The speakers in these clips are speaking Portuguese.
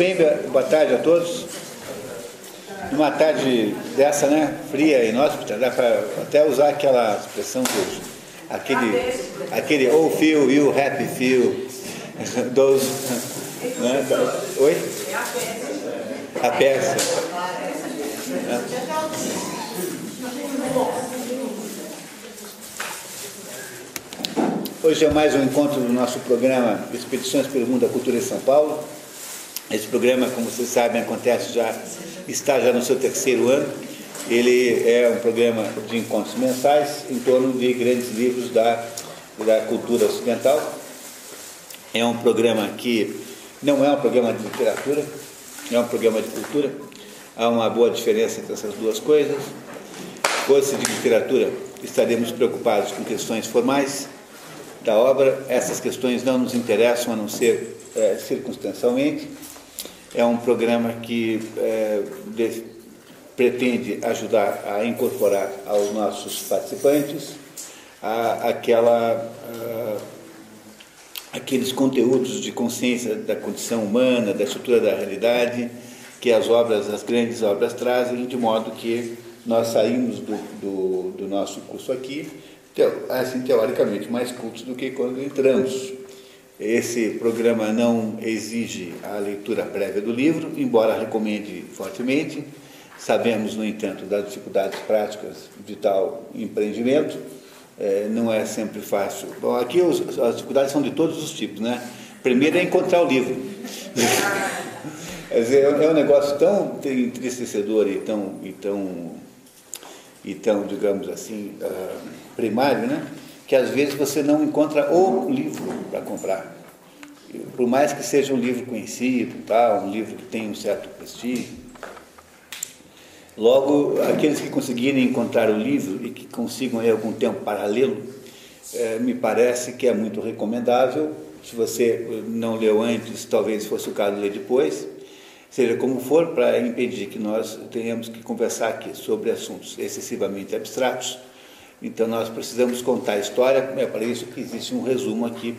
bem, boa tarde a todos. Numa tarde dessa, né, fria e inóspita, dá para até usar aquela expressão dos, aquele, aquele oh feel, you happy feel, those, né, oi? A peça. Hoje é mais um encontro do nosso programa Expedições pelo Mundo da Cultura em São Paulo. Esse programa, como vocês sabem, acontece já, está já no seu terceiro ano. Ele é um programa de encontros mensais em torno de grandes livros da, da cultura ocidental. É um programa que não é um programa de literatura, é um programa de cultura. Há uma boa diferença entre essas duas coisas. Fosse de literatura, estaremos preocupados com questões formais da obra. Essas questões não nos interessam a não ser é, circunstancialmente é um programa que é, de, pretende ajudar a incorporar aos nossos participantes a, aquela, a, aqueles conteúdos de consciência da condição humana, da estrutura da realidade, que as obras, as grandes obras trazem, de modo que nós saímos do, do, do nosso curso aqui, assim, teoricamente, mais cultos do que quando entramos. Esse programa não exige a leitura prévia do livro, embora recomende fortemente. Sabemos, no entanto, das dificuldades práticas de tal empreendimento. É, não é sempre fácil. Bom, aqui os, as dificuldades são de todos os tipos, né? Primeiro é encontrar o livro. dizer, é um negócio tão entristecedor e tão, e tão, e tão digamos assim, uh, primário, né? Que às vezes você não encontra o livro para comprar. Por mais que seja um livro conhecido, tal, um livro que tem um certo prestígio. Logo, aqueles que conseguirem encontrar o livro e que consigam em algum tempo paralelo, é, me parece que é muito recomendável. Se você não leu antes, talvez fosse o caso ler depois, seja como for, para impedir que nós tenhamos que conversar aqui sobre assuntos excessivamente abstratos então nós precisamos contar a história, é para isso que existe um resumo aqui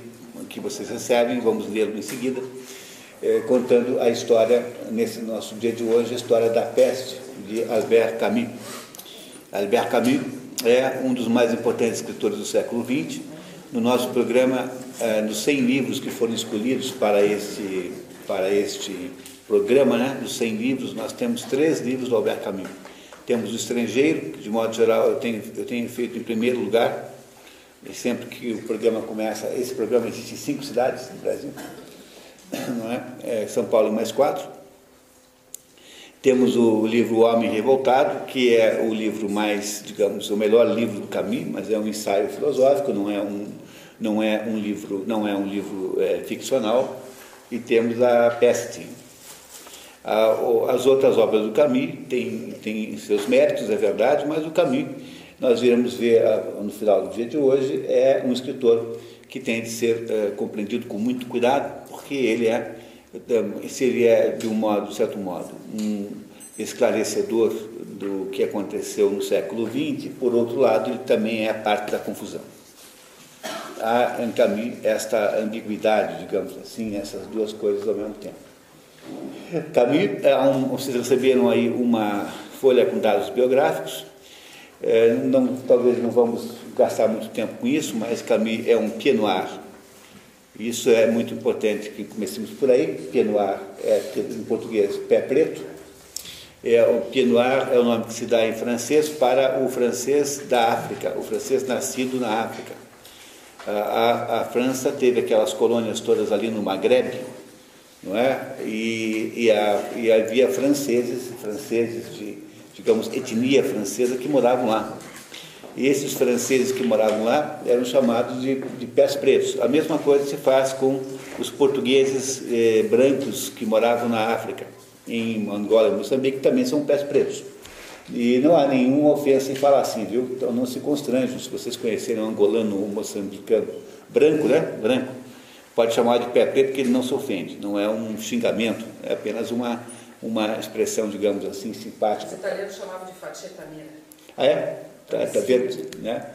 que vocês recebem, vamos lê-lo em seguida, é, contando a história, nesse nosso dia de hoje, a história da peste de Albert Camus. Albert Camus é um dos mais importantes escritores do século XX. No nosso programa, é, nos 100 livros que foram escolhidos para este, para este programa, né, dos 100 livros, nós temos três livros do Albert Camus. Temos o estrangeiro, que de modo geral eu tenho, eu tenho feito em primeiro lugar, e sempre que o programa começa, esse programa existe em cinco cidades no Brasil, não é? é São Paulo mais quatro. Temos o livro O Homem Revoltado, que é o livro mais, digamos, o melhor livro do caminho, mas é um ensaio filosófico, não é um, não é um livro, não é um livro é, ficcional. E temos a Peste, as outras obras do Camus têm, têm seus méritos, é verdade, mas o Camus, nós iremos ver no final do dia de hoje, é um escritor que tem de ser é, compreendido com muito cuidado, porque ele é, seria, de um modo, de certo modo, um esclarecedor do que aconteceu no século XX, por outro lado, ele também é parte da confusão. Há em Camus esta ambiguidade, digamos assim, essas duas coisas ao mesmo tempo. Camus, é um, vocês receberam aí uma folha com dados biográficos. É, não, talvez não vamos gastar muito tempo com isso, mas Camus é um pianoir. Isso é muito importante que comecemos por aí. Pianoir é, em português, pé preto. É, o pianoir é o nome que se dá em francês para o francês da África, o francês nascido na África. A, a, a França teve aquelas colônias todas ali no Maghreb, não é? E, e, a, e havia franceses, franceses de, digamos, etnia francesa que moravam lá. E esses franceses que moravam lá eram chamados de, de pés pretos. A mesma coisa se faz com os portugueses eh, brancos que moravam na África, em Angola e Moçambique, que também são pés pretos. E não há nenhuma ofensa em falar assim, viu? Então não se constranjam se vocês conhecerem um angolano ou um moçambicano branco, né? Branco pode chamar de pé preto porque ele não se ofende, não é um xingamento, é apenas uma, uma expressão, digamos assim, simpática. Os italianos chamavam de faceta nera. Ah, é? Tá, tá vendo? Né?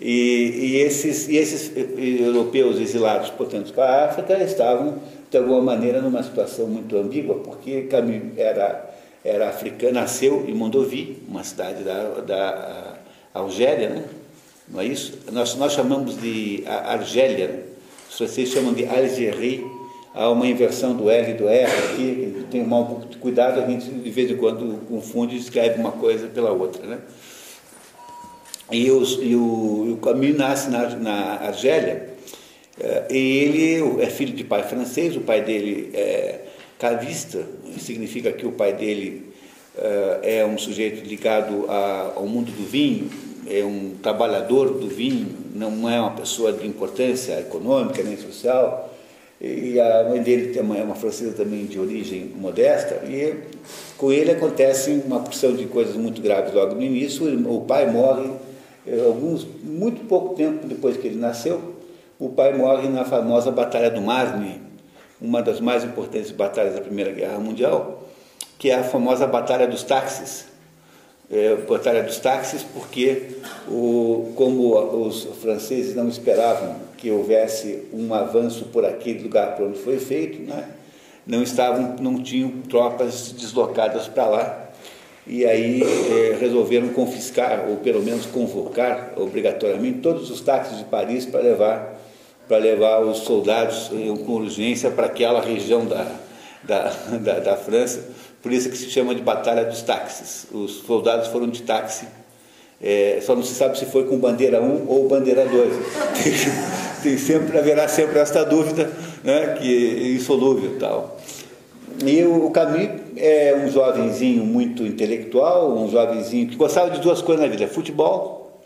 E, e, esses, e esses europeus exilados, portanto, para a África, estavam de alguma maneira, numa situação muito ambígua, porque Camus era, era africano, nasceu em Mondovi, uma cidade da, da Argélia, né? não é isso? Nós, nós chamamos de Argélia, né? Os franceses chamam de Algérie, há uma inversão do L e do R aqui, tem um de cuidado, a gente de vez em quando confunde e escreve uma coisa pela outra. Né? E, os, e, o, o Camus nasce na, na Argélia, eh, e ele é filho de pai francês, o pai dele é cavista, significa que o pai dele eh, é um sujeito ligado ao mundo do vinho, é um trabalhador do vinho, não é uma pessoa de importância econômica nem social. E a mãe dele é uma francesa também de origem modesta, e com ele acontece uma porção de coisas muito graves logo no início. O pai morre, eh, alguns, muito pouco tempo depois que ele nasceu, o pai morre na famosa Batalha do Marne, uma das mais importantes batalhas da Primeira Guerra Mundial, que é a famosa Batalha dos Táxis é, Batalha dos Táxis, porque o, como os franceses não esperavam que houvesse um avanço por aquele lugar para onde foi feito, né? não estavam, não tinham tropas deslocadas para lá. E aí é, resolveram confiscar, ou pelo menos convocar obrigatoriamente, todos os táxis de Paris para levar, para levar os soldados com urgência para aquela região da, da, da, da França por isso que se chama de Batalha dos Táxis. Os soldados foram de táxi, é, só não se sabe se foi com bandeira 1 ou bandeira 2. Tem sempre, haverá sempre esta dúvida, né, que é insolúvel tal. E o Camus é um jovenzinho muito intelectual, um jovenzinho que gostava de duas coisas na vida: futebol,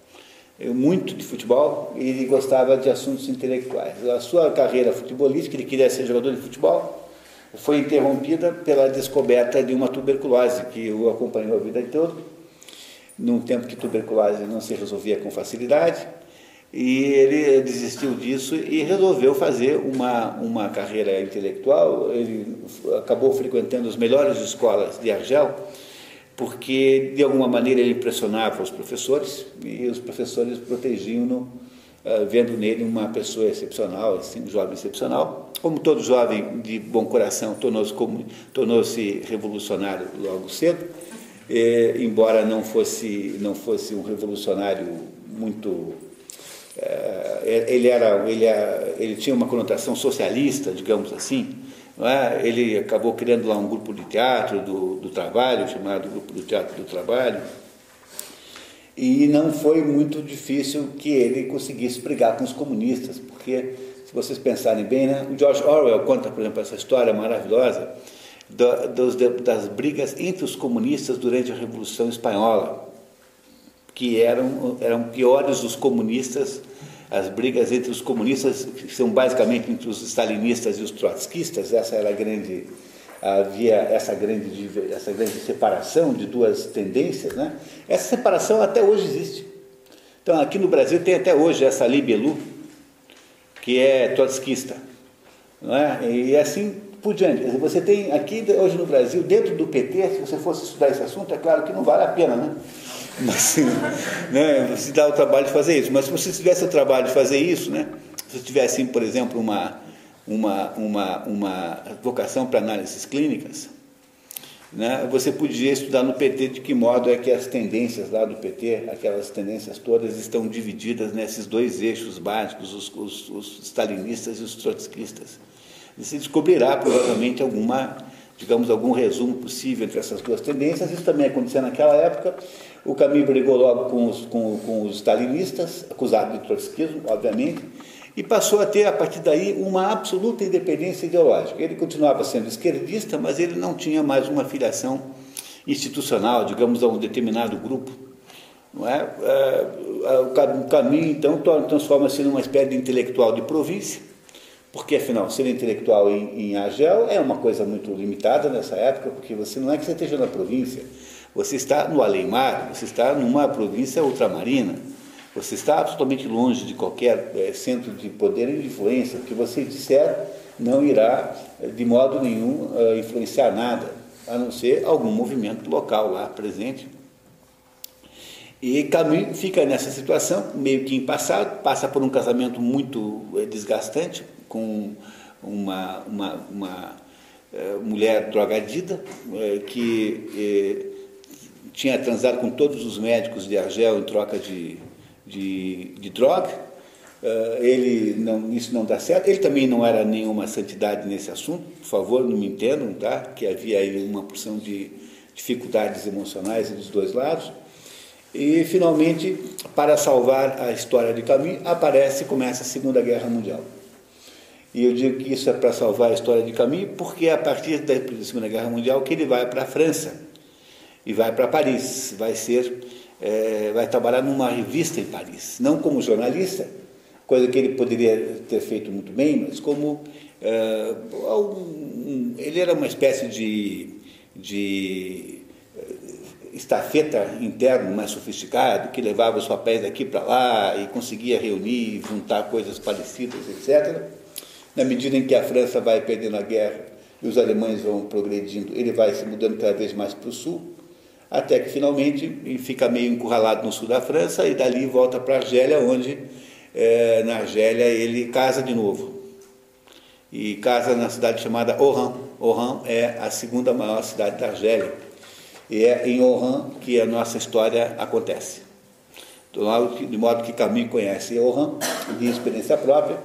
muito de futebol, e gostava de assuntos intelectuais. A sua carreira futebolística, ele queria ser jogador de futebol, foi interrompida pela descoberta de uma tuberculose que o acompanhou a vida toda, num tempo que tuberculose não se resolvia com facilidade, e ele desistiu disso e resolveu fazer uma, uma carreira intelectual. Ele acabou frequentando as melhores escolas de Argel, porque de alguma maneira ele impressionava os professores e os professores protegiam-no eh, vendo nele uma pessoa excepcional, assim, um jovem excepcional. Como todo jovem de bom coração, tornou-se tornou revolucionário logo cedo, eh, embora não fosse, não fosse um revolucionário muito. Eh, ele, era, ele, era, ele tinha uma conotação socialista, digamos assim. É? Ele acabou criando lá um grupo de teatro do, do trabalho, chamado Grupo do Teatro do Trabalho, e não foi muito difícil que ele conseguisse brigar com os comunistas, porque, se vocês pensarem bem, né, o George Orwell conta, por exemplo, essa história maravilhosa dos, das brigas entre os comunistas durante a Revolução Espanhola, que eram, eram piores os comunistas, as brigas entre os comunistas, que são basicamente entre os stalinistas e os trotskistas, essa era a grande havia essa grande, essa grande separação de duas tendências, né? essa separação até hoje existe. Então, aqui no Brasil tem até hoje essa Libelu, que é trotskista. Não é? E assim por diante. Você tem aqui hoje no Brasil, dentro do PT, se você fosse estudar esse assunto, é claro que não vale a pena, né? Mas né, você dá o trabalho de fazer isso. Mas se você tivesse o trabalho de fazer isso, né? Se tivesse, por exemplo, uma, uma, uma, uma vocação para análises clínicas, né, você podia estudar no PT de que modo é que as tendências lá do PT, aquelas tendências todas, estão divididas nesses dois eixos básicos, os, os, os stalinistas e os trotskistas. E se descobrirá provavelmente alguma, digamos, algum resumo possível entre essas duas tendências. Isso também aconteceu naquela época. O Camus brigou logo com os, com, com os stalinistas, acusado de trotskismo, obviamente, e passou a ter, a partir daí, uma absoluta independência ideológica. Ele continuava sendo esquerdista, mas ele não tinha mais uma filiação institucional, digamos, a um determinado grupo. Não é? é, é o caminho, então, transforma-se numa espécie de intelectual de província, porque, afinal, ser intelectual em, em Argel é uma coisa muito limitada nessa época, porque você não é que você esteja na província, você está no além-mar, você está numa província ultramarina. Você está absolutamente longe de qualquer é, centro de poder e de influência. O que você disser não irá, eh, de modo nenhum, uh, influenciar nada, a não ser algum movimento local lá presente. E Camus fica nessa situação, meio que em passado, passa por um casamento muito desgastante com uma, uma, uma mulher drogadida que tinha transado com todos os médicos de Argel em troca de, de, de droga. ele não, isso não dá certo. Ele também não era nenhuma santidade nesse assunto, por favor, não me entendam, tá? que havia aí uma porção de dificuldades emocionais dos dois lados. E, finalmente, para salvar a história de Camus, aparece e começa a Segunda Guerra Mundial. E eu digo que isso é para salvar a história de Camus, porque é a partir da Segunda Guerra Mundial que ele vai para a França e vai para Paris. Vai ser, é, vai trabalhar numa revista em Paris, não como jornalista, coisa que ele poderia ter feito muito bem, mas como é, um, ele era uma espécie de, de estafeta interno mais sofisticado, que levava os papéis daqui para lá e conseguia reunir, juntar coisas parecidas, etc. Na medida em que a França vai perdendo a guerra e os alemães vão progredindo, ele vai se mudando cada vez mais para o sul, até que finalmente fica meio encurralado no sul da França e dali volta para Argélia, onde é, na Argélia ele casa de novo. E casa na cidade chamada Oran. Oran é a segunda maior cidade da Argélia e é em Oran que a nossa história acontece. De modo que Camus conhece Oran, de experiência própria,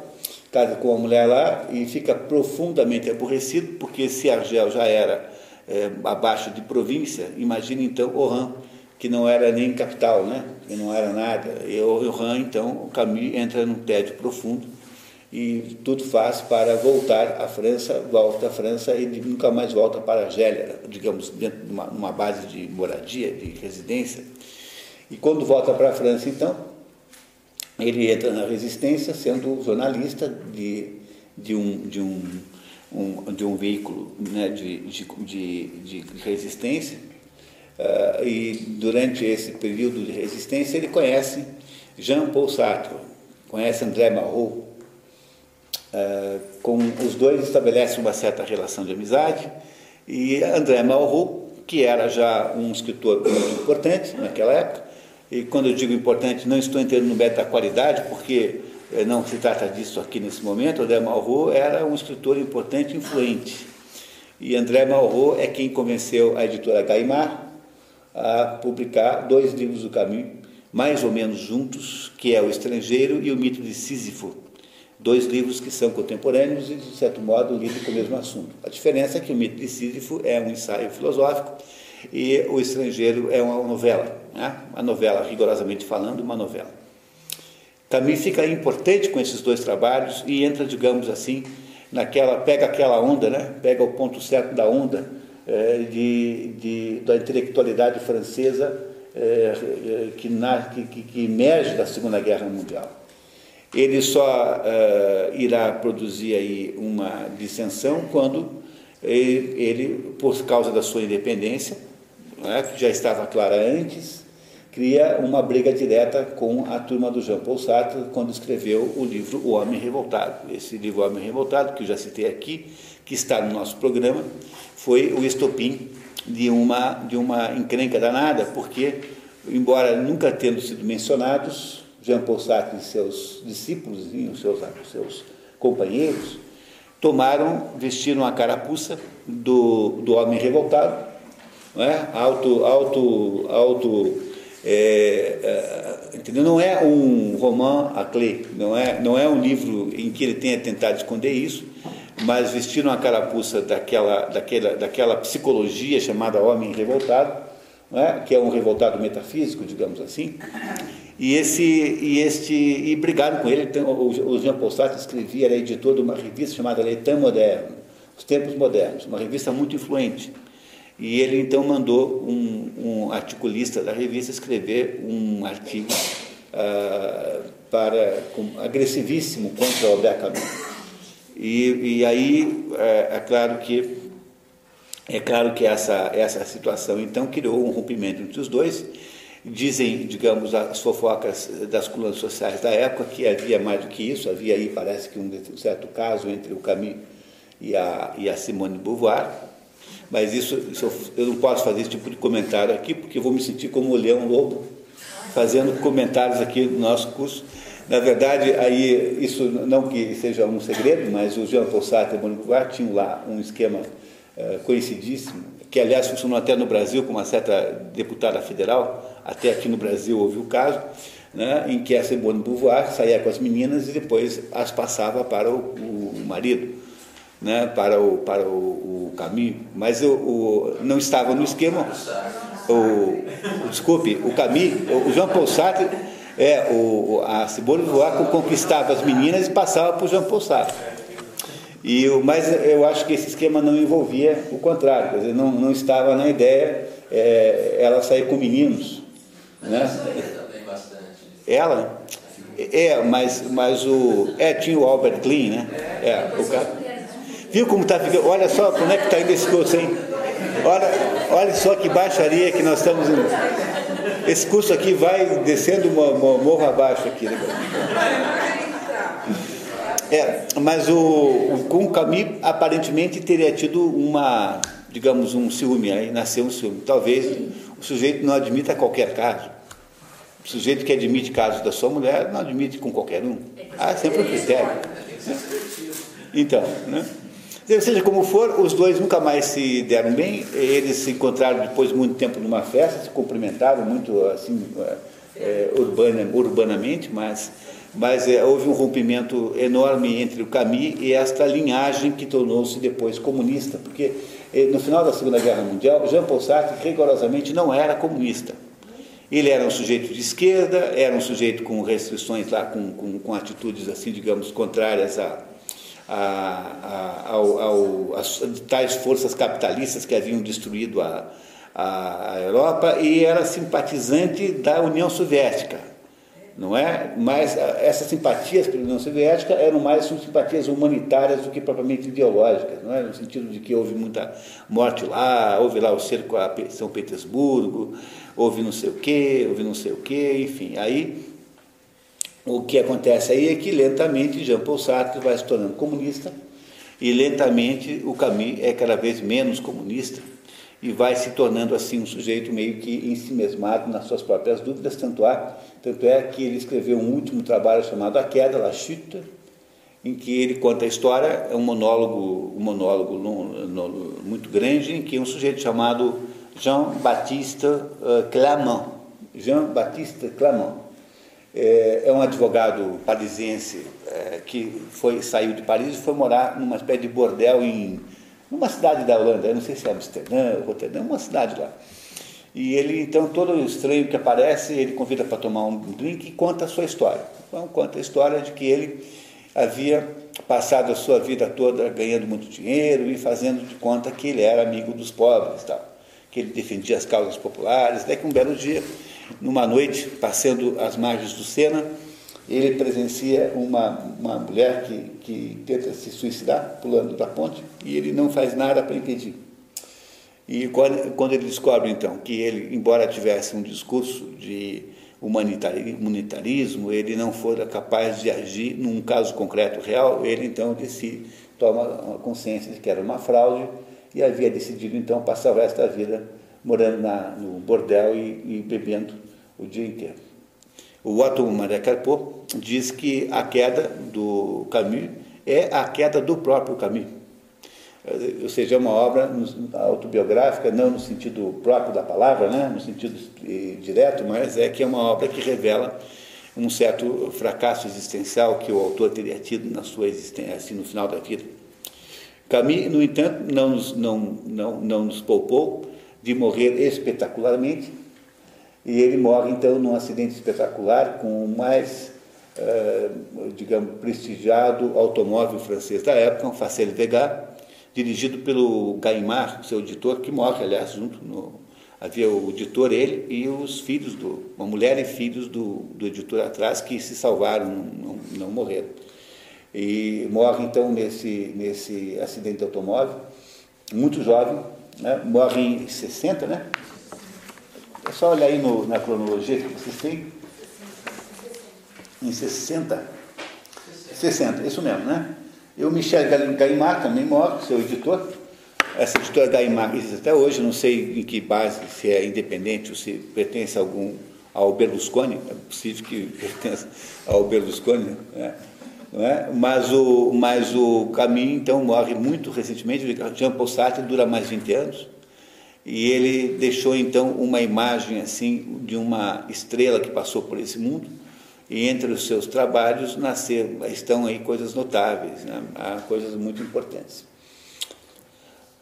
casa com uma mulher lá e fica profundamente aborrecido, porque se Argel já era é, abaixo de província, imagine então Oran, que não era nem capital, né? que não era nada. E Oran, então, o Camus entra num tédio profundo e tudo faz para voltar à França, volta à França e nunca mais volta para Argélia, digamos, dentro de uma, uma base de moradia, de residência. E quando volta para a França, então, ele entra na resistência, sendo jornalista de, de, um, de, um, um de um veículo né, de, de, de, de resistência. Uh, e durante esse período de resistência, ele conhece Jean Paul Sartre, conhece André Malraux, Uh, com os dois estabelecem uma certa relação de amizade e André Malraux, que era já um escritor muito importante naquela época, e quando eu digo importante, não estou entendendo no mérito da qualidade, porque eh, não se trata disso aqui nesse momento, André Malraux era um escritor importante e influente. E André Malraux é quem convenceu a editora Gaimard a publicar dois livros do Camus, mais ou menos juntos, que é O Estrangeiro e O Mito de Sísifo, dois livros que são contemporâneos e, de certo modo, lidam com o mesmo assunto. A diferença é que o mito de Sísifo é um ensaio filosófico e o estrangeiro é uma novela, né? uma novela, rigorosamente falando, uma novela. Também fica importante com esses dois trabalhos e entra, digamos assim, naquela, pega aquela onda, né? pega o ponto certo da onda é, de, de, da intelectualidade francesa é, que, na, que, que emerge da Segunda Guerra Mundial ele só irá produzir aí uma dissensão quando ele, por causa da sua independência, é, que já estava clara antes, cria uma briga direta com a turma do Jean Paul Sartre quando escreveu o livro O Homem Revoltado. Esse livro O Homem Revoltado, que eu já citei aqui, que está no nosso programa, foi o estopim de uma, de uma encrenca danada, porque, embora nunca tendo sido mencionados, Jean Paul Sartre e seus discípulos, e os seus, seus companheiros, tomaram, vestiram a carapuça do, do homem revoltado, não é? Auto, auto, auto, é, é? Não é um roman à clé, não é, não é um livro em que ele tenha tentado esconder isso, mas vestiram a carapuça daquela, daquela, daquela psicologia chamada homem revoltado, é? que é um revoltado metafísico, digamos assim, e, esse, e, este, e brigaram com ele. Então, o, o Jean Paul Sartre escrevia, era editor de uma revista chamada L'État Moderno, Os Tempos Modernos, uma revista muito influente. E ele então mandou um, um articulista da revista escrever um artigo uh, para, com, agressivíssimo contra o Camus. E, e aí é, é, claro que é claro que essa, essa situação então criou um rompimento entre os dois Dizem, digamos, as fofocas das colunas sociais da época que havia mais do que isso, havia aí, parece que um certo caso entre o Camus e a, e a Simone de Beauvoir, mas isso, isso, eu não posso fazer esse tipo de comentário aqui, porque eu vou me sentir como o leão lobo, fazendo comentários aqui no nosso curso, Na verdade, aí, isso não que seja um segredo, mas o Jean Paul Sartre e Simone Beauvoir tinham lá um esquema uh, conhecidíssimo, que aliás funcionou até no Brasil com uma certa deputada federal, até aqui no Brasil houve o caso, né, em que a Simone Beauvoir saía com as meninas e depois as passava para o, o marido, né, para o, para o, o caminho. Mas o, o, não estava no esquema. O, desculpe, o Camille, o Jean Paul Sartre, é, o, a Simone Beauvoir conquistava as meninas e passava para o Jean Paul Sartre. E, mas eu acho que esse esquema não envolvia o contrário, quer dizer, não, não estava na ideia é, ela sair com meninos. Né? Ela? É, mas, mas o. É, tinha o Albert Klein, né? É, o cara. Viu como está ficando? Olha só como é que está indo esse curso, hein? Olha, olha só que baixaria que nós estamos. Indo. Esse curso aqui vai descendo morro abaixo aqui. Né? É, mas o, o, com o Camille aparentemente teria tido uma, digamos, um ciúme, aí nasceu um ciúme. Talvez o sujeito não admita qualquer caso. O sujeito que admite casos da sua mulher não admite com qualquer um. Há sempre um critério. Então, né? Seja como for, os dois nunca mais se deram bem. Eles se encontraram depois de muito tempo numa festa, se cumprimentaram muito assim, é, urbana, urbanamente, mas, mas é, houve um rompimento enorme entre o Camus e esta linhagem que tornou-se depois comunista, porque é, no final da Segunda Guerra Mundial, Jean Paul Sartre rigorosamente não era comunista. Ele era um sujeito de esquerda, era um sujeito com restrições lá, com, com, com atitudes assim, digamos, contrárias a, a, ao, ao, as tais forças capitalistas que haviam destruído a, a Europa e era simpatizante da União Soviética, não é? Mas essas simpatias pela União Soviética eram mais simpatias humanitárias do que propriamente ideológicas, não é? No sentido de que houve muita morte lá, houve lá o cerco a São Petersburgo, houve não sei o quê, houve não sei o quê, enfim. Aí o que acontece aí é que lentamente Jean Paul Sartre vai se tornando comunista e lentamente o Camus é cada vez menos comunista e vai se tornando assim um sujeito meio que ensimesmado nas suas próprias dúvidas, tanto, há, tanto é que ele escreveu um último trabalho chamado A Queda, La Chute, em que ele conta a história, é um monólogo, um monólogo muito grande, em que um sujeito chamado Jean-Baptiste uh, Clamant, Jean-Baptiste Clamant, é, é, um advogado parisiense é, que foi, saiu de Paris e foi morar numa espécie de bordel em numa cidade da Holanda, eu não sei se é Amsterdã, Roterdã, uma cidade lá. E ele, então, todo estranho que aparece, ele convida para tomar um drink e conta a sua história. Então, conta a história de que ele havia passado a sua vida toda ganhando muito dinheiro e fazendo de conta que ele era amigo dos pobres, tal, que ele defendia as causas populares. Até que um belo dia, numa noite, passando as margens do Sena, ele presencia uma, uma mulher que, que tenta se suicidar, pulando da ponte, e ele não faz nada para impedir. E quando, quando ele descobre, então, que ele, embora tivesse um discurso de humanitarismo, ele não fora capaz de agir num caso concreto real, ele então decide, toma consciência de que era uma fraude e havia decidido então passar o resto da vida morando na, no bordel e, e bebendo o dia inteiro. O Otto Maria Carpo diz que a queda do Camus é a queda do próprio Camus. Ou seja, é uma obra autobiográfica, não no sentido próprio da palavra, né? no sentido direto, mas é que é uma obra que revela um certo fracasso existencial que o autor teria tido na sua existência, assim, no final da vida. Camus, no entanto, não nos, não, não, não nos poupou de morrer espetacularmente, e ele morre então num acidente espetacular com o mais, uh, digamos, prestigiado automóvel francês da época, um Facel Vega, dirigido pelo Gaimard, seu editor, que morre, aliás, junto no, havia o editor, ele e os filhos do, uma mulher e filhos do, do editor atrás que se salvaram, não, não morreram. E morre então nesse, nesse acidente de automóvel, muito jovem, né? morre em 60, né? É só olhar aí no, na cronologia que vocês têm. Em 60. 60, isso mesmo, né? E o Michel Gaimard também morre, seu editor. Essa editora Gaimard existe até hoje, não sei em que base, se é independente ou se pertence a algum ao Berlusconi, é possível que pertença ao Berlusconi, né? É? Mas, o, mas o Camus, então, morre muito recentemente, Jean Paul Sartre dura mais de 20 anos, e ele deixou, então, uma imagem, assim, de uma estrela que passou por esse mundo, e entre os seus trabalhos nascer, estão aí coisas notáveis, né? há coisas muito importantes.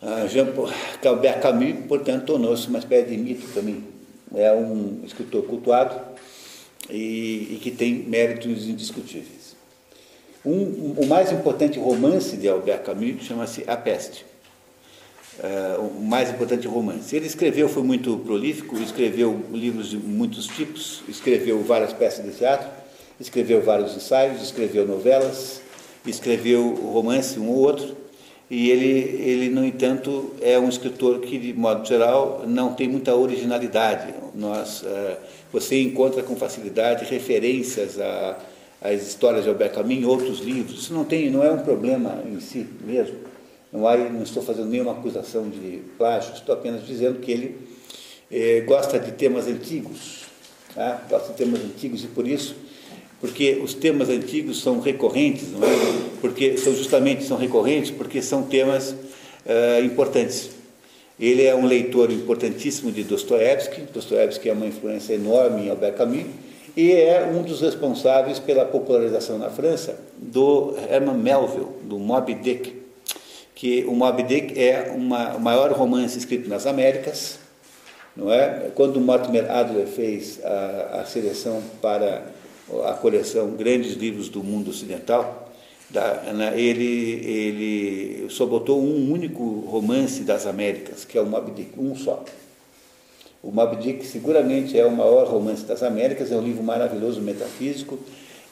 Ah, Jean Paul, Albert Camus, portanto, tornou-se uma espécie de mito também. É um escritor cultuado e, e que tem méritos indiscutíveis. Um, o mais importante romance de Albert Camus chama-se A Peste. Uh, o mais importante romance. Ele escreveu, foi muito prolífico, escreveu livros de muitos tipos, escreveu várias peças de teatro, escreveu vários ensaios, escreveu novelas, escreveu romance um ou outro, e ele, ele, no entanto, é um escritor que, de modo geral, não tem muita originalidade. Nós, uh, você encontra com facilidade referências a as histórias de Albert Camus em outros livros. Isso não, tem, não é um problema em si mesmo. Não, há, não estou fazendo nenhuma acusação de plágio, estou apenas dizendo que ele eh, gosta de temas antigos, tá? gosta de temas antigos e por isso, porque os temas antigos são recorrentes, não é? Porque são justamente são recorrentes porque são temas uh, importantes. Ele é um leitor importantíssimo de Dostoevsky. Dostoevsky é uma influência enorme em Albert Camus e é um dos responsáveis pela popularização na França do Herman Melville, do Moby Dick, que o Moby Dick é uma, o maior romance escrito nas Américas, não é? Quando Mortimer Adler fez a, a seleção para a coleção Grandes Livros do Mundo Ocidental, da, na, ele, ele só botou um único romance das Américas, que é o Moby Dick, um só. O Moby Dick seguramente é o maior romance das Américas, é um livro maravilhoso, metafísico,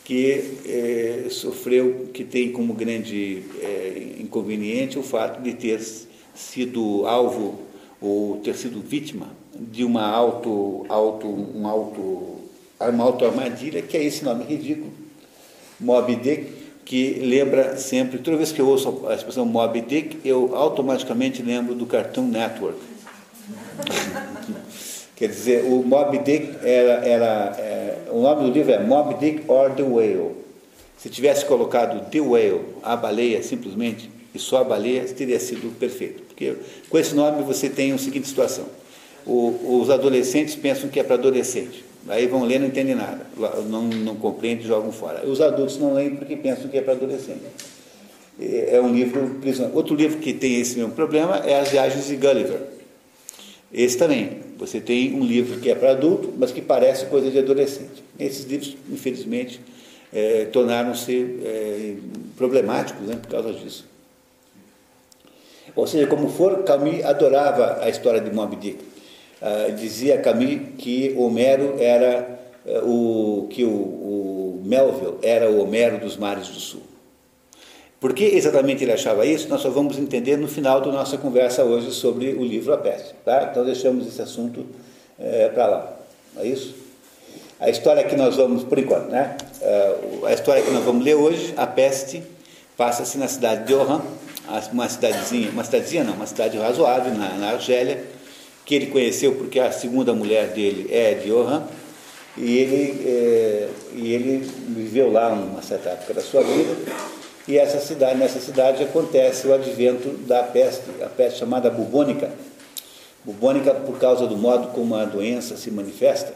que é, sofreu, que tem como grande é, inconveniente o fato de ter sido alvo ou ter sido vítima de uma auto, auto, um auto, uma auto armadilha, que é esse nome ridículo, Moby Dick, que lembra sempre, toda vez que eu ouço a expressão Moby Dick, eu automaticamente lembro do Cartoon Network. Quer dizer, o Moby Dick era, era é, o nome do livro é Moby Dick or the Whale. Se tivesse colocado The Whale, a baleia, simplesmente, e só a baleia, teria sido perfeito. Porque com esse nome você tem a seguinte situação: o, os adolescentes pensam que é para adolescente. Aí vão ler, não entendem nada, não, não compreendem, jogam fora. Os adultos não leem porque pensam que é para adolescente. É um livro. Outro livro que tem esse mesmo problema é As Viagens de Gulliver. Esse também. Você tem um livro que é para adulto, mas que parece coisa de adolescente. Esses livros, infelizmente, é, tornaram-se é, problemáticos né, por causa disso. Ou seja, como for, Camus adorava a história de Moby Dick. Ah, dizia Camus que Homero era é, o que o, o Melville era o Homero dos mares do sul. Por que exatamente ele achava isso? Nós só vamos entender no final da nossa conversa hoje sobre o livro A Peste. Tá? Então deixamos esse assunto é, para lá. É isso? A história que nós vamos, por enquanto, né? É, a história que nós vamos ler hoje, A Peste, passa-se na cidade de Oran, uma cidadezinha, uma cidadezinha não, uma cidade razoável na, na Argélia, que ele conheceu porque a segunda mulher dele é de Oran, e ele, é, e ele viveu lá uma certa época da sua vida, e essa cidade, nessa cidade acontece o advento da peste, a peste chamada bubônica. Bubônica por causa do modo como a doença se manifesta.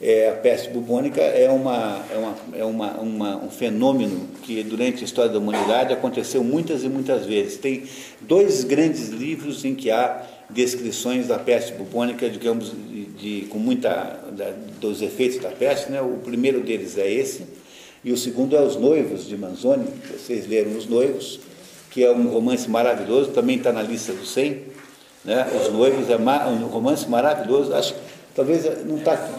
É, a peste bubônica é, uma, é, uma, é uma, uma, um fenômeno que durante a história da humanidade aconteceu muitas e muitas vezes. Tem dois grandes livros em que há descrições da peste bubônica, digamos, de, de com muita da, dos efeitos da peste. Né? O primeiro deles é esse, e o segundo é Os Noivos, de Manzoni, vocês leram Os Noivos, que é um romance maravilhoso, também está na lista do 100. Né? Os Noivos é um romance maravilhoso, acho talvez não está aqui.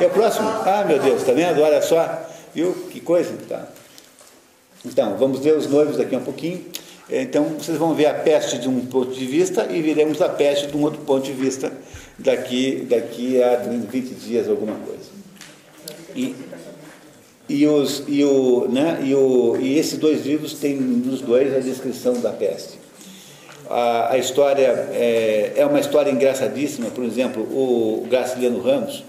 É o próximo? Ah, meu Deus, está vendo? Olha só, viu? Que coisa. Tá. Então, vamos ver Os Noivos daqui a um pouquinho. Então, vocês vão ver a peste de um ponto de vista e veremos a peste de um outro ponto de vista daqui, daqui a 20 dias, alguma coisa. E, e, os, e, o, né, e, o, e esses dois livros têm nos dois a descrição da peste. A, a história é, é, uma história engraçadíssima, por exemplo, o Graciliano Ramos,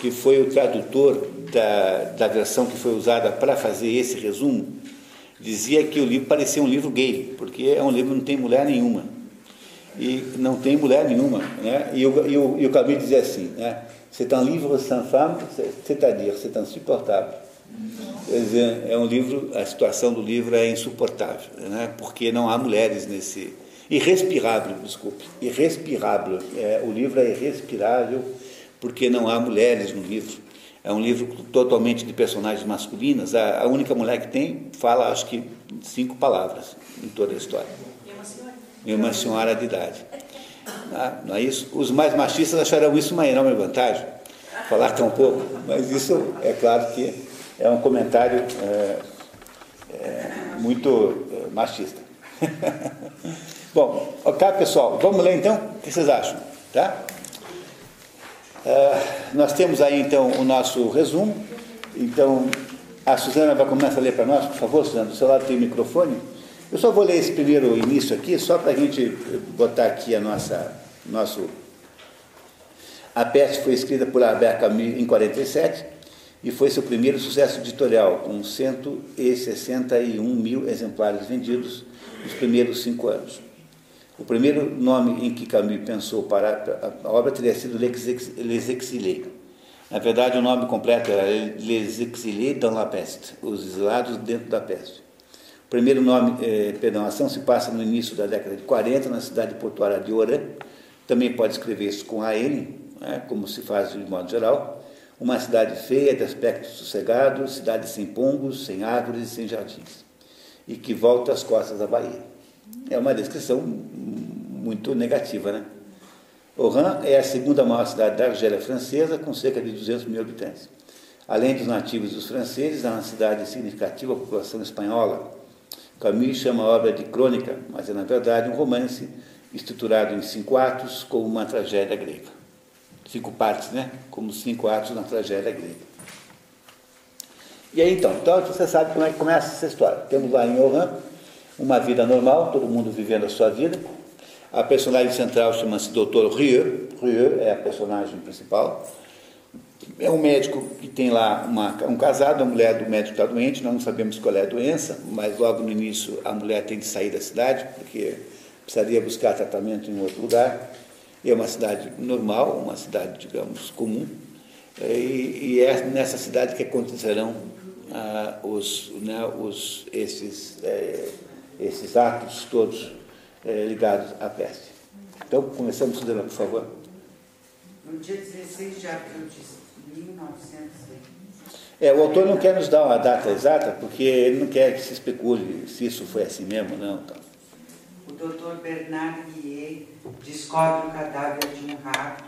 que foi o tradutor da, da versão que foi usada para fazer esse resumo, dizia que o livro parecia um livro gay, porque é um livro que não tem mulher nenhuma. E não tem mulher nenhuma. Né? E, o, e, o, e o dizia assim, né? c'est un livre sans femme, c'est-à-dire, c'est insupportável. Quer dizer, é um livro, a situação do livro é insuportável, né? porque não há mulheres nesse. Irrespirável, desculpe. Irrespirável. É, o livro é irrespirável porque não há mulheres no livro. É um livro totalmente de personagens masculinas. A, a única mulher que tem fala, acho que, cinco palavras em toda a história. E uma senhora? E uma senhora de idade. Ah, não é isso? Os mais machistas acharão isso uma enorme vantagem, falar tão pouco, mas isso é claro que é um comentário é, é, muito é, machista. Bom, ok, pessoal, vamos ler então? O que vocês acham? Tá? Uh, nós temos aí então o nosso resumo. Então, a Suzana vai começar a ler para nós, por favor, Suzana. Do seu lado tem o microfone. Eu só vou ler esse primeiro início aqui, só para a gente botar aqui a nossa. Nosso... A Peste foi escrita por Albert Camus em 47 e foi seu primeiro sucesso editorial, com 161 mil exemplares vendidos nos primeiros cinco anos. O primeiro nome em que Camus pensou para a obra teria sido Les Exilés. Na verdade, o nome completo era Les Exilés dans la Peste, Os Exilados Dentro da Peste. O primeiro nome, eh, perdão, a ação se passa no início da década de 40, na cidade portuária de Oran. Também pode escrever isso com AN, né, como se faz de modo geral. Uma cidade feia, de aspecto sossegado, cidade sem pombos, sem árvores e sem jardins. E que volta às costas da Bahia. É uma descrição muito negativa, né? Oran é a segunda maior cidade da Argélia francesa, com cerca de 200 mil habitantes. Além dos nativos e dos franceses, é uma cidade significativa população espanhola. Camus chama a obra de crônica, mas é na verdade um romance estruturado em cinco atos, como uma tragédia grega. Cinco partes, né? Como cinco atos na tragédia grega. E aí então, então você sabe como é que começa essa história. Temos lá em Oran uma vida normal, todo mundo vivendo a sua vida. A personagem central chama-se Dr. Rieu. Rieu é a personagem principal. É um médico que tem lá uma, um casado, a mulher do médico está doente, nós não sabemos qual é a doença, mas logo no início a mulher tem de sair da cidade, porque precisaria buscar tratamento em outro lugar. E é uma cidade normal, uma cidade, digamos, comum. E, e é nessa cidade que acontecerão ah, os, né, os, esses. É, esses atos todos é, ligados à peste. Então, começamos, Suzana, por favor. No dia 16 de abril de 1920. É, o autor não quer nos dar uma data exata, porque ele não quer que se especule se isso foi assim mesmo, não. Então. O doutor Bernard Guillet descobre o cadáver de um rato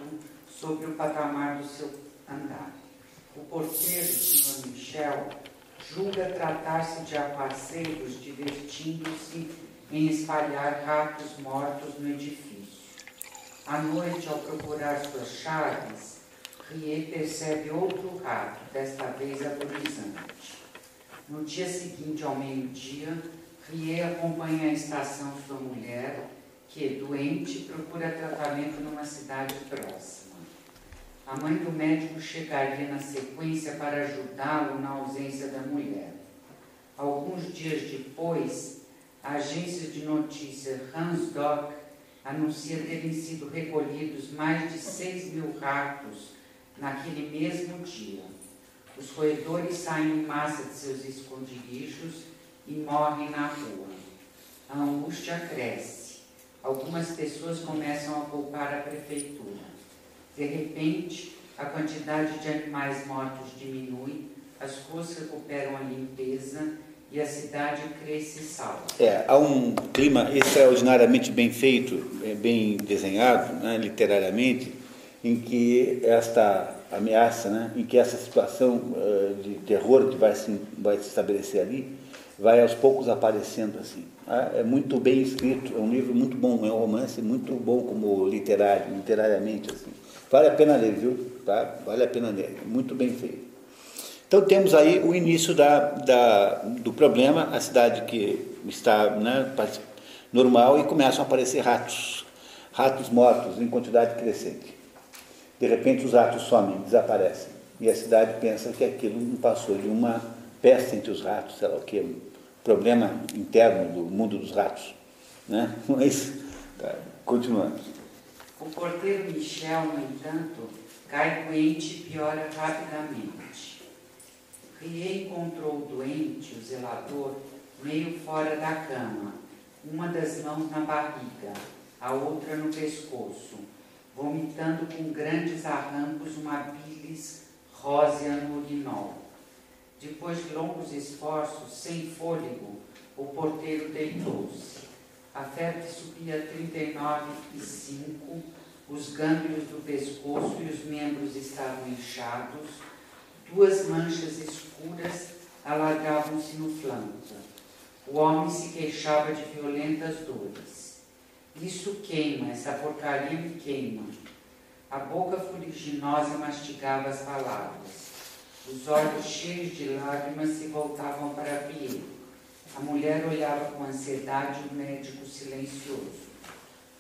sobre o patamar do seu andar. O porteiro, Sr. Michel, julga tratar-se de aguaceiros divertindo-se em espalhar ratos mortos no edifício. À noite, ao procurar suas chaves, Rie percebe outro rato, desta vez agonizante. No dia seguinte, ao meio-dia, Rie acompanha a estação sua mulher, que, doente, procura tratamento numa cidade próxima. A mãe do médico chegaria na sequência para ajudá-lo na ausência da mulher. Alguns dias depois, a agência de notícias Hansdock anuncia terem sido recolhidos mais de 6 mil ratos naquele mesmo dia. Os roedores saem em massa de seus esconderijos e morrem na rua. A angústia cresce. Algumas pessoas começam a culpar a prefeitura. De repente, a quantidade de animais mortos diminui, as ruas recuperam a limpeza e a cidade cresce salva. É, há um clima extraordinariamente bem feito, é, bem desenhado, né, literariamente, em que esta ameaça, né, em que essa situação uh, de terror que vai se, vai se estabelecer ali, vai aos poucos aparecendo assim. Né. É muito bem escrito, é um livro muito bom, é um romance muito bom como literário, literariamente assim. Vale a pena ler, viu? Tá? Vale a pena ler, muito bem feito. Então temos aí o início da, da, do problema, a cidade que está né, normal e começam a aparecer ratos, ratos mortos em quantidade crescente. De repente os ratos somem, desaparecem. e a cidade pensa que aquilo não passou de uma peste entre os ratos, sei lá o que, problema interno do mundo dos ratos. Né? Mas, tá, continuando. O porteiro Michel, no entanto, cai doente e piora rapidamente. Rie encontrou o doente, o zelador, meio fora da cama, uma das mãos na barriga, a outra no pescoço, vomitando com grandes arrancos uma bilis rósea no urinol. Depois de longos esforços, sem fôlego, o porteiro deitou-se. A febre subia 39,5, os gânglios do pescoço e os membros estavam inchados, duas manchas escuras alargavam-se no flanco. O homem se queixava de violentas dores. Isso queima, essa porcaria me queima. A boca fuliginosa mastigava as palavras. Os olhos cheios de lágrimas se voltavam para Pierre. A mulher olhava com ansiedade o médico silencioso.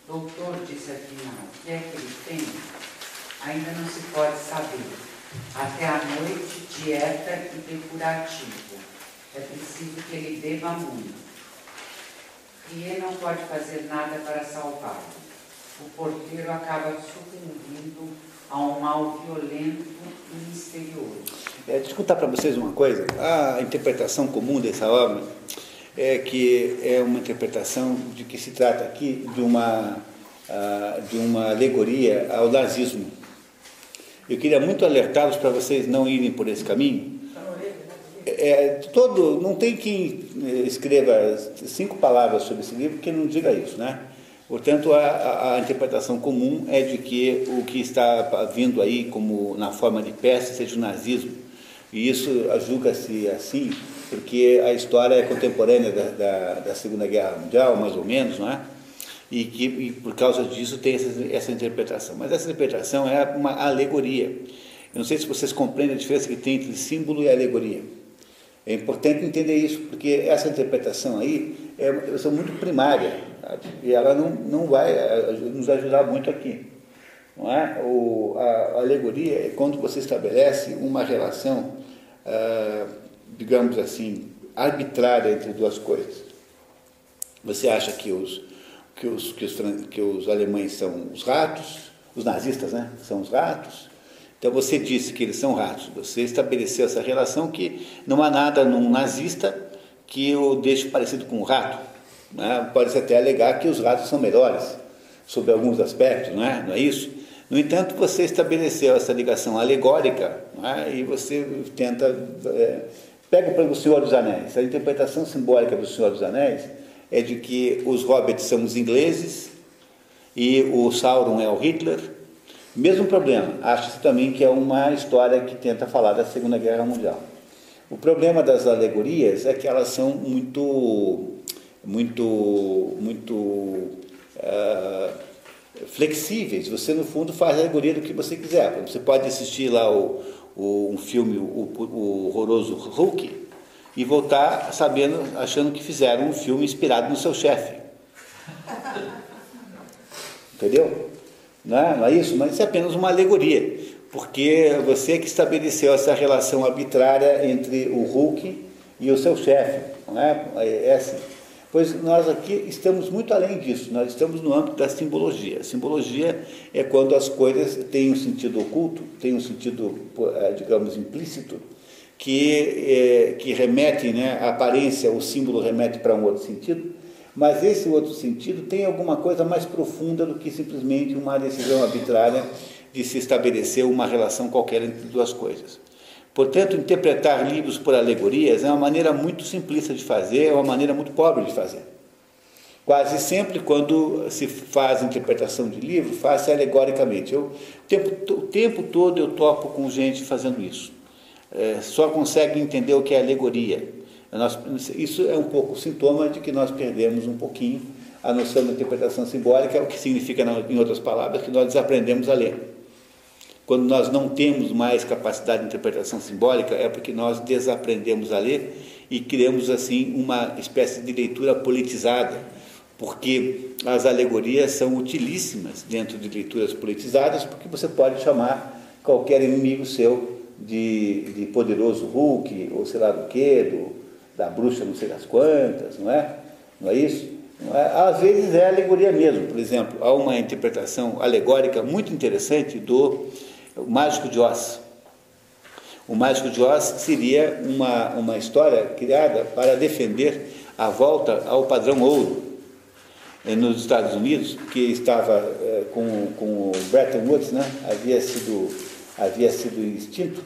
Doutor, disse afinal, o que é que ele tem? Ainda não se pode saber. Até a noite, dieta e depurativo. É preciso que ele beba muito. Rie não pode fazer nada para salvá-lo. O porteiro acaba sucumbindo a um mal violento e misterioso. É, deixa eu contar para vocês uma coisa. A interpretação comum dessa obra é que é uma interpretação de que se trata aqui de uma, uh, de uma alegoria ao nazismo. Eu queria muito alertá-los para vocês não irem por esse caminho, é, todo, não tem quem eh, escreva cinco palavras sobre esse livro que não diga isso, né? Portanto, a, a, interpretação comum é de que o que está vindo aí como na forma de peça seja o nazismo. E isso julga-se assim, porque a história é contemporânea da, da, da, Segunda Guerra Mundial, mais ou menos, não é? E que e por causa disso tem essa, essa interpretação. Mas essa interpretação é uma alegoria. Eu não sei se vocês compreendem a diferença que tem entre símbolo e alegoria. É importante entender isso, porque essa interpretação aí é uma muito primária sabe? e ela não, não vai eh, nos ajudar muito aqui. Não é? O, a, a alegoria é quando você estabelece uma relação, ah, digamos assim, arbitrária entre duas coisas. Você acha que os, que os, que os, que os alemães são os ratos, os nazistas né, são os ratos, então você disse que eles são ratos, você estabeleceu essa relação que não há nada num nazista que o deixe parecido com um rato. Né? Pode-se até alegar que os ratos são melhores, sob alguns aspectos, não é, não é isso? No entanto, você estabeleceu essa ligação alegórica é? e você tenta. É, pega para o Senhor dos Anéis. A interpretação simbólica do Senhor dos Anéis é de que os hobbits são os ingleses e o Sauron é o Hitler mesmo problema, acha-se também que é uma história que tenta falar da Segunda Guerra Mundial. O problema das alegorias é que elas são muito, muito, muito uh, flexíveis. Você, no fundo, faz a alegoria do que você quiser. Você pode assistir lá o, o um filme, o, o horroroso Hulk, e voltar sabendo, achando que fizeram um filme inspirado no seu chefe. Entendeu? Não é, não é isso? Mas isso é apenas uma alegoria, porque você que estabeleceu essa relação arbitrária entre o Hulk e o seu chefe. Não é? é assim. Pois nós aqui estamos muito além disso, nós estamos no âmbito da simbologia. Simbologia é quando as coisas têm um sentido oculto, têm um sentido, eh, digamos, implícito, que, é, que remete, né, a aparência, o símbolo remete para um outro sentido, mas esse outro sentido tem alguma coisa mais profunda do que simplesmente uma decisão arbitrária de se estabelecer uma relação qualquer entre duas coisas. Portanto, interpretar livros por alegorias é uma maneira muito simplista de fazer, é uma maneira muito pobre de fazer. Quase sempre, quando se faz interpretação de livro, faz-se alegoricamente. Eu, o, tempo, o tempo todo eu topo com gente fazendo isso. É, só consegue entender o que é alegoria nós, isso é um pouco sintoma de que nós perdemos um pouquinho a noção da interpretação simbólica, o que significa, em outras palavras, que nós desaprendemos a ler. Quando nós não temos mais capacidade de interpretação simbólica, é porque nós desaprendemos a ler e criamos, assim, uma espécie de leitura politizada, porque as alegorias são utilíssimas dentro de leituras politizadas, porque você pode chamar qualquer inimigo seu de, de poderoso Hulk, ou sei lá do que, do, da bruxa não sei das quantas, não é? Não é isso? Não é? Às vezes é alegoria mesmo. Por exemplo, há uma interpretação alegórica muito interessante do Mágico de Oz. O Mágico de Oz seria uma, uma história criada para defender a volta ao padrão ouro eh, nos Estados Unidos, que estava eh, com, com o Bretton Woods, né? havia, sido, havia sido extinto,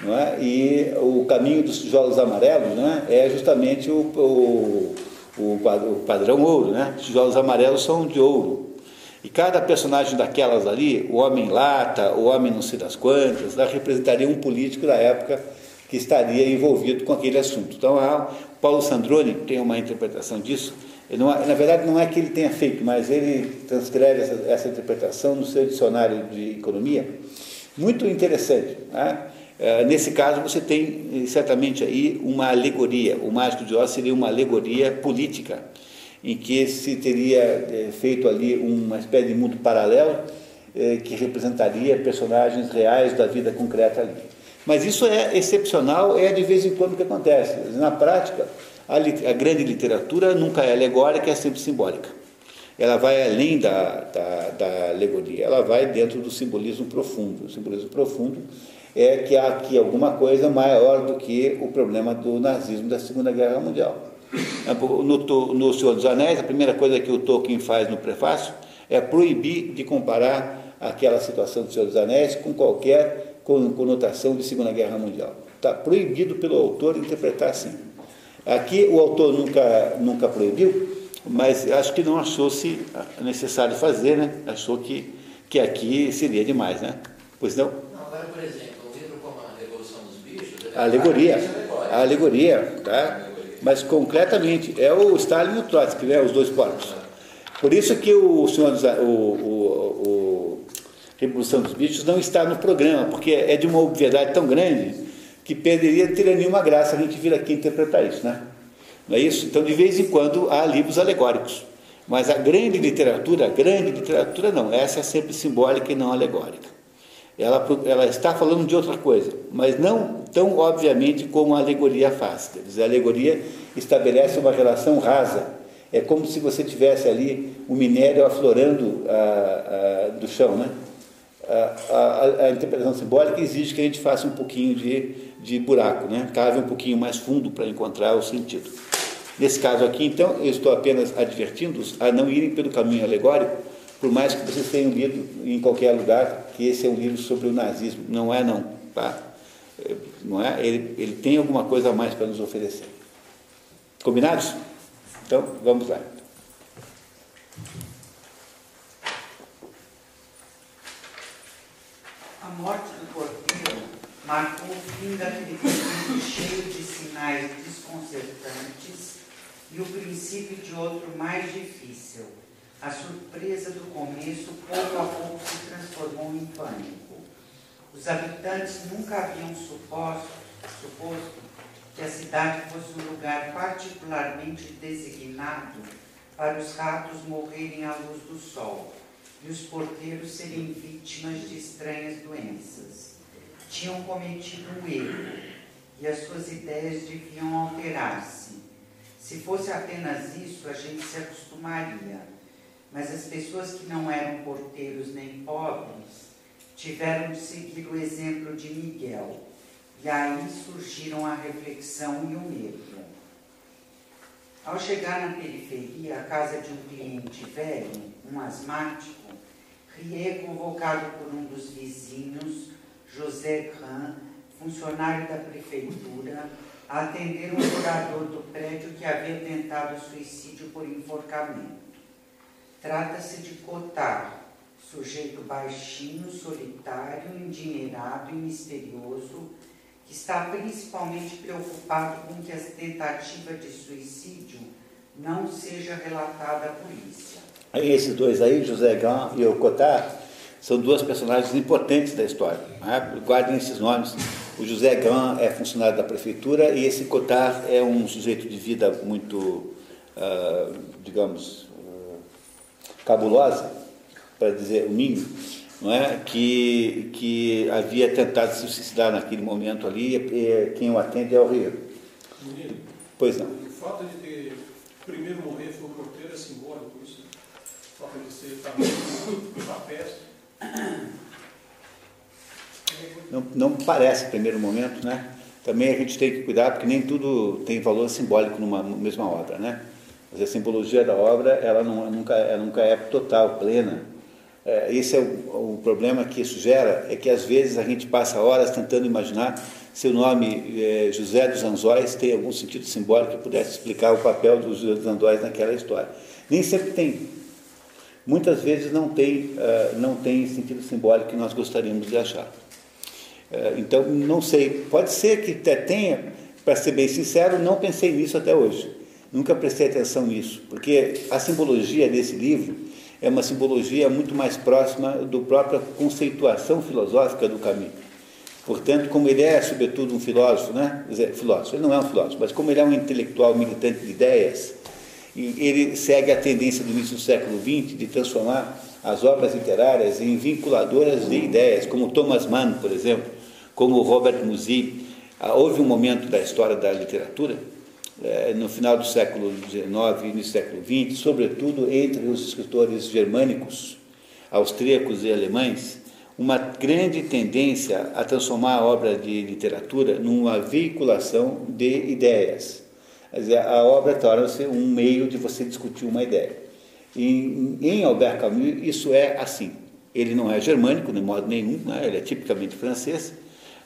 não é? e o caminho dos tijolos amarelos né? é justamente o, o, o, padrão ouro. Né? Os tijolos amarelos são de ouro. E cada personagem daquelas ali, o homem lata, o homem não sei das quantas, representaria um político da época que estaria envolvido com aquele assunto. Então, Paulo Sandroni tem uma interpretação disso. Não, na verdade, não é que ele tenha feito, mas ele transcreve essa, essa interpretação no seu dicionário de economia. Muito interessante. Né? É, nesse caso, você tem certamente aí uma alegoria. O Mágico de Oz seria uma alegoria política em que se teria é, feito ali uma espécie de mundo paralelo é, que representaria personagens reais da vida concreta ali. Mas isso é excepcional, é de vez em quando que acontece. Na prática, a, a grande literatura nunca é alegórica, é sempre simbólica. Ela vai além da, da, da alegoria, ela vai dentro do simbolismo profundo. O simbolismo profundo é que há aqui alguma coisa maior do que o problema do nazismo da Segunda Guerra Mundial. No, no Senhor dos Anéis, a primeira coisa que o Tolkien faz no prefácio é proibir de comparar aquela situação do Senhor dos Anéis com qualquer conotação de Segunda Guerra Mundial. Está proibido pelo autor interpretar assim. Aqui o autor nunca, nunca proibiu, mas acho que não achou-se necessário fazer, né? Achou que, que aqui seria demais, né? Pois não? Não, agora, por exemplo, um livro como A Revolução dos Bichos... A alegoria. A alegoria, tá? Mas concretamente é o Stalin e o Trotsky, né, os dois corpos. Por isso que o senhor o, o, o Revolução dos Bichos não está no programa, porque é de uma obviedade tão grande que perderia ter nenhuma graça a gente vir aqui interpretar isso, né? Não é isso? Então, de vez em quando, há livros alegóricos. Mas a grande literatura, a grande literatura não, essa é sempre simbólica e não alegórica. Ela, ela está falando de outra coisa, mas não tão obviamente como a alegoria faz. Quer dizer, a alegoria estabelece uma relação rasa. É como se você tivesse ali o um minério aflorando a, a, do chão. Né? A, a, interpretação simbólica exige que a gente faça um pouquinho de, de buraco, né? cave um pouquinho mais fundo para encontrar o sentido. Nesse caso aqui, então, eu estou apenas advertindo-os a não irem pelo caminho alegórico, por mais que vocês tenham lido em qualquer lugar que esse é um livro sobre o nazismo. Não é, não. Tá? Não é? Ele, ele tem alguma coisa a mais para nos oferecer. Combinados? Então, vamos lá. A morte do porteiro marcou o fim daquele período cheio de sinais desconcertantes e o princípio de outro mais difícil. A surpresa do começo pouco a pouco se transformou em pânico. Os habitantes nunca haviam suposto, suposto que a cidade fosse um lugar particularmente designado para os ratos morrerem à luz do sol e os porteiros serem vítimas de estranhas doenças. Tinham cometido um erro e as suas ideias deviam alterar-se. Se fosse apenas isso, a gente se acostumaria. Mas as pessoas que não eram porteiros nem pobres tiveram de seguir o exemplo de Miguel e aí surgiram a reflexão e o medo. Ao chegar na periferia, a casa de um cliente velho, um asmático, Rie convocado por um dos vizinhos, José Gran, funcionário da prefeitura, a atender um morador do prédio que havia tentado suicídio por enforcamento. Trata-se de Cotar, sujeito baixinho, solitário, endinheirado e misterioso, que está principalmente preocupado com que a tentativa de suicídio não seja relatada à polícia. Esses dois aí, José Gão e o Cotar, são duas personagens importantes da história. Né? Guardem esses nomes. O José Gran é funcionário da prefeitura e esse Cotar é um sujeito de vida muito, uh, digamos, cabulosa, para dizer o mínimo não é? que, que havia tentado se suicidar naquele momento ali, e quem o atende é o rei. Menino, Pois não. o fato de ter primeiro morrer foi o porteiro é simbólico, isso. O fato de ser peça. Não, não parece primeiro momento, né? Também a gente tem que cuidar, porque nem tudo tem valor simbólico numa mesma obra, né? Mas a simbologia da obra, ela, não, nunca, ela nunca é total, plena. É, esse é o, o problema que isso gera, é que às vezes a gente passa horas tentando imaginar se o nome é, José dos Anzóis tem algum sentido simbólico que pudesse explicar o papel dos José dos Anzóis naquela história. Nem sempre tem. Muitas vezes não tem, uh, não tem sentido simbólico que nós gostaríamos de achar. Uh, então, não sei. Pode ser que até tenha, para ser bem sincero, não pensei nisso até hoje. Nunca prestei atenção nisso, porque a simbologia desse livro é uma simbologia muito mais próxima do própria conceituação filosófica do caminho. Portanto, como ele é, sobretudo, um filósofo, né? Filósofo, ele não é um filósofo, mas como ele é um intelectual militante de ideias, ele segue a tendência do início do século XX de transformar as obras literárias em vinculadoras de ideias, como Thomas Mann, por exemplo, como Robert Musil. Houve um momento da história da literatura, no final do século XIX e início século XX, sobretudo entre os escritores germânicos, austríacos e alemães, uma grande tendência a transformar a obra de literatura numa veiculação de ideias. Quer dizer, a obra torna-se um meio de você discutir uma ideia. E, em Albert Camus, isso é assim. Ele não é germânico, de modo nenhum, né? ele é tipicamente francês,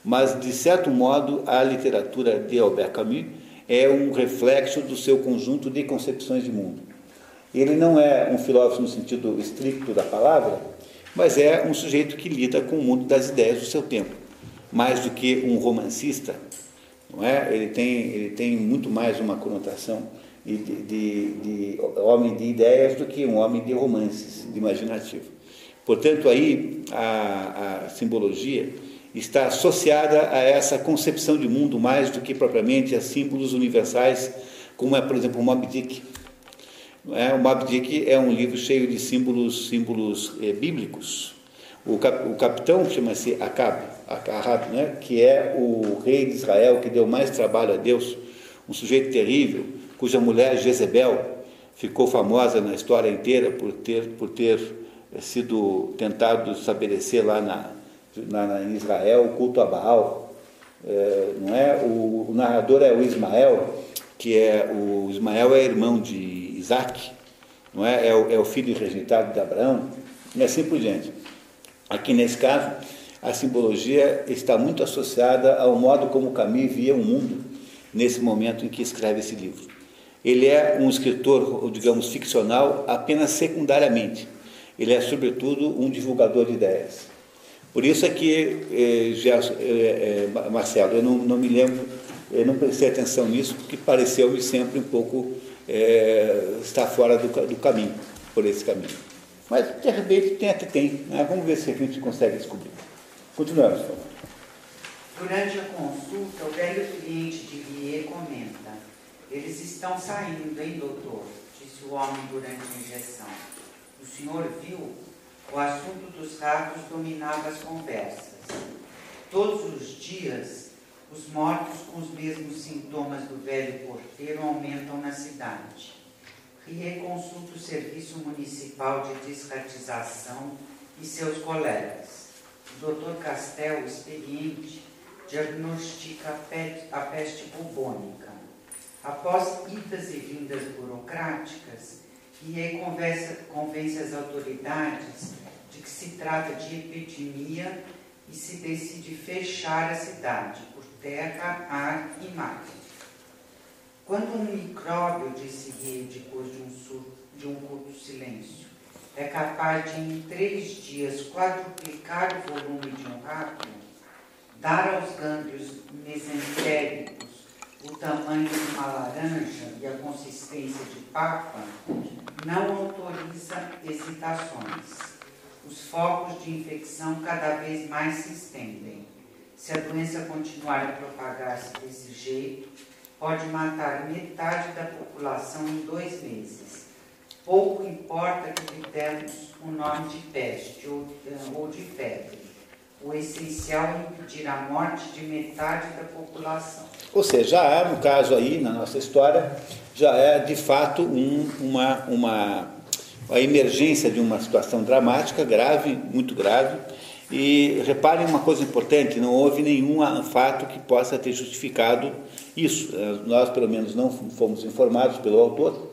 mas, de certo modo, a literatura de Albert Camus é um reflexo do seu conjunto de concepções de mundo. Ele não é um filósofo no sentido estricto da palavra, mas é um sujeito que lida com o mundo das ideias do seu tempo, mais do que um romancista, não é? Ele tem, ele tem muito mais uma conotação de, de, de homem de ideias do que um homem de romances, de imaginativo. Portanto, aí a, a simbologia está associada a essa concepção de mundo mais do que propriamente a símbolos universais, como é, por exemplo, o Moby Dick. É, o Moby Dick é um livro cheio de símbolos, símbolos é, bíblicos. O, cap, o capitão chama-se Acab, Ahab, né, que é o rei de Israel que deu mais trabalho a Deus, um sujeito terrível, cuja mulher Jezebel ficou famosa na história inteira por ter, por ter eh, sido tentado estabelecer lá na, na, em Israel o culto a Baal. É, não é? O, o, narrador é o Ismael, que é o Ismael é irmão de Isaac, não é? É o, é o filho rejeitado de Abraão, e assim por diante. Aqui nesse caso, a simbologia está muito associada ao modo como Camus via o mundo nesse momento em que escreve esse livro. Ele é um escritor, digamos, ficcional apenas secundariamente. Ele é, sobretudo, um divulgador de ideias. Por isso é que, eh, já, eh, eh, Marcelo, eu não, não, me lembro, eu não prestei atenção nisso, porque pareceu-me sempre um pouco eh, estar fora do, do caminho, por esse caminho. Mas, de repente, tem até tem. Né? Vamos ver se a gente consegue descobrir. Continuamos, por favor. Durante a consulta, o velho cliente de Vie comenta: Eles estão saindo, hein, doutor? Disse o homem durante a injeção. O senhor viu? O assunto dos ratos dominava as conversas. Todos os dias, os mortos com os mesmos sintomas do velho porteiro aumentam na cidade. Rie consulta o Serviço Municipal de Desratização e seus colegas. O Dr. Castel, experiente, diagnostica a peste bubônica. Após idas e vindas burocráticas, Rie convence as autoridades de que se trata de epidemia e se decide fechar a cidade por terra, ar e mar. Quando um micróbio, disse Rie depois de um, de um curto silêncio, é capaz de em três dias quadruplicar o volume de um rato, dar aos gânglios mesentéricos o tamanho de uma laranja e a consistência de papa, não autoriza hesitações. Os focos de infecção cada vez mais se estendem. Se a doença continuar a propagar-se desse jeito, pode matar metade da população em dois meses Pouco importa que lhe demos o nome de peste ou, eh, ou de febre. O essencial é impedir a morte de metade da população. Ou seja, já há, no caso aí, na nossa história, já é de fato um, uma, uma a emergência de uma situação dramática, grave, muito grave. E reparem uma coisa importante: não houve nenhum fato que possa ter justificado isso. Eh, nós, pelo menos, não fomos informados pelo autor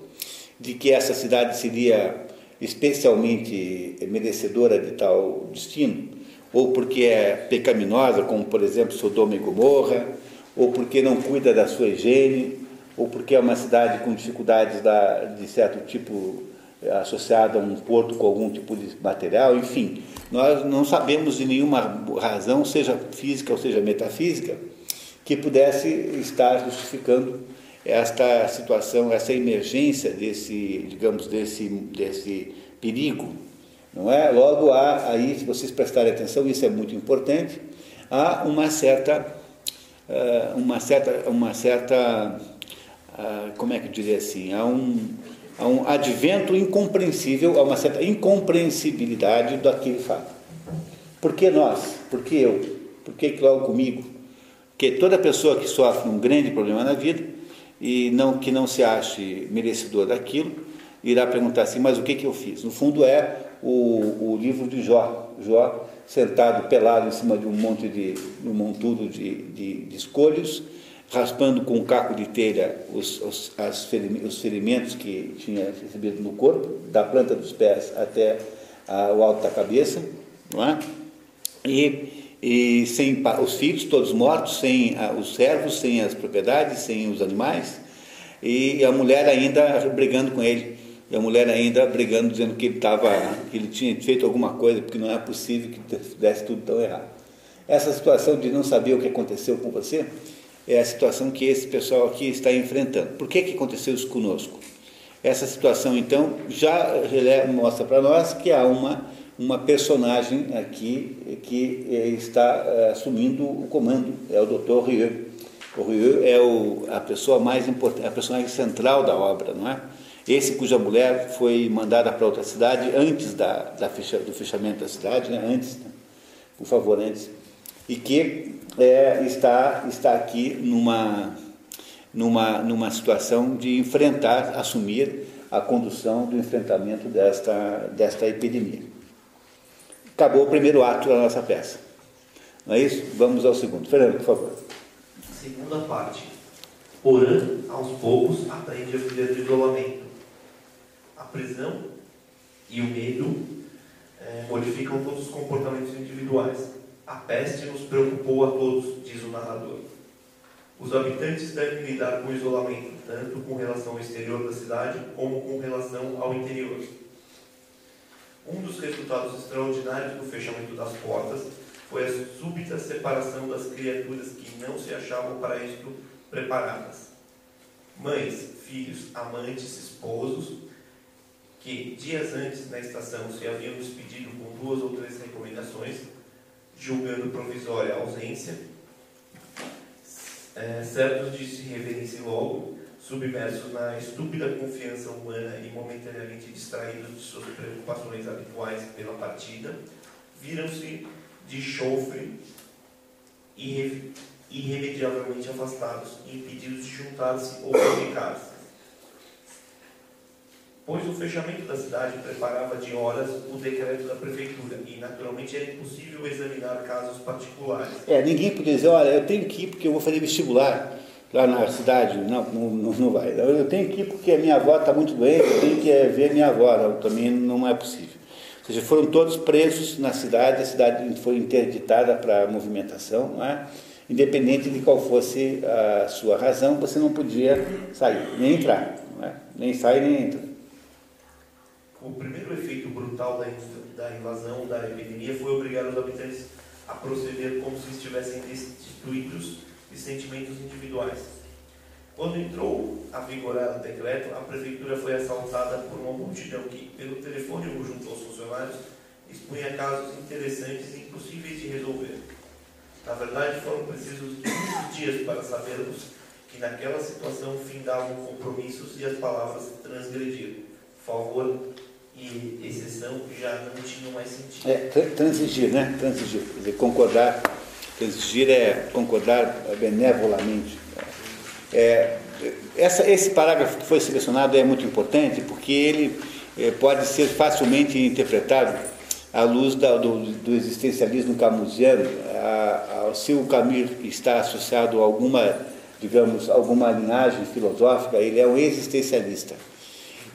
de que essa cidade seria especialmente merecedora de tal destino, ou porque é pecaminosa, como por exemplo Sodoma e Gomorra, ou porque não cuida da sua higiene, ou porque é uma cidade com dificuldades da, de certo tipo eh, associada a um porto com algum tipo de material, enfim, nós não sabemos de nenhuma razão, seja física ou seja metafísica, que pudesse estar justificando esta situação, essa emergência desse, digamos, desse, desse perigo, não é? Logo há aí, se vocês prestarem atenção, isso é muito importante, há uma certa, uma certa, uma certa, ah, como é que eu diria assim, há um, há um advento incompreensível, há uma certa incompreensibilidade daquele fato. Por que nós? Por que eu? Por que logo comigo? Porque toda pessoa que sofre um grande problema na vida e não que não se ache merecedor daquilo, irá perguntar assim, mas o que, que eu fiz? No fundo é o, o livro de Jó, Jó sentado pelado em cima de um monte de um montudo de, de, de escolhos, raspando com um caco de telha os, os, os ferimentos que tinha recebido no corpo, da planta dos pés até a, o alto da cabeça, não é? E, e sem os filhos todos mortos, sem a, os servos, sem as propriedades, sem os animais, e a mulher ainda brigando com ele. E a mulher ainda brigando, dizendo que ele, tava, que ele tinha feito alguma coisa, porque não é possível que desse tudo tão errado. Essa situação de não saber o que aconteceu com você é a situação que esse pessoal aqui está enfrentando. Por que, que aconteceu isso conosco? Essa situação, então, já mostra para nós que há uma, uma personagem aqui que eh, está eh, assumindo o comando, é o Dr. Rieu. O Rieu é o, a pessoa mais importante, a personagem central da obra, não é? Esse cuja mulher foi mandada para outra cidade antes da, da fecha, do fechamento da cidade, né? antes, né? por favor, antes, e que é, está, está aqui numa, numa, numa situação de enfrentar, assumir a condução do enfrentamento desta, desta epidemia. Acabou o primeiro ato da nossa peça. Não é isso? Vamos ao segundo. Fernando, por favor. Segunda parte. Porã, aos poucos, aprende a viver do isolamento prisão e o medo é, modificam todos os comportamentos individuais. A peste nos preocupou a todos, diz o narrador. Os habitantes devem lidar com o isolamento, tanto com relação ao exterior da cidade como com relação ao interior. Um dos resultados extraordinários do fechamento das portas foi a súbita separação das criaturas que não se achavam para isto preparadas. Mães, filhos, amantes, esposos, que dias antes na estação se haviam despedido com duas ou três recomendações, julgando provisória a ausência, é, certos de se reverem-se logo, submersos na estúpida confiança humana e momentaneamente distraídos de suas preocupações habituais pela partida, viram-se de chofre e irremediavelmente afastados e impedidos de juntar-se ou comunicar-se pois o fechamento da cidade preparava de horas o decreto da prefeitura e, naturalmente, era impossível examinar casos particulares. É, ninguém podia dizer, olha, eu tenho que ir porque eu vou fazer vestibular lá na cidade. Não, não, não vai. Eu tenho que ir porque a minha avó está muito doente, eu tenho que é, ver minha avó. Também não é possível. Ou seja, foram todos presos na cidade, a cidade foi interditada para movimentação, não é? independente de qual fosse a sua razão, você não podia sair, nem entrar, é? nem sair nem entrar o primeiro efeito brutal da, da invasão da epidemia foi obrigar os habitantes a proceder como se estivessem destituídos de sentimentos individuais. Quando entrou a vigorar o decreto, a prefeitura foi assaltada por uma multidão que, pelo telefone ou junto aos funcionários, expunha casos interessantes e impossíveis de resolver. Na verdade, foram precisos muitos dias para sabermos que naquela situação findavam compromissos e as palavras transgrediram favor e exceção já não tinham mais sentido. É, transigir, né? Transigir. Quer dizer, concordar. Transigir é concordar benevolamente. É, essa, esse parágrafo que foi selecionado é muito importante porque ele é, pode ser facilmente interpretado à luz da, do, do, existencialismo camusiano, a, a, se o Camus está associado a alguma, digamos, alguma linhagem filosófica, ele é um existencialista.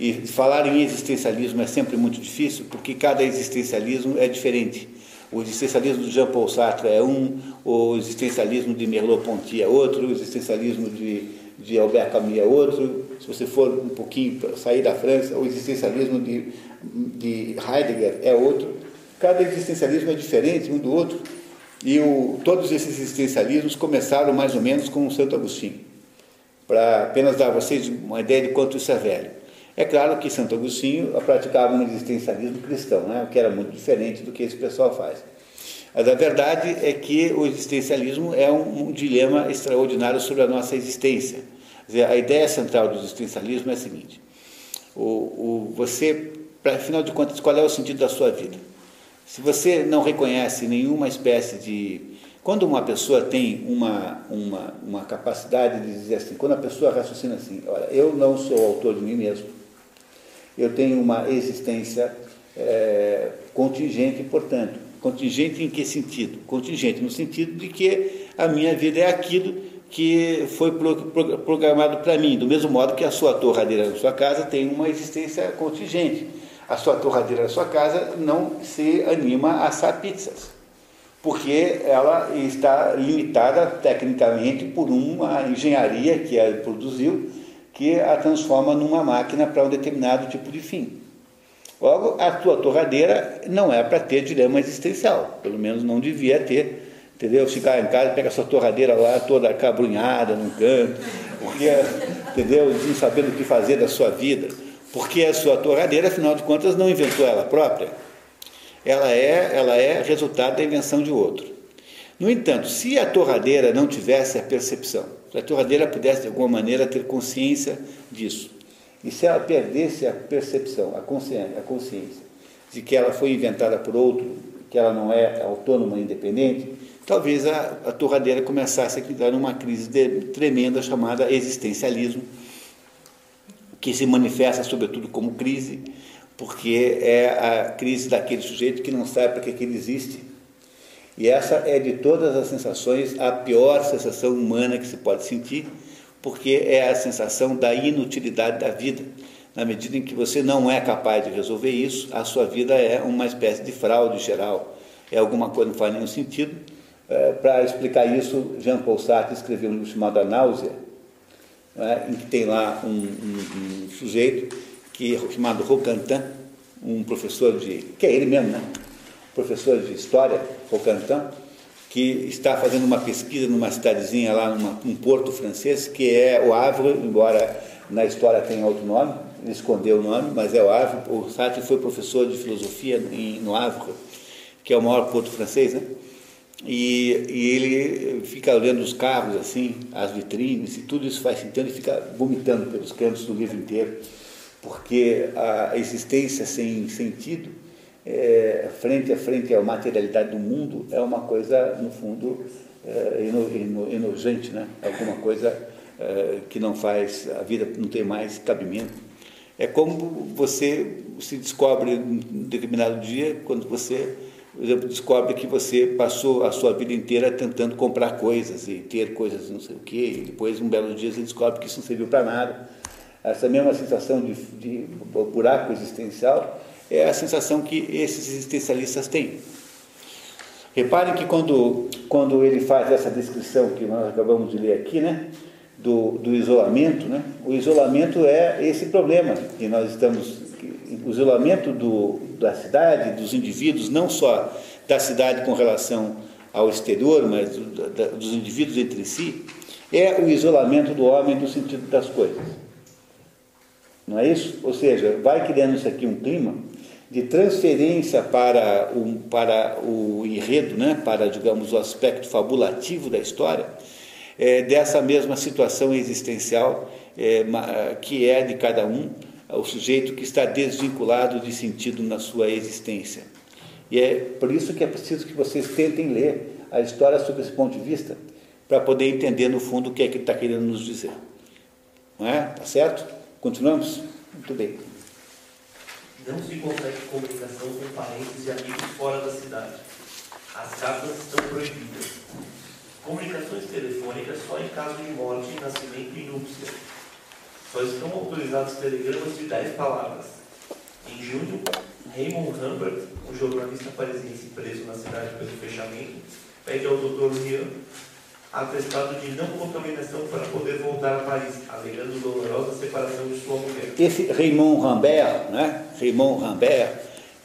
E falar em existencialismo é sempre muito difícil, porque cada existencialismo é diferente. O existencialismo de Jean-Paul Sartre é um, o existencialismo de Merleau-Ponty é outro, o existencialismo de, de Albert Camus é outro. Se você for um pouquinho sair da França, o existencialismo de, de Heidegger é outro. Cada existencialismo é diferente um do outro. E o, todos esses existencialismos começaram mais ou menos com o Santo Agostinho, para apenas dar a vocês uma ideia de quanto isso é velho. É claro que Santo Agostinho praticava um existencialismo cristão, né? o que era muito diferente do que esse pessoal faz. Mas a verdade é que o existencialismo é um, um dilema extraordinário sobre a nossa existência. Dizer, a ideia central do existencialismo é a seguinte: o, o, você, pra, afinal de contas, qual é o sentido da sua vida? Se você não reconhece nenhuma espécie de. Quando uma pessoa tem uma, uma, uma capacidade de dizer assim, quando a pessoa raciocina assim, olha, eu não sou autor de mim mesmo, eu tenho uma existência é, contingente, portanto. Contingente em que sentido? Contingente no sentido de que a minha vida é aquilo que foi programado para mim, do mesmo modo que a sua torradeira na sua casa tem uma existência contingente. A sua torradeira na sua casa não se anima a assar pizzas, porque ela está limitada tecnicamente por uma engenharia que ela produziu que a transforma numa máquina para um determinado tipo de fim. Logo, a tua torradeira não é para ter dilema existencial, pelo menos não devia ter, entendeu? Ficar em casa, pega sua torradeira lá toda cabrunhada num canto, porque, entendeu? Sem saber o que fazer da sua vida, porque a sua torradeira, afinal de contas, não inventou ela própria. Ela é, ela é resultado da invenção de outro. No entanto, se a torradeira não tivesse a percepção, se a torradeira pudesse de alguma maneira ter consciência disso, e se ela perdesse a percepção, a consciência, a consciência de que ela foi inventada por outro, que ela não é autônoma e independente, talvez a, a torradeira começasse a entrar numa crise de, tremenda chamada existencialismo, que se manifesta sobretudo como crise, porque é a crise daquele sujeito que não sabe para que, que ele existe e essa é de todas as sensações a pior sensação humana que se pode sentir, porque é a sensação da inutilidade da vida. Na medida em que você não é capaz de resolver isso, a sua vida é uma espécie de fraude geral. É alguma coisa que não faz nenhum sentido. É, Para explicar isso, Jean-Paul Sartre escreveu um livro chamado A Náusea, é? em que tem lá um, um, um sujeito que, chamado Rocantin, um professor de. que é ele mesmo, né? Professor de história, Rocantin, que está fazendo uma pesquisa numa cidadezinha lá, numa, num porto francês, que é o Havre, embora na história tenha outro nome, ele escondeu o nome, mas é o Havre. O Sartre foi professor de filosofia em, no Havre, que é o maior porto francês, né? E, e, ele fica olhando os carros, assim, as vitrines, e tudo isso faz sentido, e fica vomitando pelos cantos do livro inteiro, porque a existência sem sentido é, frente a frente à materialidade do mundo é uma coisa, no fundo, é, inocente, né? alguma coisa é, que não faz, a vida não tem mais cabimento. É como você se descobre em determinado dia, quando você, por exemplo, descobre que você passou a sua vida inteira tentando comprar coisas e ter coisas não sei o quê, e depois, um belo dia, você descobre que isso não serviu para nada. Essa mesma sensação de, de buraco existencial é a sensação que esses existencialistas têm. Reparem que quando, quando ele faz essa descrição que nós acabamos de ler aqui, né, do, do isolamento, né, o isolamento é esse problema que nós estamos. O isolamento do, da cidade, dos indivíduos, não só da cidade com relação ao exterior, mas do, da, dos indivíduos entre si, é o isolamento do homem no sentido das coisas. Não é isso? Ou seja, vai criando isso aqui um clima de transferência para o, para o enredo, né, para, digamos, o aspecto fabulativo da história, é, dessa mesma situação existencial é, que é de cada um, o sujeito que está desvinculado de sentido na sua existência. E é por isso que é preciso que vocês tentem ler a história sob esse ponto de vista, para poder entender no fundo o que é que ele está querendo nos dizer. Não é? Tá certo? Continuamos? Muito bem. Não se consegue comunicação com parentes e amigos fora da cidade. As cartas estão proibidas. Comunicações telefônicas só em caso de morte, nascimento e núpcia. Só estão autorizados telegramas de 10 palavras. Em junho, Raymond Humbert, um jornalista parisiense preso na cidade pelo fechamento, pede ao Dr. Rian atestado de não contaminação para poder voltar a Paris, alegando dolorosa separação de sua mulher. Esse Raymond Rambert, né? Raymond Rambert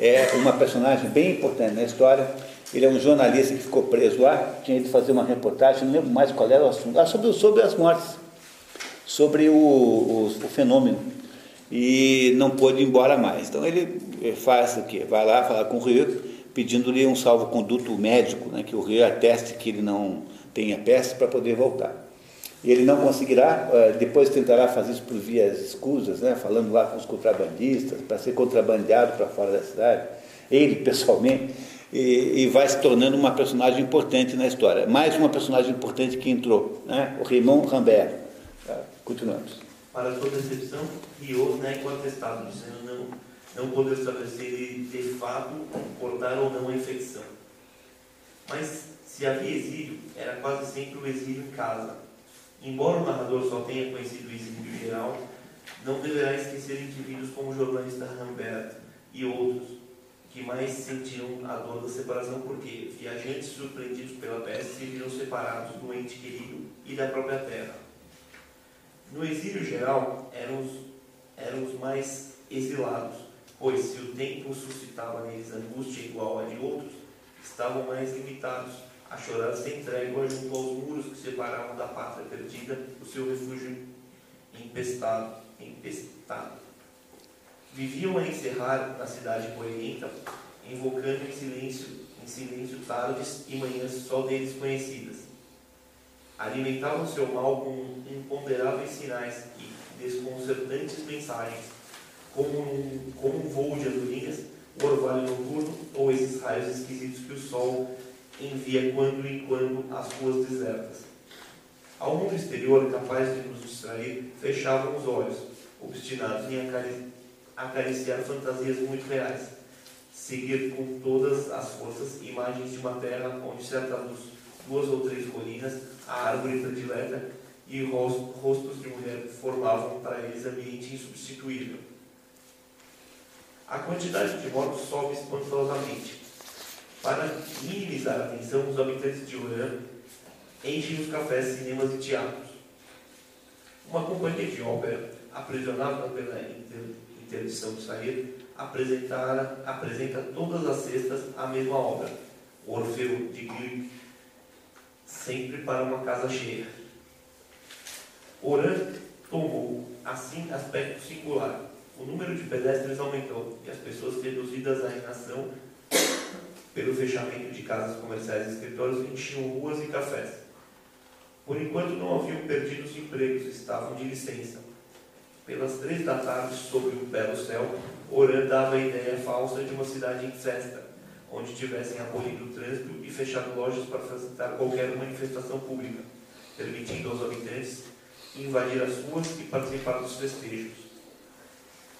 é uma personagem bem importante na história. Ele é um jornalista que ficou preso lá, tinha ido fazer uma reportagem, não lembro mais qual era o assunto, ah, sobre, sobre as mortes, sobre o, o, o fenômeno. E não pôde ir embora mais. Então ele faz o quê? Vai lá falar com o Rio, pedindo-lhe um salvo-conduto médico, né, que o Rio ateste que ele não tenha peste para poder voltar. Ele não conseguirá, eh, depois tentará fazer isso por vias escusas, né, falando lá com os contrabandistas, para ser contrabandeado para fora da cidade, ele pessoalmente, e, e, vai se tornando uma personagem importante na história. Mais uma personagem importante que entrou, né, o Raymond Rambert. Tá, continuamos. Para sua decepção, Rio nega o atestado, dizendo não, não poder estabelecer de fato portar ou não a infecção. Mas se havia exílio, era quase sempre o exílio em casa. Embora o narrador só tenha conhecido o exílio geral, não deverá esquecer indivíduos como o jornalista Rambert e outros que mais sentiram a dor da separação porque viajantes surpreendidos pela peste se viram separados do ente querido e da própria terra. No exílio geral, eram os, eram os mais exilados, pois se o tempo suscitava neles angústia igual a de outros, estavam mais limitados a sem trégua junto aos muros que separavam da pátria perdida o seu refúgio empestado. empestado. Viviam a encerrar na cidade poerenta, invocando em silêncio, em silêncio tardes e manhãs só deles conhecidas. Alimentavam seu mal com imponderáveis sinais e desconcertantes mensagens, como um, como um voo de andorinhas, o orvalho noturno ou esses raios esquisitos que o sol envia quando em quando as ruas desertas. Ao mundo exterior, capaz de nos distrair, fechavam os olhos, obstinados em acariciar fantasias muito reais, seguir com todas as forças imagens de uma terra onde certa luz, duas ou três colinas, a árvore predileta e rostos de mulher formavam para eles ambiente insubstituível. A quantidade de mortos sobe espantosamente para minimizar a tensão, os habitantes de Orã enchem os cafés, cinemas e teatros. Uma companhia de ópera, aprisionada pela interdição de sair, apresenta todas as sextas a mesma obra, o Orfeu de Grieg, sempre para uma casa cheia. Orã tomou, assim, aspecto singular. O número de pedestres aumentou e as pessoas reduzidas à inação pelo fechamento de casas comerciais e escritórios, enchiam ruas e cafés. Por enquanto não haviam perdido os empregos, estavam de licença. Pelas três da tarde, sob o belo céu, Oran dava a ideia falsa de uma cidade em festa, onde tivessem abolido o trânsito e fechado lojas para facilitar qualquer manifestação pública, permitindo aos habitantes invadir as ruas e participar dos festejos.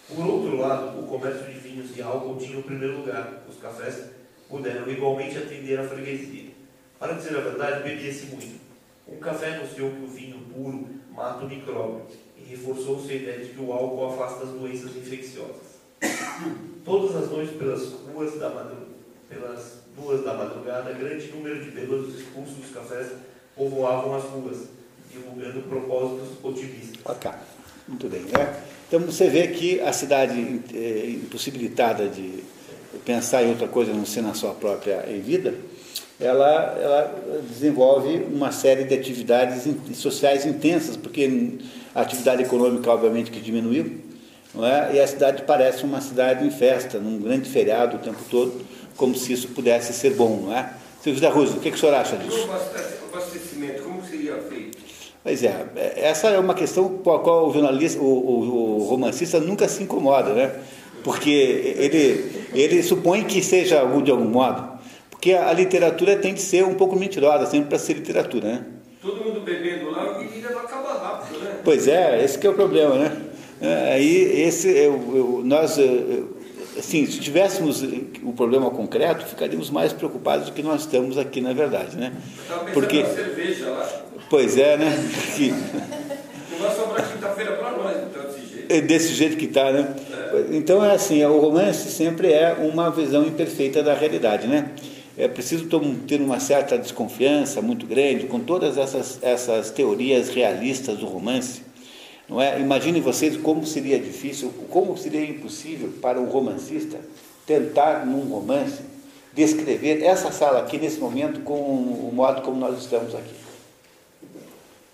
Por outro lado, o comércio de vinhos e álcool tinha o primeiro lugar, os cafés puderam igualmente atender a freguesia. Para dizer a verdade, bebia-se muito. Um café anunciou que o vinho puro mata o micróbio e reforçou-se a ideia de que o álcool afasta as doenças infecciosas. Todas as noites pelas ruas da madrugada, pelas duas da madrugada, grande número de bêbados expulsos dos cafés povoavam as ruas, divulgando propósitos otimistas. Ok, muito bem. Né? Então você vê que a cidade é, impossibilitada de pensar em outra coisa não ser na sua própria vida, ela, ela desenvolve uma série de atividades sociais intensas, porque a atividade econômica, obviamente, que diminuiu, não é? e a cidade parece uma cidade em festa, num grande feriado o tempo todo, como se isso pudesse ser bom. Não é? Silvio da Rússia, o que, que o senhor acha disso? O abastecimento, como seria feito? Pois é, essa é uma questão com a qual o jornalista, o, o, o romancista nunca se incomoda, né? Porque ele, ele supõe que seja algo de algum modo. Porque a, a literatura tem de ser um pouco mentirosa, sempre para ser literatura, né? Todo mundo bebendo lá, a menina vai acabar rápido, né? Pois é, esse que é o problema, né? É, Aí esse eu, eu- nós assim, se tivéssemos o problema concreto, ficaríamos mais preocupados do que nós estamos aqui na verdade, né? Porque cerveja lá. pois é, né? Que, Não vai sobrar quinta-feira para nós, então, é desse jeito que está, né? Então é assim, o romance sempre é uma visão imperfeita da realidade, né? É preciso ter uma certa desconfiança muito grande com todas essas, essas teorias realistas do romance, não é? Imaginem vocês como seria difícil, como seria impossível para um romancista tentar num romance descrever essa sala aqui nesse momento com o modo como nós estamos aqui.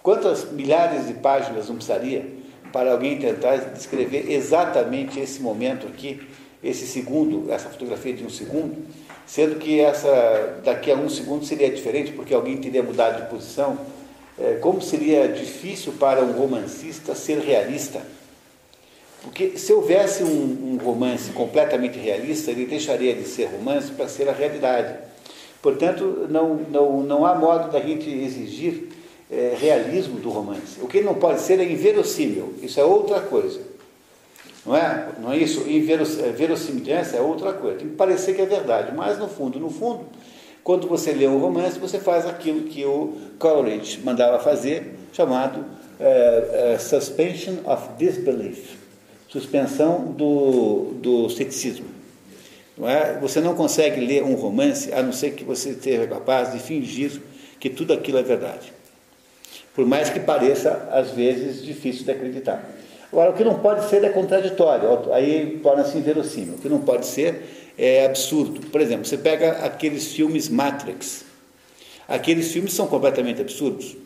Quantas milhares de páginas não precisaria para alguém tentar descrever exatamente esse momento aqui, esse segundo, essa fotografia de um segundo, sendo que essa daqui a um segundo seria diferente porque alguém teria mudado de posição. É, como seria difícil para um romancista ser realista? Porque se houvesse um, um romance completamente realista, ele deixaria de ser romance para ser a realidade. Portanto, não, não, não há modo da gente exigir é, realismo do romance. O que não pode ser é inverossímil. Isso é outra coisa. Não é? Não é isso? Inveros, é, verossimilhança é outra coisa. Tem que parecer que é verdade. Mas, no fundo, no fundo, quando você lê um romance, você faz aquilo que o Coleridge mandava fazer, chamado é, é, suspension of disbelief suspensão do, do ceticismo. Não é? Você não consegue ler um romance a não ser que você seja capaz de fingir que tudo aquilo é verdade. Por mais que pareça, às vezes, difícil de acreditar. Agora, o que não pode ser é contraditório, aí torna-se inverossímil. O que não pode ser é absurdo. Por exemplo, você pega aqueles filmes Matrix. Aqueles filmes são completamente absurdos.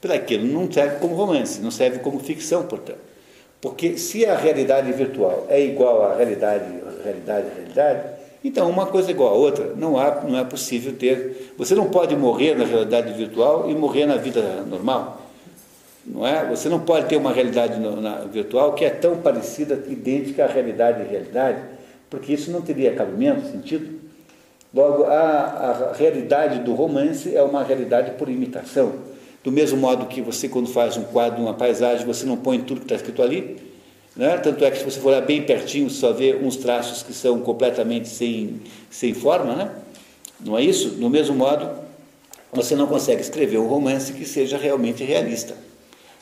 Por aquilo não serve como romance, não serve como ficção, portanto. Porque se a realidade virtual é igual à realidade, realidade, realidade, então uma coisa é igual à outra. Não, há, não é possível ter. Você não pode morrer na realidade virtual e morrer na vida normal. Não é? Você não pode ter uma realidade no, na, virtual que é tão parecida, idêntica à realidade e realidade, porque isso não teria cabimento, sentido. Logo, a, a realidade do romance é uma realidade por imitação. Do mesmo modo que você, quando faz um quadro, uma paisagem, você não põe tudo que está escrito ali. Né? Tanto é que, se você for olhar bem pertinho, você só vê uns traços que são completamente sem, sem forma. Né? Não é isso? Do mesmo modo, você não consegue escrever um romance que seja realmente realista.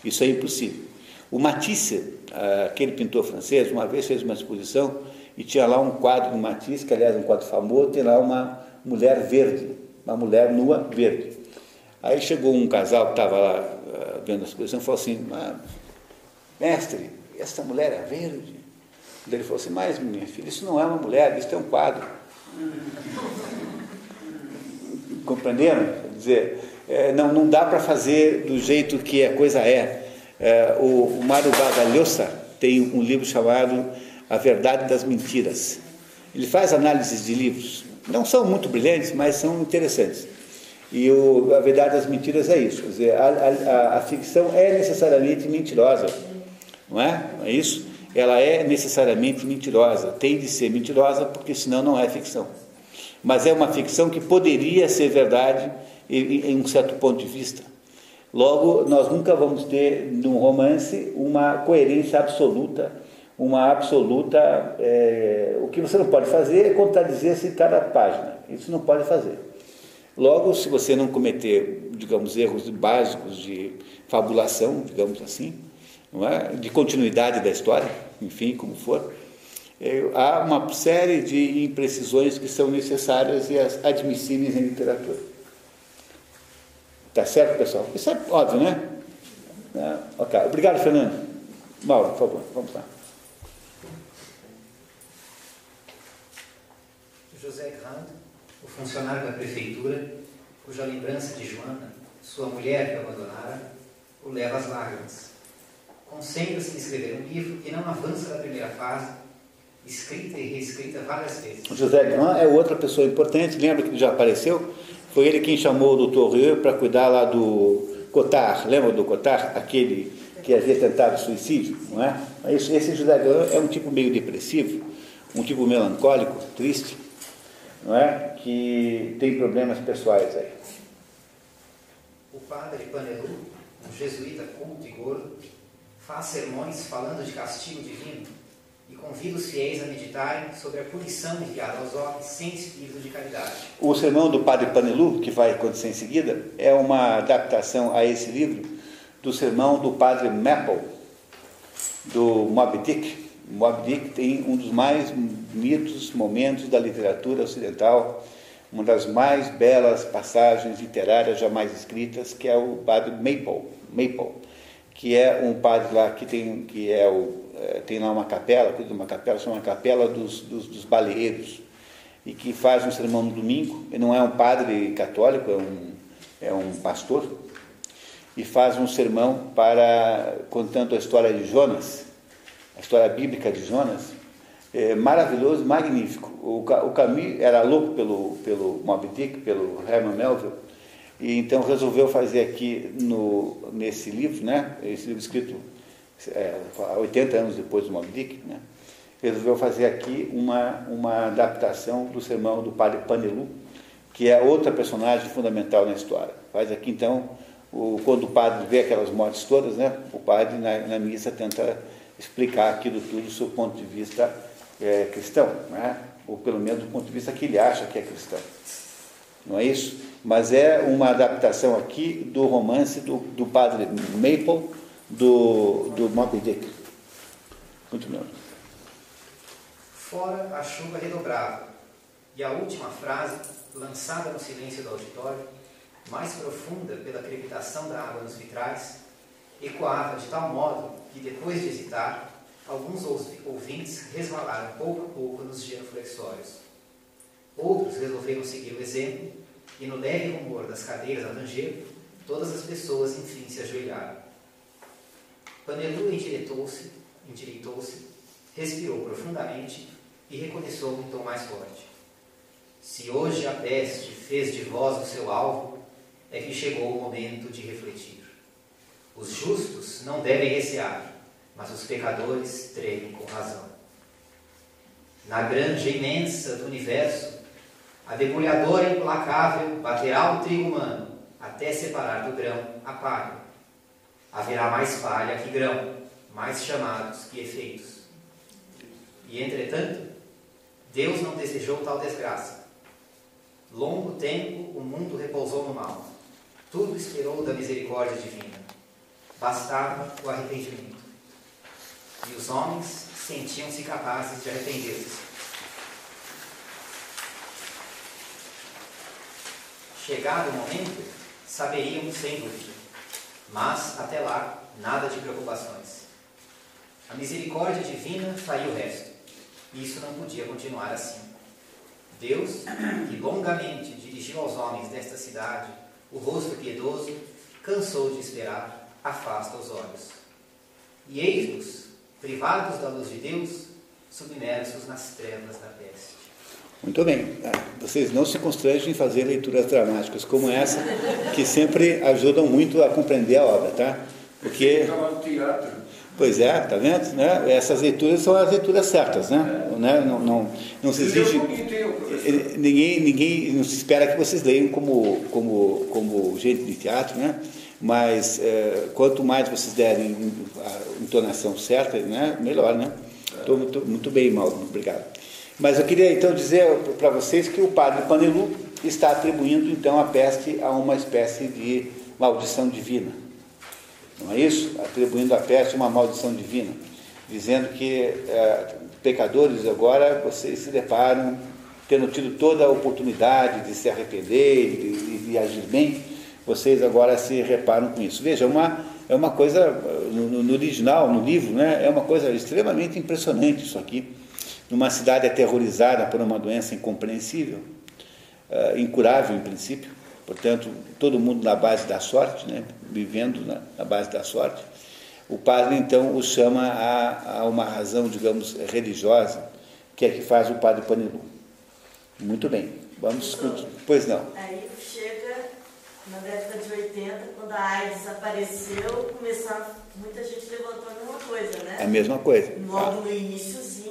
Isso é impossível. O Matisse, aquele pintor francês, uma vez fez uma exposição e tinha lá um quadro do Matisse, que aliás é um quadro famoso, tem lá uma mulher verde, uma mulher nua verde. Aí chegou um casal que estava lá uh, vendo a exposição e falou assim, ah, mestre, essa mulher é verde? Ele falou assim, mas minha filha, isso não é uma mulher, isso é um quadro. Compreenderam? Quer dizer, é, não, não dá para fazer do jeito que a coisa é. é o, o Mário Vargas Llosa tem um livro chamado A Verdade das Mentiras. Ele faz análises de livros. Não são muito brilhantes, mas são interessantes. E o, a verdade das mentiras é isso. Quer dizer, a, a, a, ficção é necessariamente mentirosa, não é? Não é isso? Ela é necessariamente mentirosa. Tem de ser mentirosa, porque senão não é ficção. Mas é uma ficção que poderia ser verdade em, um certo ponto de vista. Logo, nós nunca vamos ter, num romance, uma coerência absoluta, uma absoluta. É, o que você não pode fazer é contradizer-se em cada página. Isso não pode fazer. Logo, se você não cometer, digamos, erros básicos de fabulação, digamos assim, é? de continuidade da história, enfim, como for, é, há uma série de imprecisões que são necessárias e admissíveis em literatura. Tá certo, pessoal? Isso é óbvio, né? É, ok. Obrigado, Fernando. Mauro, por favor, vamos lá. José Grande, o funcionário da prefeitura, cuja lembrança de Joana, sua mulher que abandonara, o leva às lágrimas. Concentra-se em escrever um livro que não avança da primeira fase, escrita e reescrita várias vezes. O José Grande é outra pessoa importante, lembra que já apareceu? Foi ele quem chamou o Dr. Rieu para cuidar lá do Cotar, lembra do Cotar? Aquele que havia tentado suicídio, não é? Esse, esse José Galan é um tipo meio depressivo, um tipo melancólico, triste, não é? Que tem problemas pessoais aí. O padre Panelu, um jesuíta culto e gordo, faz sermões falando de castigo divino e convida os fiéis a meditarem sobre a punição enviada aos homens sem espírito de caridade. O sermão do padre Panelu, que vai acontecer em seguida, é uma adaptação a esse livro do sermão do padre Maple, do Moby Dick. Moby Dick tem um dos mais bonitos momentos da literatura ocidental, uma das mais belas passagens literárias jamais escritas, que é o padre Maple, Maple que é um padre lá que tem, que é o, é, tem lá uma capela, cuida de uma capela, chama Capela dos, dos, dos Baleeiros, e que faz um sermão no domingo, ele não é um padre católico, é um, é um pastor, e faz um sermão para contando a história de Jonas, a história bíblica de Jonas, é maravilhoso, magnífico. O, o Camus era louco pelo, pelo Moby Dick, pelo Herman Melville, e então resolveu fazer aqui no, nesse livro, né, esse livro escrito é, 80 anos depois do Moby Dick, né, resolveu fazer aqui uma, uma adaptação do sermão do padre Panelu, que é outra personagem fundamental na história. Faz aqui então, o, quando o padre vê aquelas mortes todas, né, o padre na, na missa tenta explicar aquilo tudo do seu ponto de vista é, cristão, né, ou pelo menos do ponto de vista que ele acha que é cristão. Não é isso? Mas é uma adaptação aqui do romance do, do padre Maple, do, do Moby Dick. Bem. Fora a chuva redobrava, e a última frase, lançada no silêncio do auditório, mais profunda pela crepitação da água nos vitrais, ecoava de tal modo que, depois de hesitar, alguns ouvintes resvalaram pouco a pouco nos genuflexórios. Outros resolveram seguir o exemplo e, no leve rumor das cadeiras a ranger, todas as pessoas enfim se ajoelharam. Panelu endireitou-se, endireitou-se, respirou profundamente e recomeçou em tom mais forte. Se hoje a peste fez de vós o seu alvo, é que chegou o momento de refletir. Os justos não devem recear, mas os pecadores tremem com razão. Na grande imensa do universo, a debulhadora implacável baterá o trigo humano até separar do grão a palha. Haverá mais palha que grão, mais chamados que efeitos. E entretanto, Deus não desejou tal desgraça. Longo tempo o mundo repousou no mal. Tudo esperou da misericórdia divina. Bastava o arrependimento. E os homens sentiam-se capazes de arrepender-se. Chegado o momento, saberíamos sem dúvida. Mas, até lá, nada de preocupações. A misericórdia divina faria o resto. Isso não podia continuar assim. Deus, que longamente dirigiu aos homens desta cidade o rosto piedoso, cansou de esperar, afasta os olhos. E eis-nos, privados da luz de Deus, submersos nas trevas da. Muito bem. Ah, vocês não se constrangem em fazer leituras dramáticas como essa, que sempre ajudam muito a compreender a obra, tá? Porque. Pois é, tá vendo? Né? Essas leituras são as leituras certas, né? né? Não, não, não se exige. Ninguém, ninguém não se espera que vocês leiam como, como, como gente de teatro, né? Mas é, quanto mais vocês derem a entonação certa, né? melhor, né? Estou muito, muito bem, Mauro. Obrigado. Mas eu queria então dizer para vocês que o padre Panelu está atribuindo então a peste a uma espécie de maldição divina. Não é isso? Atribuindo a peste uma maldição divina, dizendo que é, pecadores agora vocês se deparam, tendo tido toda a oportunidade de se arrepender e de, de, agir bem, vocês agora se reparam com isso. Veja, é uma, é uma coisa, no, no original, no livro, né, é uma coisa extremamente impressionante isso aqui numa cidade aterrorizada por uma doença incompreensível, uh, incurável em princípio, portanto, todo mundo na base da sorte, né, vivendo na, na base da sorte, o padre então o chama a, a, uma razão, digamos, religiosa, que é que faz o padre Panilu. Muito bem, vamos. Pois não. Aí chega na década de 80 80, quando a AIDS apareceu, começaram, muita gente levantou a mesma coisa, né? A mesma coisa. Logo no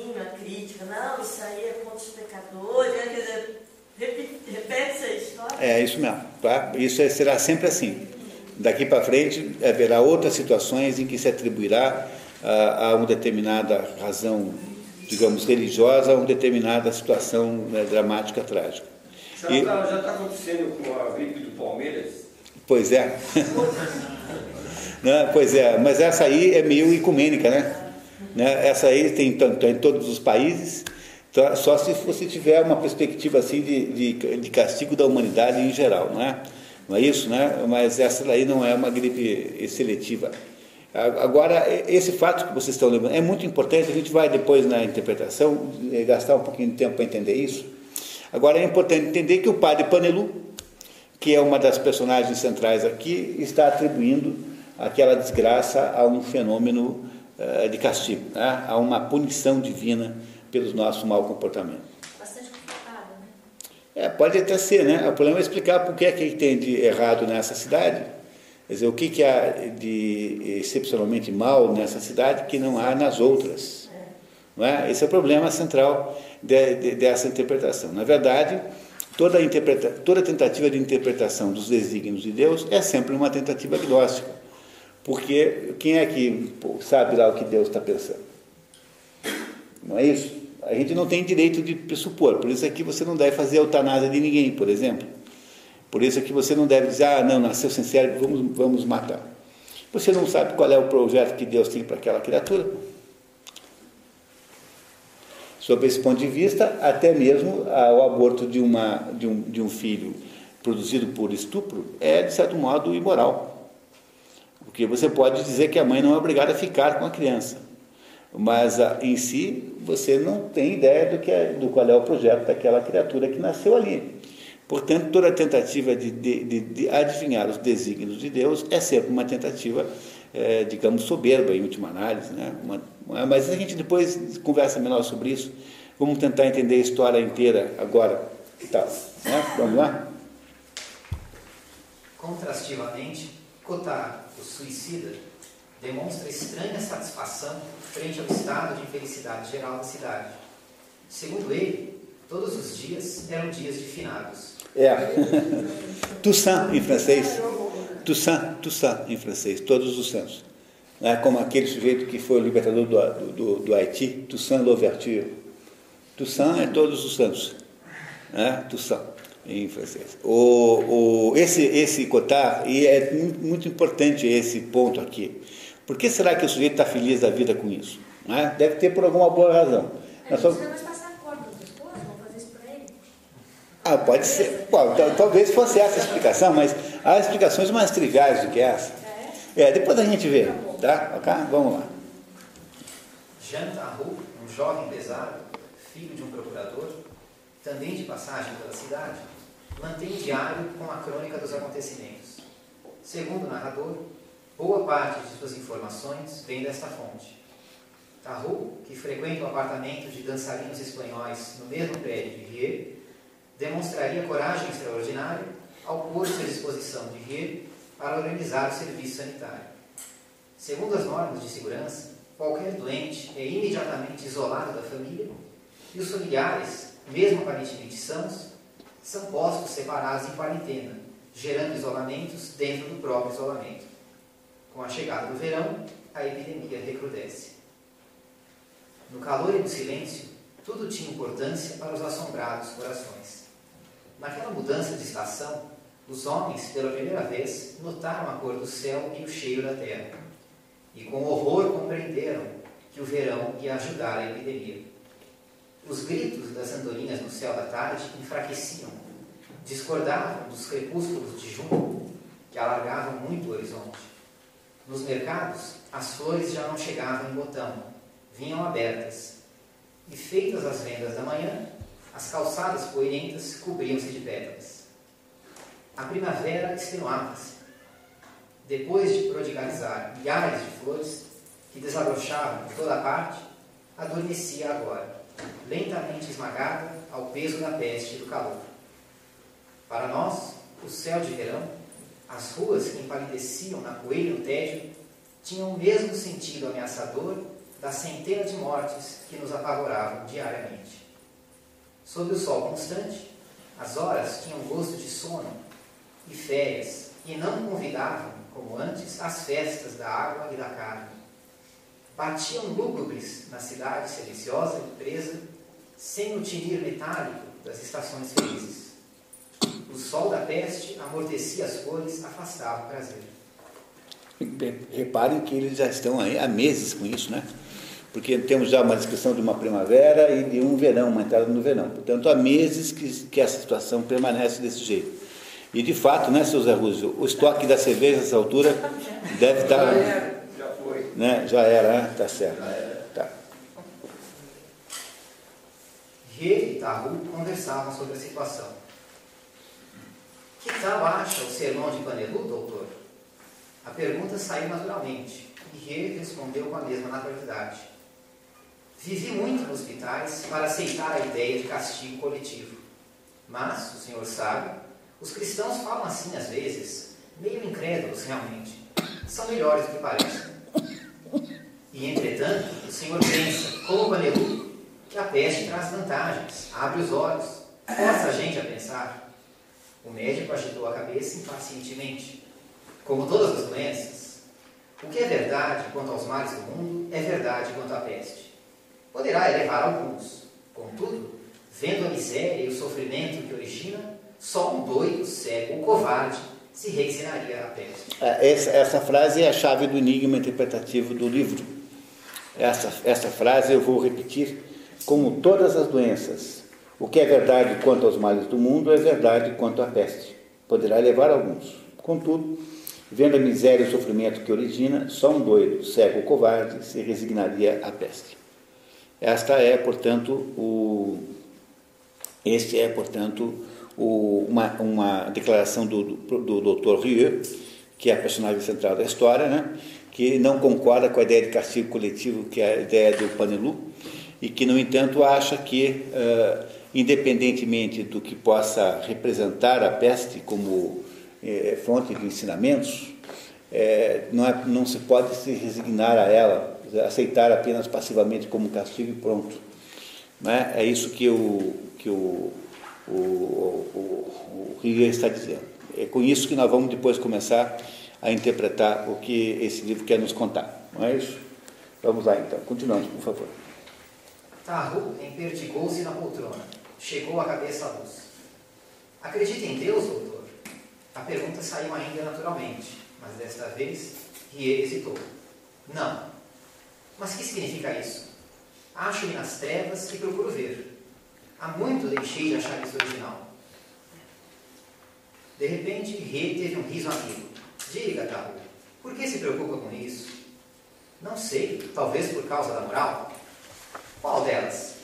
iníciozinho, a crítica, não, isso aí é contra os pecadores, né? quer dizer, repete, repete essa história. É isso mesmo. Tá? Isso é- será sempre assim. Daqui para frente haverá outras situações em que se atribuirá a, a uma determinada razão, digamos, religiosa, a uma determinada situação né, dramática, trágica. Já está acontecendo com a gripe do Palmeiras? Pois é. Né? Pois é, mas essa aí é meio ecumênica, né? Né? Essa aí tem tanto em todos os países, tá? só se você tiver uma perspectiva assim de, de, de castigo da humanidade em geral, não é? Não é isso, né? Mas essa daí não é uma gripe seletiva. Agora, esse fato que vocês estão lembrando é muito importante, a gente vai depois na interpretação eh, gastar um pouquinho de tempo para entender isso. Agora, é importante entender que o padre Panelu, que é uma das personagens centrais aqui, está atribuindo aquela desgraça a um fenômeno eh, de castigo, né? a uma punição divina pelo nosso mau comportamento. Bastante complicado, né? É, pode até ser, né? O problema é explicar por que é que tem de errado nessa cidade. Quer dizer, o que, que há de excepcionalmente mal nessa cidade que não há nas outras. Não é? Esse é o problema central de- de- dessa interpretação. Na verdade, toda, toda tentativa de interpretação dos desígnios de Deus é sempre uma tentativa gnóstica. Porque quem é que sabe lá o que Deus está pensando? Não é isso? A gente não tem direito de pressupor. Por isso é que você não deve fazer eutanásia de ninguém, por exemplo. Por isso é que você não deve dizer, ah, não, nasceu sem cérebro, vamos, vamos matar. Você não sabe qual é o projeto que Deus tem para aquela criatura. Sob esse ponto de vista, até mesmo ah, o aborto de, uma, de, um, de um filho produzido por estupro é, de certo modo, imoral. Porque você pode dizer que a mãe não é obrigada a ficar com a criança. Mas ah, em si, você não tem ideia do, que é, do qual é o projeto daquela criatura que nasceu ali. Portanto, toda tentativa de, de, de, de adivinhar os desígnios de Deus é sempre uma tentativa, eh, digamos, soberba, em última análise. Né? Uma- mas a gente depois conversa melhor sobre isso. Vamos tentar entender a história inteira agora. Tá, né? Vamos lá? Contrastivamente, Cotard, o suicida, demonstra estranha satisfação frente ao estado de infelicidade geral da cidade. Segundo ele, todos os dias eram dias de finados. É. Toussaint em francês. Toussaint, Toussaint em francês, todos os santos. É como aquele sujeito que foi o libertador do, do, do Haiti, Toussaint Louverture. Toussaint é todos os santos. Né? Toussaint em francês. O, o, esse, esse Cotard, e é muito, importante esse ponto aqui. Por que será que o sujeito está feliz da vida com isso? Não é? Deve ter por alguma boa razão. É, sua- Você vai passar a corda das esposas, vamos fazer isso pra ele. Ah, pode ser. Pô, tal- talvez fosse essa a explicação, mas há explicações mais triviais do que essa. É, depois a gente vê, tá? Ok? Vamos lá. Jean Tarrou, um jovem pesado, filho de um procurador, também de passagem pela cidade, mantém diário com a crônica dos acontecimentos. Segundo o narrador, boa parte de suas informações vem desta fonte. Tarrou, que frequenta o apartamento de dançarinos espanhóis no mesmo prédio de Rier, demonstraria coragem extraordinária ao pôr-se à disposição de Rier para organizar o serviço sanitário. Segundo as normas de segurança, qualquer doente é imediatamente isolado da família e os familiares, mesmo aparentemente sãos, são postos separados em quarentena, gerando isolamentos dentro do próprio isolamento. Com a chegada do verão, a epidemia recrudesce. No calor e no silêncio, tudo tinha importância para os assombrados corações. Naquela mudança de estação, os homens, pela primeira vez, notaram a cor do céu e o cheiro da terra. E com horror compreenderam que o verão ia ajudar a epidemia. Os gritos das andorinhas no céu da tarde enfraqueciam, discordavam dos crepúsculos de junho que alargavam muito o horizonte. Nos mercados, as flores já não chegavam em botão, vinham abertas. E feitas as vendas da manhã, as calçadas poeirentas cobriam-se de pétalas. A primavera extenuava-se. Depois de prodigalizar milhares de flores que desabrochavam por toda parte, adormecia agora, lentamente esmagada ao peso da peste e do calor. Para nós, o céu de verão As ruas que empalideciam na poeira e no tédio tinham o mesmo sentido ameaçador das centenas de mortes que nos apavoravam diariamente. Sob o sol constante, as horas tinham gosto de sono e férias e não convidavam, como antes, as festas da água e da carne. Batiam lúgubres na cidade silenciosa e presa, sem o tinir metálico das estações felizes. O sol da peste amortecia as cores, afastava o prazer. Reparem que eles já estão aí há meses com isso, né? Porque temos já uma descrição de uma primavera e de um verão, uma entrada no verão. Portanto, há meses que, que essa situação permanece desse jeito. E de fato, né, seu Zé Rússio, o estoque da cerveja nessa altura deve estar. Já foi. Né, já era, né? Tá certo. Tá. Rê e Taru conversavam sobre a situação. Que tal acha o sermão de Panelu, doutor? A pergunta saiu naturalmente, e Rê respondeu com a mesma naturalidade. Vivi muito nos hospitais para aceitar a ideia de castigo coletivo. Mas, o senhor sabe, os cristãos falam assim às vezes, meio incrédulos realmente. São melhores do que parecem. E, entretanto, o senhor pensa, como Panelu, que a peste traz vantagens, abre os olhos, força a gente a pensar. O médico agitou a cabeça impacientemente. Como todas as doenças, o que é verdade quanto aos males do mundo é verdade quanto à peste. Poderá elevar alguns. Contudo, vendo a miséria e o sofrimento que origina, só um doido, cego ou covarde se resignaria à peste. É, Essa, essa frase é a chave do enigma interpretativo do livro. Essa, essa frase eu vou repetir. Como todas as doenças, o que é verdade quanto aos males do mundo é verdade quanto à peste. Poderá levar alguns. Contudo, vendo a miséria e o sofrimento que origina, só um doido, cego ou covarde se resignaria à peste. Esta é, portanto, o, este é, portanto, o, uma, uma declaração do, do, do Dr. Rieu, que é a personagem central da história, né? que não concorda com a ideia de castigo coletivo, que é a ideia do Panelu, e que, no entanto, acha que, uh, independentemente do que possa representar a peste como eh, fonte de ensinamentos, eh, não, é, não se pode se resignar a ela, aceitar apenas passivamente como castigo e pronto. Né? É isso que o, que o, o, o, o Ria está dizendo. É com isso que nós vamos depois começar a interpretar o que esse livro quer nos contar. Não é isso? Vamos lá então. Continuamos, por favor. Taru emperdigou-se na poltrona. Chegou a cabeça à luz. Acredita em Deus, doutor? A pergunta saiu ainda naturalmente, mas desta vez Rie hesitou. Não. Mas que significa isso? Acho-me nas trevas e procuro ver. Há muito deixei de achar isso original. De repente, Rie teve um riso amigo. Diga, Taru, por que se preocupa com isso? Não sei, talvez por causa da moral. Qual delas?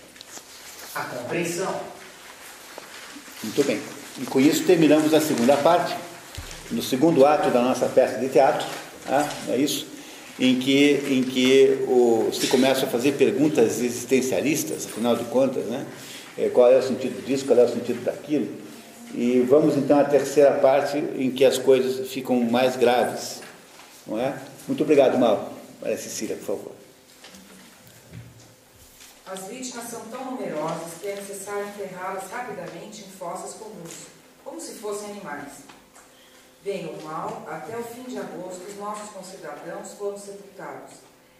A compreensão. Muito bem. E com isso terminamos a segunda parte, no segundo ato da nossa peça de teatro, não é isso? Em que, em que o, se começa a fazer perguntas existencialistas, afinal de contas, né? É, qual é o sentido disso, qual é o sentido daquilo. E vamos então à terceira parte, em que as coisas ficam mais graves. Não é? Muito obrigado, Mal. Maria Cecília, por favor. As vítimas são tão numerosas que é necessário enterrá-las rapidamente em fossas comuns, como se fossem animais. Bem ou mal, até o fim de agosto, os nossos concidadãos foram sepultados,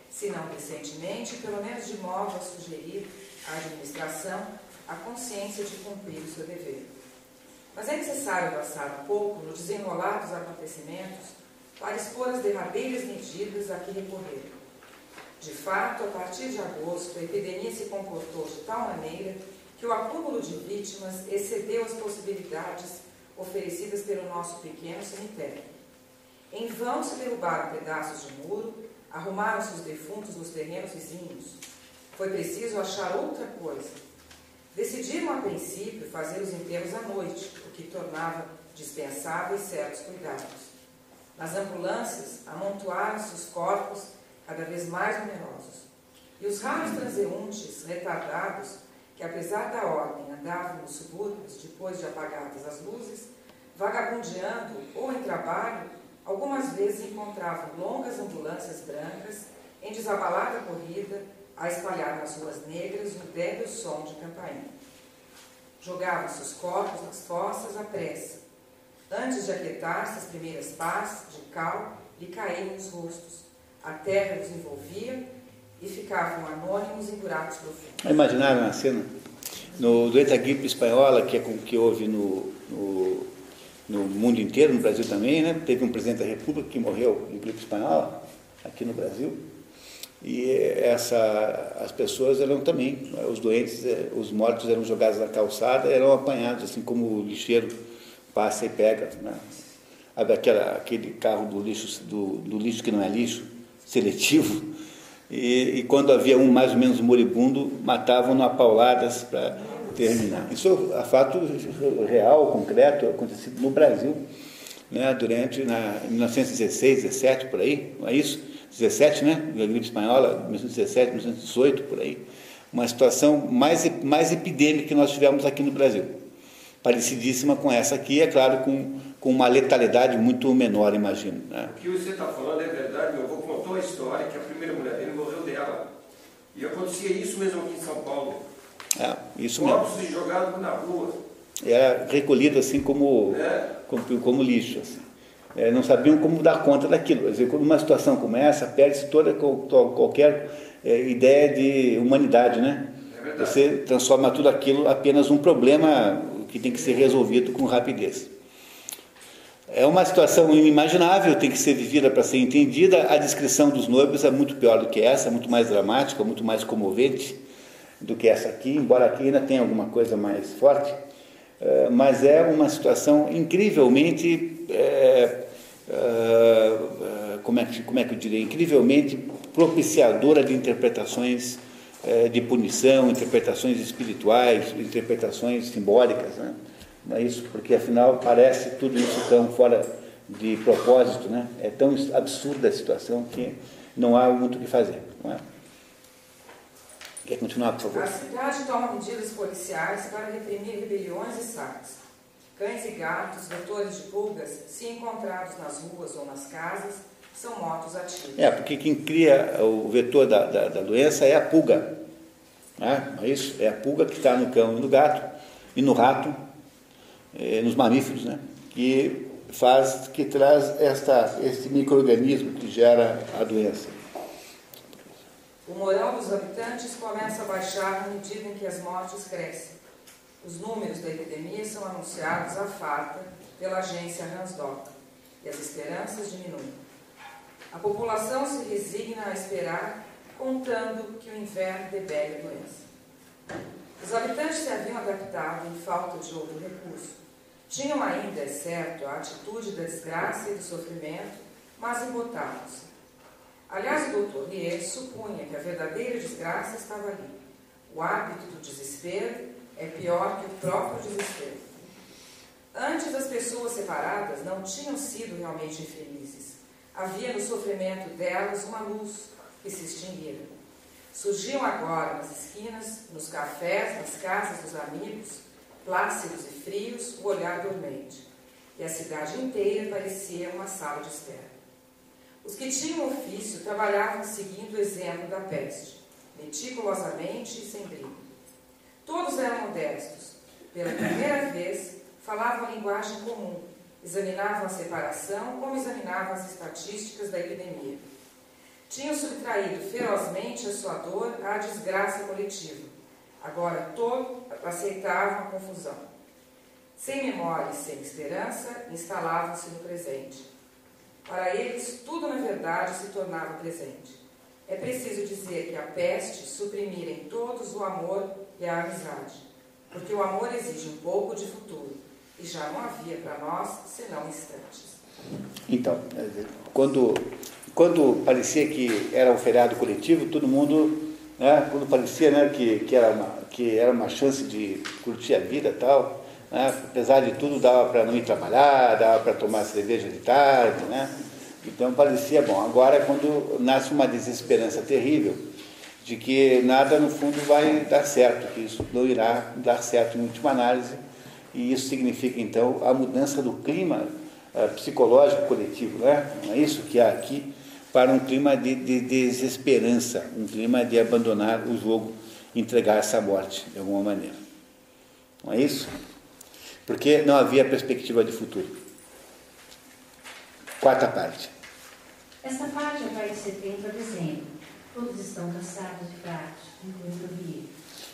se não recentemente, pelo menos de modo a sugerir à administração a consciência de cumprir o seu dever. Mas é necessário avançar um pouco no desenrolar dos acontecimentos para expor as derradeiras medidas a que recorreram. De fato, a partir de agosto, a epidemia se comportou de tal maneira que o acúmulo de vítimas excedeu as possibilidades oferecidas pelo nosso pequeno cemitério. Em vão se derrubaram pedaços de muro, arrumaram-se os defuntos nos terrenos vizinhos. Foi preciso achar outra coisa. Decidiram a princípio fazer os enterros à noite, o que tornava dispensáveis certos cuidados. Nas ambulâncias, amontoaram-se os corpos cada vez mais numerosos. E os raros transeuntes, retardados, que apesar da ordem andavam nos subúrbios depois de apagadas as luzes, vagabundeando ou em trabalho, algumas vezes encontravam longas ambulâncias brancas em desabalada corrida a espalhar nas ruas negras um débil som de campainha. Jogavam-se os corpos nas fossas à pressa. Antes de aquietar-se as primeiras pás de cal lhe caíam nos rostos. A terra os envolvia e ficavam anônimos em buracos profundos. Imaginaram a cena? No, durante a gripe espanhola, que é com que houve no, no, no, mundo inteiro, no Brasil também, né? teve um presidente da República que morreu de gripe espanhola, aqui no Brasil. E essa, as pessoas eram também, os doentes, eh, os mortos eram jogados na calçada, eram apanhados, assim como o lixeiro passa e pega. Né? Aquela, aquele carro do lixo, do, do lixo que não é lixo, seletivo, e, e, quando havia um mais ou menos moribundo, matavam-no a pauladas para terminar. Isso é fato real, concreto, acontecido no Brasil, né, durante na, 1916, 17, por aí, não é isso? 17, né? A gripe espanhola, 1917, 1918, por aí. Uma situação mais, mais epidêmica que nós tivemos aqui no Brasil. Parecidíssima com essa aqui, é claro, com, com uma letalidade muito menor, imagino. Né? O que você está falando é verdade. Meu avô história que a primeira mulher dele morreu dela. E acontecia isso mesmo aqui em São Paulo. É, isso Corpos mesmo. jogados na rua. Era recolhido assim como, É. como, como lixo. Assim. É, não sabiam como dar conta daquilo. Quer dizer, quando uma situação como essa, perde-se toda qualquer é, ideia de humanidade, né? É. Você transforma tudo aquilo apenas um problema que tem que ser resolvido com rapidez. É uma situação inimaginável, tem que ser vivida para ser entendida. A descrição dos noivos é muito pior do que essa, muito mais dramática, muito mais comovente do que essa aqui, embora aqui ainda tenha alguma coisa mais forte. Eh, mas é uma situação incrivelmente, eh, eh, como, é que, como é que eu diria, incrivelmente propiciadora de interpretações eh, de punição, interpretações espirituais, interpretações simbólicas. Né? Não é isso? Porque afinal parece tudo isso tão fora de propósito, né? é tão absurda a situação que não há muito o que fazer. Não é? Quer continuar, por favor? A cidade toma medidas policiais para reprimir rebeliões e saques. Cães e gatos, vetores de pulgas, se encontrados nas ruas ou nas casas, são mortos a tiros. É, porque quem cria o vetor da, da, da doença é a pulga. Né? Não é isso? É a pulga que está no cão e no gato, e no rato, eh, nos mamíferos, né? que faz, que traz esta, esse microorganismo que gera a doença. O moral dos habitantes começa a baixar à medida em que as mortes crescem. Os números da epidemia são anunciados à farta pela agência Hansdock e as esperanças diminuem. A população se resigna a esperar, contando que o inverno debele a doença. Os habitantes se haviam adaptado em falta de outro recurso. Tinham ainda, é certo, a atitude da desgraça e do sofrimento, mas embotavam-se. Aliás, o doutor Rier supunha que a verdadeira desgraça estava ali. O hábito do desespero é pior que o próprio desespero. Antes, as pessoas separadas não tinham sido realmente infelizes. Havia no sofrimento delas uma luz que se extinguira. Surgiam agora nas esquinas, nos cafés, nas casas dos amigos, plácidos e frios, o olhar dormente. E a cidade inteira parecia uma sala de espera. Os que tinham ofício trabalhavam seguindo o exemplo da peste, meticulosamente e sem brilho. Todos eram modestos. Pela primeira vez, falavam a linguagem comum, examinavam a separação como examinavam as estatísticas da epidemia. Tinham subtraído ferozmente a sua dor à desgraça coletiva. Agora todos aceitavam a confusão. Sem memória e sem esperança, instalavam-se no presente. Para eles, tudo na verdade se tornava presente. É preciso dizer que a peste suprimira em todos o amor e a amizade, porque o amor exige um pouco de futuro, e já não havia para nós senão instantes. Então, quando, quando parecia que era um feriado coletivo, todo mundo, né, quando parecia né, que, que, era uma, que era uma chance de curtir a vida e tal, né, apesar de tudo, dava para não ir trabalhar, dava para tomar cerveja de tarde, né? Então parecia bom. Agora, quando nasce uma desesperança terrível de que nada no fundo vai dar certo, que isso não irá dar certo em última análise, e isso significa então a mudança do clima uh, psicológico coletivo, né? não é isso que há aqui, para um clima de, de, desesperança, um clima de abandonar o jogo, entregar-se à morte de alguma maneira. Não é isso? Porque não havia perspectiva de futuro. Quarta parte. Esta parte vai de setembro a dezembro. Todos estão cansados e fracos, incluindo o.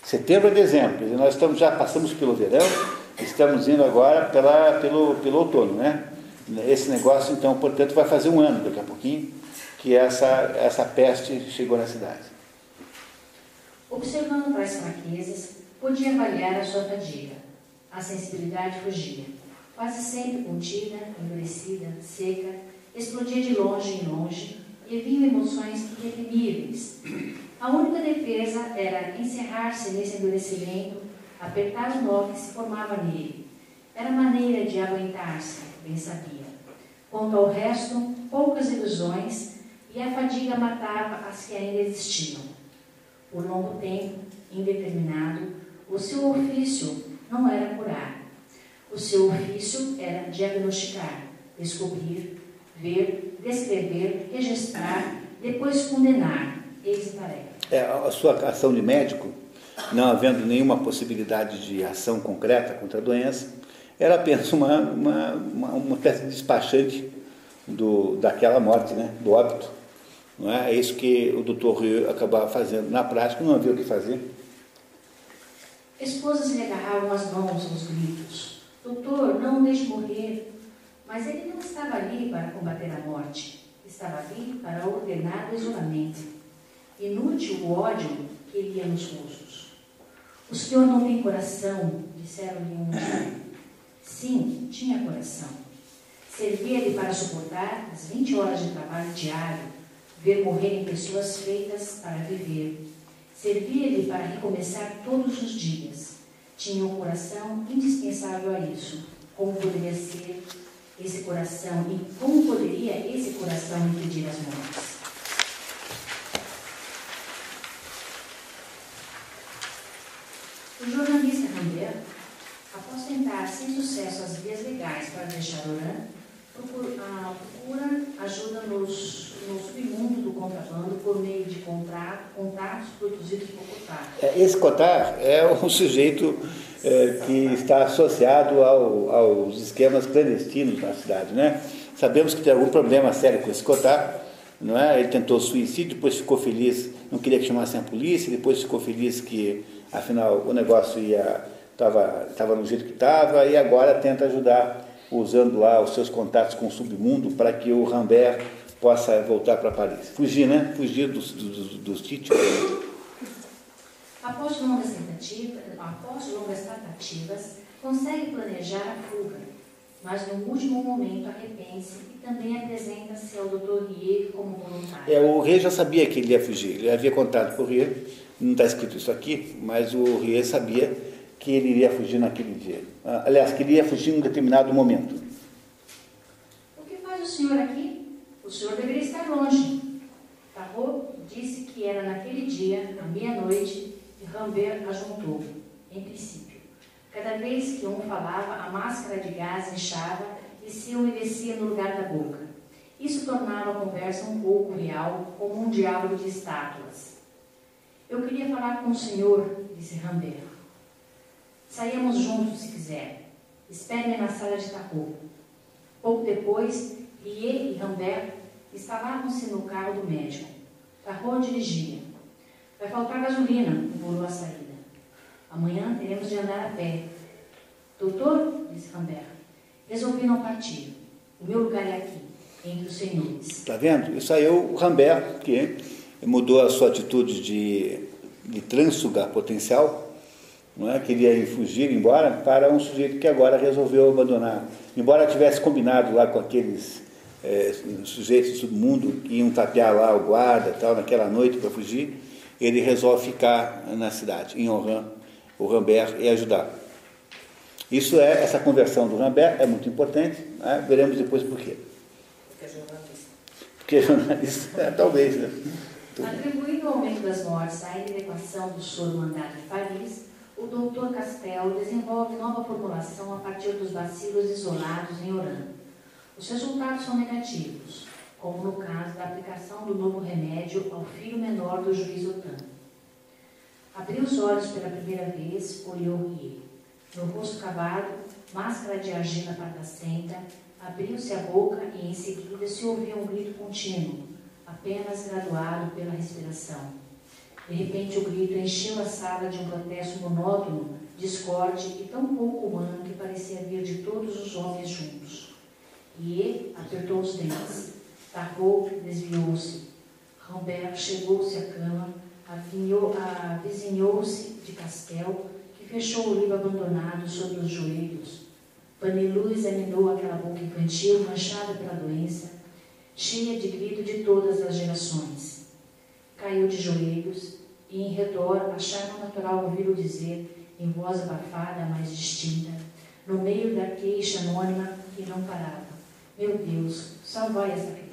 Setembro a dezembro, nós estamos, já passamos pelo verão, estamos indo agora pela, pelo, pelo outono, né? Esse negócio, então, portanto, vai fazer um ano daqui a pouquinho que essa, essa peste chegou na cidade. Observando tais fraquezas, podia avaliar a sua fadiga. A sensibilidade fugia. Quase sempre contida, endurecida, seca, explodia de longe em longe e vinham emoções irreprimíveis. A única defesa era encerrar-se nesse endurecimento, apertar o nó que se formava nele. Era maneira de aguentar-se, bem sabia. Quanto ao resto, poucas ilusões, e a fadiga matava as que ainda existiam. Por longo tempo, indeterminado, o seu ofício não era curar. O seu ofício era diagnosticar, descobrir, ver, descrever, registrar, depois condenar. Eis a tarefa. É, a sua ação de médico, não havendo nenhuma possibilidade de ação concreta contra a doença, era apenas uma, uma, uma, uma espécie de despachante do, daquela morte, né, do óbito. Não é? é isso que o doutor Rio acabava fazendo. Na prática, não havia o que fazer. Esposas lhe agarravam as mãos aos gritos. Doutor, não deixe morrer. Mas ele não estava ali para combater a morte. Estava ali para ordenar o isolamento. Inútil o ódio que lia nos rostos. O senhor não tem coração, disseram-lhe um dia. Sim, tinha coração. Servia-lhe para suportar as 20 horas de trabalho diário ver morrerem pessoas feitas para viver. Servia-lhe para recomeçar todos os dias. Tinha um coração indispensável a isso. Como poderia ser esse coração e como poderia esse coração impedir as mortes? O jornalista Rambert, após tentar sem sucesso as vias legais para deixar Oran, ah, procura ajuda nos, no submundo do contrabando por meio de contrato, contratos produzidos por Cotar. É, esse Cotar é um sujeito é, que está associado ao, aos esquemas clandestinos na cidade. Né? Sabemos que tem algum problema sério com esse Cotar. Não é? Ele tentou suicídio, depois ficou feliz, não queria que chamassem a polícia, depois ficou feliz que, afinal, o negócio ia estava tava no jeito que estava e agora tenta ajudar usando lá os seus contatos com o submundo para que o Rambert possa voltar para Paris. Fugir, né? Fugir dos, dos, dos sítios. Após longas tentativas, após longas tratativas, consegue planejar a fuga, mas no último momento arrepende-se e também apresenta-se ao Dr. Rie como voluntário. É, o Rie já sabia que ele ia fugir, ele havia contado para o Rie, não está escrito isso aqui, mas o Rie sabia que ele iria fugir naquele dia. Ah, aliás, que ele ia fugir em um determinado momento. O que faz o senhor aqui? O senhor deveria estar longe. Tarot disse que era naquele dia, à meia-noite, e Rambert ajuntou, em princípio. Cada vez que um falava, a máscara de gás inchava e se umedecia no lugar da boca. Isso tornava a conversa um pouco real, como um diálogo de estátuas. Eu queria falar com o senhor, disse Rambert. Saímos juntos, se quiser. Espere-me na sala de tarô. Pouco depois, Rie e Rambert instalavam-se no carro do médico. Tarô dirigia. Vai faltar gasolina, murmurou a saída. Amanhã teremos de andar a pé. Doutor, disse Rambert, resolvi não partir. O meu lugar é aqui, entre os senhores. Está vendo? Isso aí é o Rambert, que mudou a sua atitude de, de transsugar potencial não é? queria fugir, embora, para um sujeito que agora resolveu abandonar. Embora tivesse combinado lá com aqueles é, sujeitos do mundo que iam tapear lá o guarda tal, naquela noite para fugir, ele resolve ficar na cidade, em Oran, o Rambert, e ajudar. Isso é, essa conversão do Rambert é muito importante, né? veremos depois por quê. Porque é jornalista. Porque é jornalista, é, talvez, né? Atribuindo o aumento das mortes à inadequação do soro mandado em Paris, O Dr. Castel desenvolve nova formulação a partir dos bacilos isolados em Oran. Os resultados são negativos, como no caso da aplicação do novo remédio ao filho menor do juiz Otan. Abriu os olhos pela primeira vez, olhou Rie. No rosto cavado, máscara de argila partacenta, abriu-se a boca e em seguida se ouvia um grito contínuo, apenas graduado pela respiração. De repente o grito encheu a sala de um protesto monótono, discorde e tão pouco humano que parecia vir de todos os homens juntos. E apertou os dentes, tacou, desviou-se. Rambert chegou-se à cama, avizinhou-se de Castel, que fechou o livro abandonado sobre os joelhos. Panelu examinou aquela boca infantil manchada pela doença, cheia de grito de todas as gerações. Caiu de joelhos e, em redor, acharam natural ouvi-lo dizer, em voz abafada, mas distinta, no meio da queixa anônima que não parava: Meu Deus, salvai essa criança.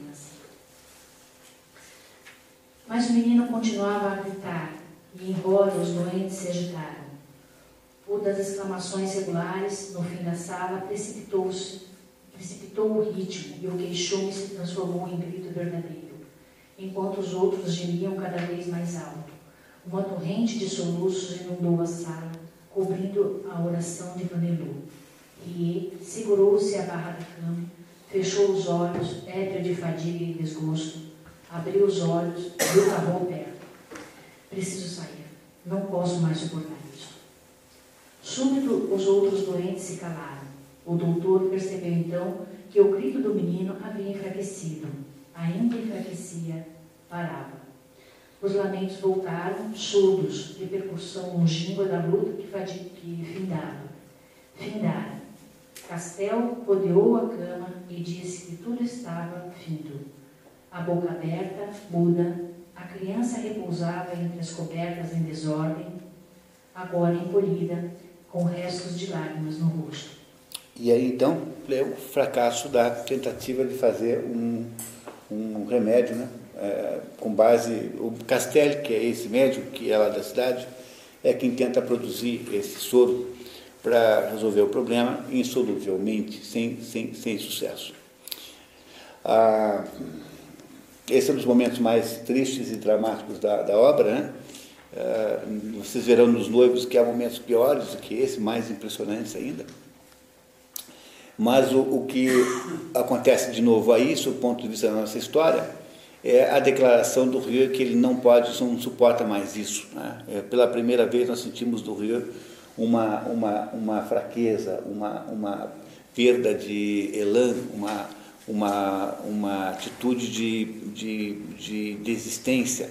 Mas o menino continuava a gritar, e embora os doentes se agitaram. Por das exclamações regulares, no fim da sala, precipitou-se, precipitou o ritmo, e o queixume se transformou em grito verdadeiro, enquanto os outros gemiam cada vez mais alto. Uma torrente de soluços inundou a sala, cobrindo a oração de Vanelu. E segurou-se à barra da cama, fechou os olhos, ébrio de fadiga e desgosto, abriu os olhos, viu Carol perto. Preciso sair. Não posso mais suportar isso. Súbito, os outros doentes se calaram. O doutor percebeu então que o grito do menino havia enfraquecido. Ainda enfraquecia, parava. Os lamentos voltaram, surdos, repercussão longínqua da luta que, que findava. Findara. Castel rodeou a cama e disse que tudo estava findo a boca aberta, muda, a criança repousava entre as cobertas em desordem, agora encolhida, com restos de lágrimas no rosto. E aí então é o fracasso da tentativa de fazer um, um remédio, né? É, com base o Castelli, que é esse médico que é lá da cidade, é quem tenta produzir esse soro para resolver o problema insoluvelmente, sem, sem, sem sucesso. Ah, esse é um dos momentos mais tristes e dramáticos da, da obra, né? Uh, vocês verão nos noivos que há momentos piores do que esse, mais impressionantes ainda. Mas o, o que acontece de novo aí, do ponto de vista da nossa história, é a declaração do Rio que ele não pode, não suporta mais isso. Né? É, pela primeira vez nós sentimos do Rio uma, uma, uma fraqueza, uma, uma perda de elan, uma uma, uma atitude de, de, de desistência.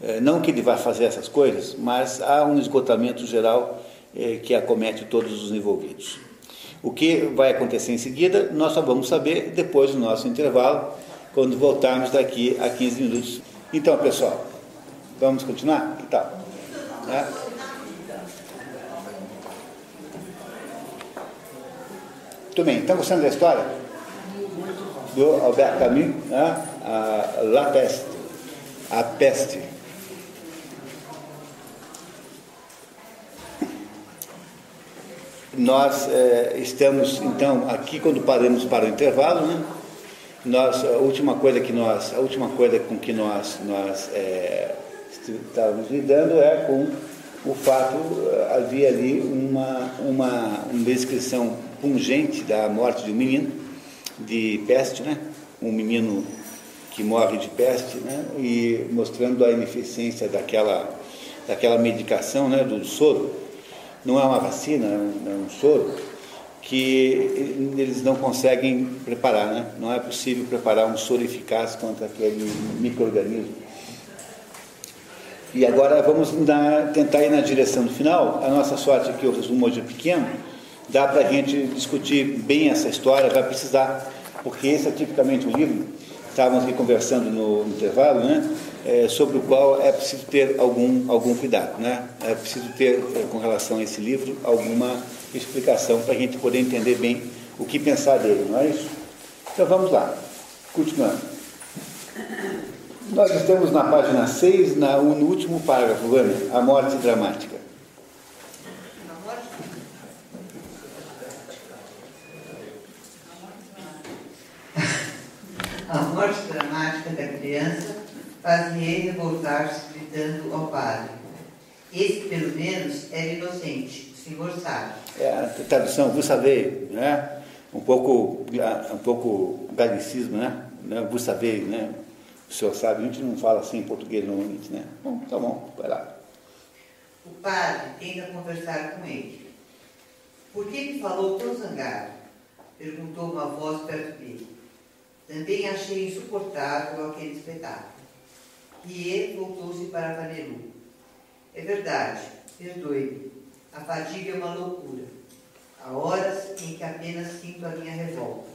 É, não que ele vá fazer essas coisas, mas há um esgotamento geral é, que acomete todos os envolvidos. O que vai acontecer em seguida, nós só vamos saber depois do nosso intervalo, quando voltarmos daqui a 15 minutos. Então, pessoal, vamos continuar? Que tal? É? Tudo bem, estão gostando da história? do Albert Camus, né? a La Peste, a peste. Nós é, estamos então aqui quando paramos para o intervalo, né? Nós, a última coisa que nós, a última coisa com que nós nós é, estávamos lidando é com o fato havia ali uma uma, uma descrição pungente da morte de um menino de peste, né? um menino que morre de peste, né? e mostrando a ineficiência daquela, daquela medicação, né? do soro. Não é uma vacina, é um, é um soro que eles não conseguem preparar, né? não é possível preparar um soro eficaz contra aquele microorganismo. E agora vamos na, tentar ir na direção do final. A nossa sorte é que o resumo hoje é pequeno, dá para a gente discutir bem essa história, vai precisar, porque esse é tipicamente um livro, estávamos aqui conversando no, intervalo, né, é, sobre o qual é preciso ter algum, algum cuidado, né, é preciso ter, com relação a esse livro, alguma explicação para a gente poder entender bem o que pensar dele, não é isso? Então vamos lá, continuando. Nós estamos na página 6, na, no último parágrafo, Ana, a morte dramática. A morte dramática da criança fazia ele voltar-se gritando ao padre. Esse, pelo menos, era inocente senhor sabe. É a tradução, vous savez, né? Um pouco, um pouco galicismo, né? Vous savez, né? O senhor sabe, a gente não fala assim em português normalmente, né? Bom, tá bom, vai lá. O padre tenta conversar com ele. Por que me falou tão zangado? Perguntou uma voz perto dele. Também achei insuportável aquele espetáculo. E ele voltou-se para Vanelu. É verdade, perdoe-me. A fadiga é uma loucura. Há horas em que apenas sinto a minha revolta.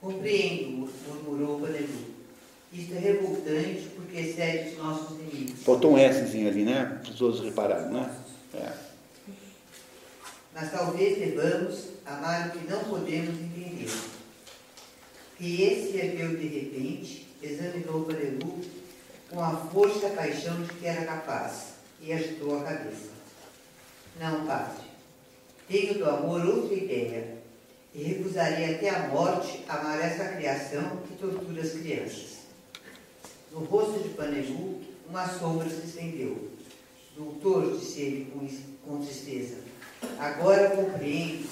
Compreendo, murmurou Vanelu. Isto é revoltante porque excede os nossos limites. Faltou um Szinho ali, né? Para os outros repararem, né? É. Mas talvez devamos amar o que não podemos entender. Que esse ergueu de repente, examinou Vanelu com a força e a paixão de que era capaz e agitou a cabeça. Não, padre. Tenho do amor outra ideia e recusaria até a morte amar essa criação que tortura as crianças. No rosto de Panelu, uma sombra se estendeu. Doutor, disse ele com, com tristeza, agora compreendo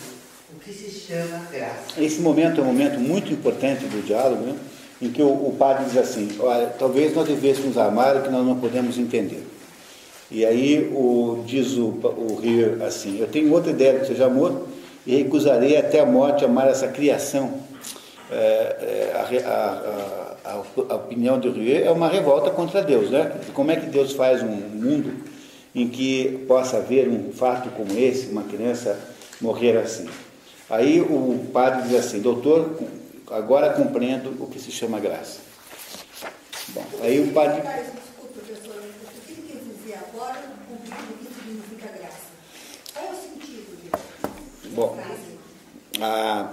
o que se chama graça. Esse momento é um momento muito importante do diálogo, né? em que o, o padre diz assim, olha, talvez nós devêssemos amar o que nós não podemos entender. E aí o, diz o, o Rio assim, eu tenho outra ideia que seja amor e recusarei até a morte amar essa criação. É, é, a, a, a, a, opinião do Rio é uma revolta contra Deus, né? Como é que Deus faz um mundo em que possa haver um fato como esse, uma criança morrer assim? Aí o padre diz assim, doutor, agora compreendo o que se chama graça. Bom, aí o padre Bom, a,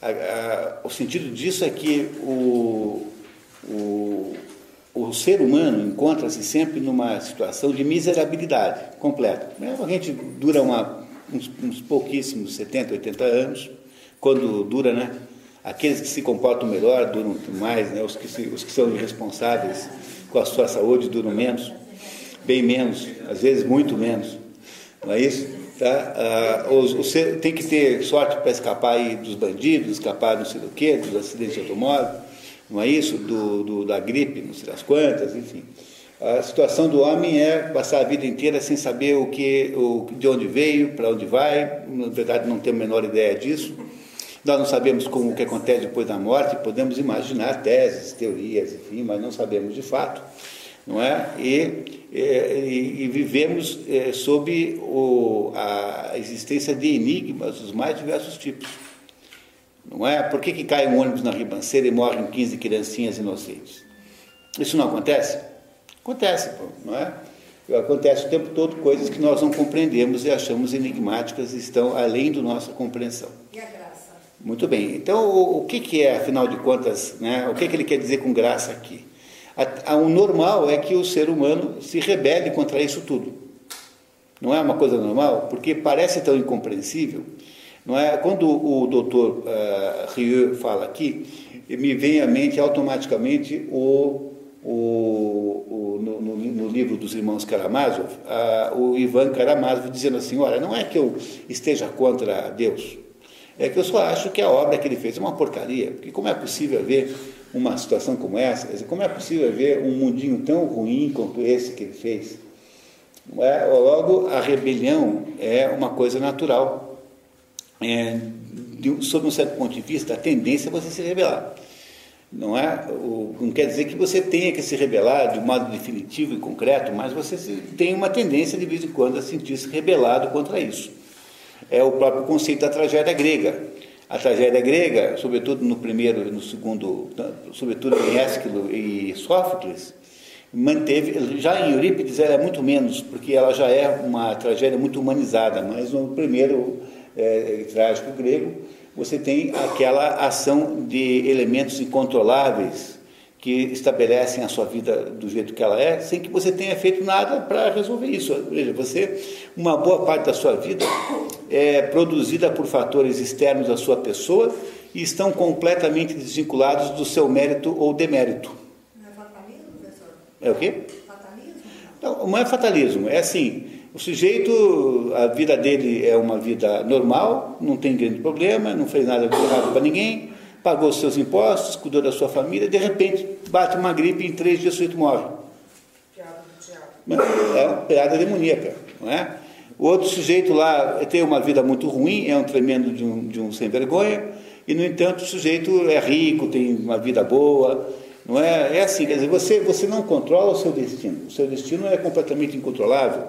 a, a, o sentido disso é que o, o, o ser humano encontra-se sempre numa situação de miserabilidade completa. A gente dura uma, uns, uns pouquíssimos 70, 80 anos, quando dura, né? Aqueles que se comportam melhor duram mais, né? os, que se, os que são irresponsáveis com a sua saúde duram menos, bem menos, às vezes muito menos. Não é isso? Tá? Ah, os, os, tem que ter sorte para escapar aí dos bandidos, escapar não sei do que, dos acidentes de automóvel, não é isso? Do, do, da gripe, não sei das quantas, enfim. A situação do homem é passar a vida inteira sem saber o que, o, de onde veio, para onde vai, na verdade não temos a menor ideia disso. Nós não sabemos como o que acontece depois da morte, podemos imaginar teses, teorias, enfim, mas não sabemos de fato, não é? E e, e vivemos é, sob o, a existência de enigmas dos mais diversos tipos. Não é? Por que, que cai um ônibus na ribanceira e morrem 15 criancinhas inocentes? Isso não acontece? Acontece, não é? Acontece o tempo todo coisas que nós não compreendemos e achamos enigmáticas e estão além da nossa compreensão. E a graça? Muito bem. Então, o, o que, que é, afinal de contas, né? o que, que ele quer dizer com graça aqui? O normal é que o ser humano se rebele contra isso tudo. Não é uma coisa normal? Porque parece tão incompreensível. Não é? Quando o doutor uh, Rieu fala aqui, me vem à mente automaticamente o, o, o no, no, no, livro dos irmãos Karamazov, uh, o Ivan Karamazov dizendo assim, olha, não é que eu esteja contra Deus, é que eu só acho que a obra que ele fez é uma porcaria, porque como é possível ver uma situação como essa, como é possível ver um mundinho tão ruim quanto esse que ele fez? É? Logo, a rebelião é uma coisa natural. É, de, sob um certo ponto de vista, a tendência é você se rebelar. Não, é? O, não quer dizer que você tenha que se rebelar de um modo definitivo e concreto, mas você tem uma tendência de vez em quando a sentir-se rebelado contra isso. É o próprio conceito da tragédia grega a tragédia grega, sobretudo no primeiro e no segundo, sobretudo em Ésquilo e Sófocles, manteve, já em Eurípides ela é muito menos, porque ela já é uma tragédia muito humanizada, mas no primeiro é, trágico grego, você tem aquela ação de elementos incontroláveis que estabelecem a sua vida do jeito que ela é, sem que você tenha feito nada para resolver isso. Veja, você, uma boa parte da sua vida é produzida por fatores externos à sua pessoa e estão completamente desvinculados do seu mérito ou demérito. Não é fatalismo, professor? É o quê? Fatalismo? Não, não é fatalismo, é assim, o sujeito, a vida dele é uma vida normal, não tem grande problema, não fez nada de errado para ninguém, pagou os seus impostos, cuidou da sua família, de repente bate uma gripe e em três dias o sujeito morre. Piada do diabo. É uma piada demoníaca, não é? O outro sujeito lá tem uma vida muito ruim, é um tremendo de um, de um sem vergonha, e no entanto o sujeito é rico, tem uma vida boa, não é? É assim, quer dizer, você, você não controla o seu destino, o seu destino é completamente incontrolável.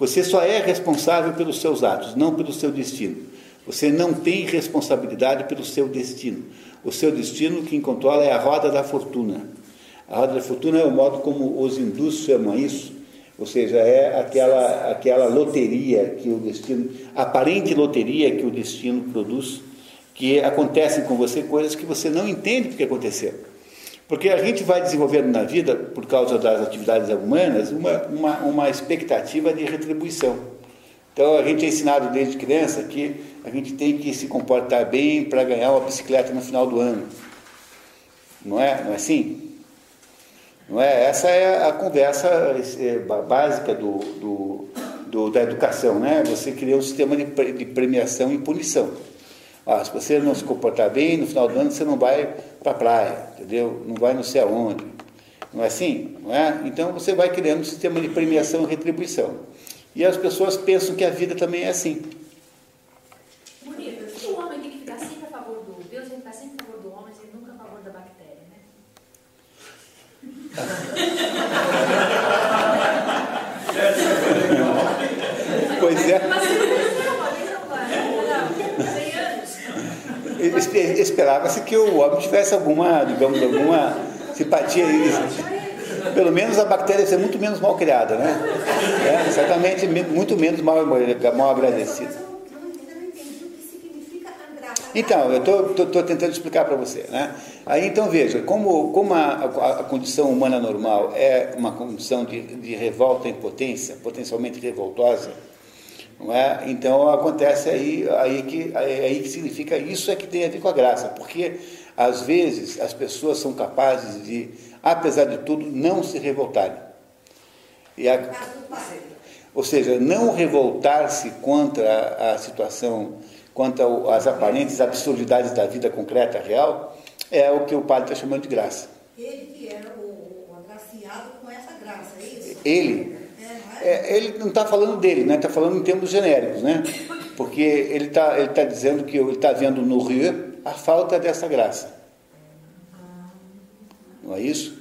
Você só é responsável pelos seus atos, não pelo seu destino. Você não tem responsabilidade pelo seu destino. O seu destino, quem controla é a roda da fortuna. A roda da fortuna é o modo como os hindus chamam isso, ou seja, é aquela, aquela loteria que o destino, aparente loteria que o destino produz, que acontecem com você coisas que você não entende porque aconteceram. Porque a gente vai desenvolvendo na vida, por causa das atividades humanas, uma, uma, uma expectativa de retribuição. Então a gente é ensinado desde criança que a gente tem que se comportar bem para ganhar uma bicicleta no final do ano. Não é? Não é assim? Não é? Essa é a conversa é, básica do, do, do, da educação, né? Você cria um sistema de, de premiação e punição. Ah, se você não se comportar bem, no final do ano você não vai para a praia, entendeu? Não vai não sei aonde. Não é assim? Não é? Então você vai criando um sistema de premiação e retribuição. E as pessoas pensam que a vida também é assim. Bonito. O homem tem que ficar sempre a favor do Deus, ele está sempre a favor do homem, e nunca a favor da bactéria, né? Pois é. Mas ele não uma vez não vai. 100 anos. Esperava-se que o homem tivesse alguma, digamos, alguma simpatia. Pelo menos a bactéria ser muito menos mal criada, né? É, certamente muito menos mal, mal agradecida. Então, eu estou tentando explicar para você. Né? Aí, então, veja, como, como a, a, a condição humana normal é uma condição de, de revolta em potência, potencialmente revoltosa, é? então acontece aí, aí, que, aí que significa isso é que tem a ver com a graça, porque às vezes as pessoas são capazes de, apesar de tudo, não se revoltarem. E a, ou seja, não revoltar-se contra a situação, contra as aparentes absurdidades da vida concreta, real, é o que o padre está chamando de graça. Ele que era o, o agraciado com essa graça, é isso? Ele, É, é? é, ele não está falando dele, né? está falando em termos genéricos, né? porque ele está ele tá dizendo que ele está vendo no Rio a falta dessa graça. Não é isso?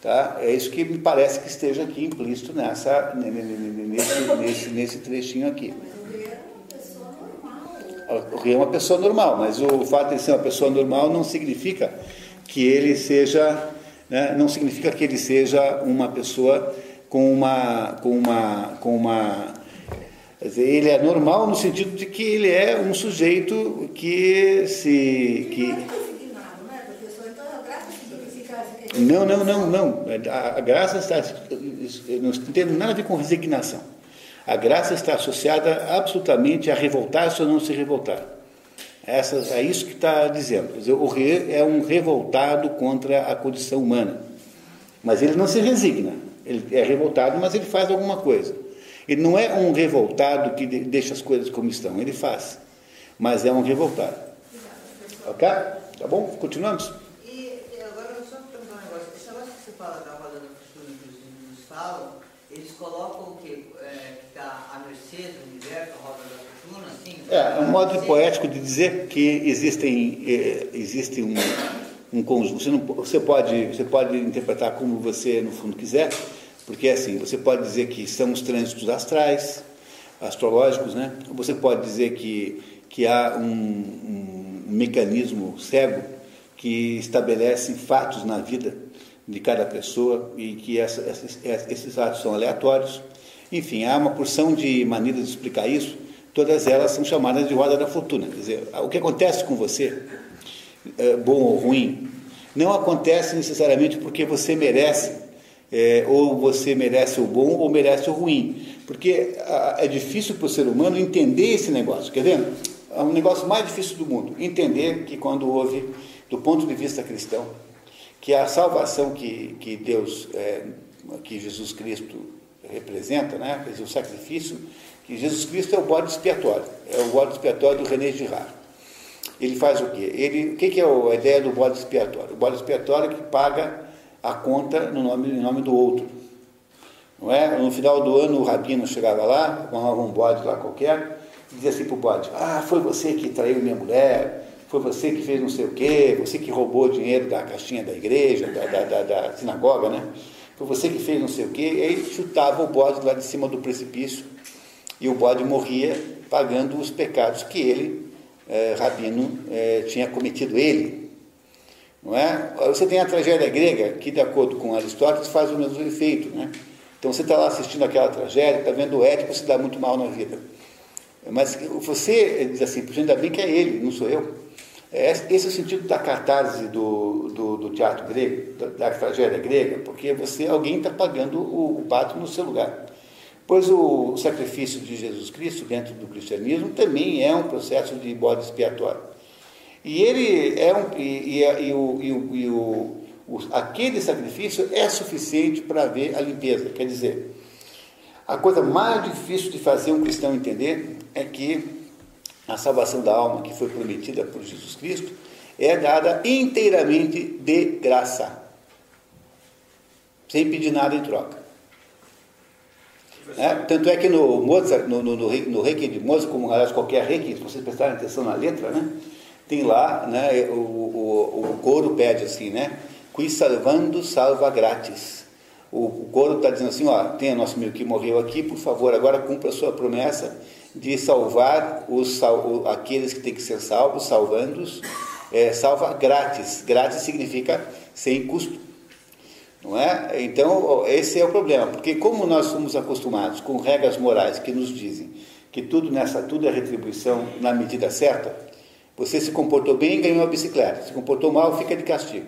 Tá? É isso que me parece que esteja aqui implícito nessa, ne- ne- ne- nesse, nesse, nesse trechinho aqui. Mas ele era uma pessoa normal. O rei é uma pessoa normal, mas o fato de ser uma pessoa normal não significa que ele seja, né, não significa que ele seja uma pessoa com uma, com uma, com uma, quer dizer, ele é normal no sentido de que ele é um sujeito que se, que não é resignado, né, professor? Então não, não, não, não. A, a graça está, não tem nada a ver com resignação. A graça está associada absolutamente a revoltar-se ou não se revoltar. É isso que está dizendo. Quer dizer, o rei é um revoltado contra a condição humana. Mas ele não se resigna. Ele é revoltado, mas ele faz alguma coisa. Ele não é um revoltado que de- deixa as coisas como estão. Ele faz. Mas é um revoltado. Ok? Tá bom? Continuamos? E agora eu só um negócio. Que você fala da roda da que os falam, eles colocam o quê? Roda da fortuna, assim? É, é um modo poético de dizer que existem, eh, existe um, um conjunto. Você, não, você, pode, você pode interpretar como você, no fundo, quiser, porque assim, você pode dizer que são os trânsitos astrais, astrológicos, né? Você pode dizer que, que há um, um mecanismo cego que estabelece fatos na vida de cada pessoa e que essa, esses, esses atos são aleatórios. Enfim, há uma porção de maneiras de explicar isso, todas elas são chamadas de roda da fortuna. Quer dizer, o que acontece com você, é, bom ou ruim, não acontece necessariamente porque você merece, é, ou você merece o bom ou merece o ruim. Porque ah, é difícil para o ser humano entender esse negócio. Quer ver? é um negócio mais difícil do mundo. Entender que quando houve, do ponto de vista cristão, que a salvação que, que Deus, é, que Jesus Cristo representa, né? Quer dizer, o sacrifício, que Jesus Cristo é o bode expiatório, é o bode expiatório do René Girard. Ele faz o quê? Ele, o que, é a ideia do bode expiatório? O bode expiatório é que paga a conta no nome, em nome do outro. Não é? No final do ano o rabino chegava lá, com um bode lá qualquer, e dizia assim para o bode, ah, foi você que traiu minha mulher, foi você que fez não sei o quê, você que roubou dinheiro da caixinha da igreja, da, da, da, da sinagoga, né? Foi você que fez não sei o quê, e aí chutava o bode lá de cima do precipício, e o bode morria pagando os pecados que ele, eh, rabino, eh, tinha cometido ele. Não é? Você tem a tragédia grega, que de acordo com Aristóteles faz o mesmo efeito, né? Então você está lá assistindo aquela tragédia, está vendo o Édipo se dá muito mal na vida. Mas você diz assim, ainda bem que é ele, não sou eu. É, esse é o sentido da catarse do, do, do teatro grego, da, da, tragédia grega, porque você, alguém está pagando o, o pato no seu lugar. Pois o sacrifício de Jesus Cristo dentro do cristianismo também é um processo de bode expiatório. E ele é um. E, e, e, o, e, o, o, aquele sacrifício é suficiente para haver a limpeza. Quer dizer, a coisa mais difícil de fazer um cristão entender é que a salvação da alma que foi prometida por Jesus Cristo é dada inteiramente de graça, sem pedir nada em troca. É, tanto é que no Mozart, no, no, no, no Reiki de Mozart, como aliás qualquer Reiki, se vocês prestarem atenção na letra, né, tem lá, né, o, o, o coro pede assim, né, qui salvando salva grátis. O, o coro está dizendo assim, ó, tem nosso amigo que morreu aqui, por favor, agora cumpra a sua promessa de salvar os, aqueles que têm que ser salvos, salvando-os, é, salva grátis. Grátis significa sem custo. Não é? Então, esse é o problema, porque como nós somos acostumados com regras morais que nos dizem que tudo nessa tudo é retribuição na medida certa, você se comportou bem, ganhou uma bicicleta. Se comportou mal, fica de castigo.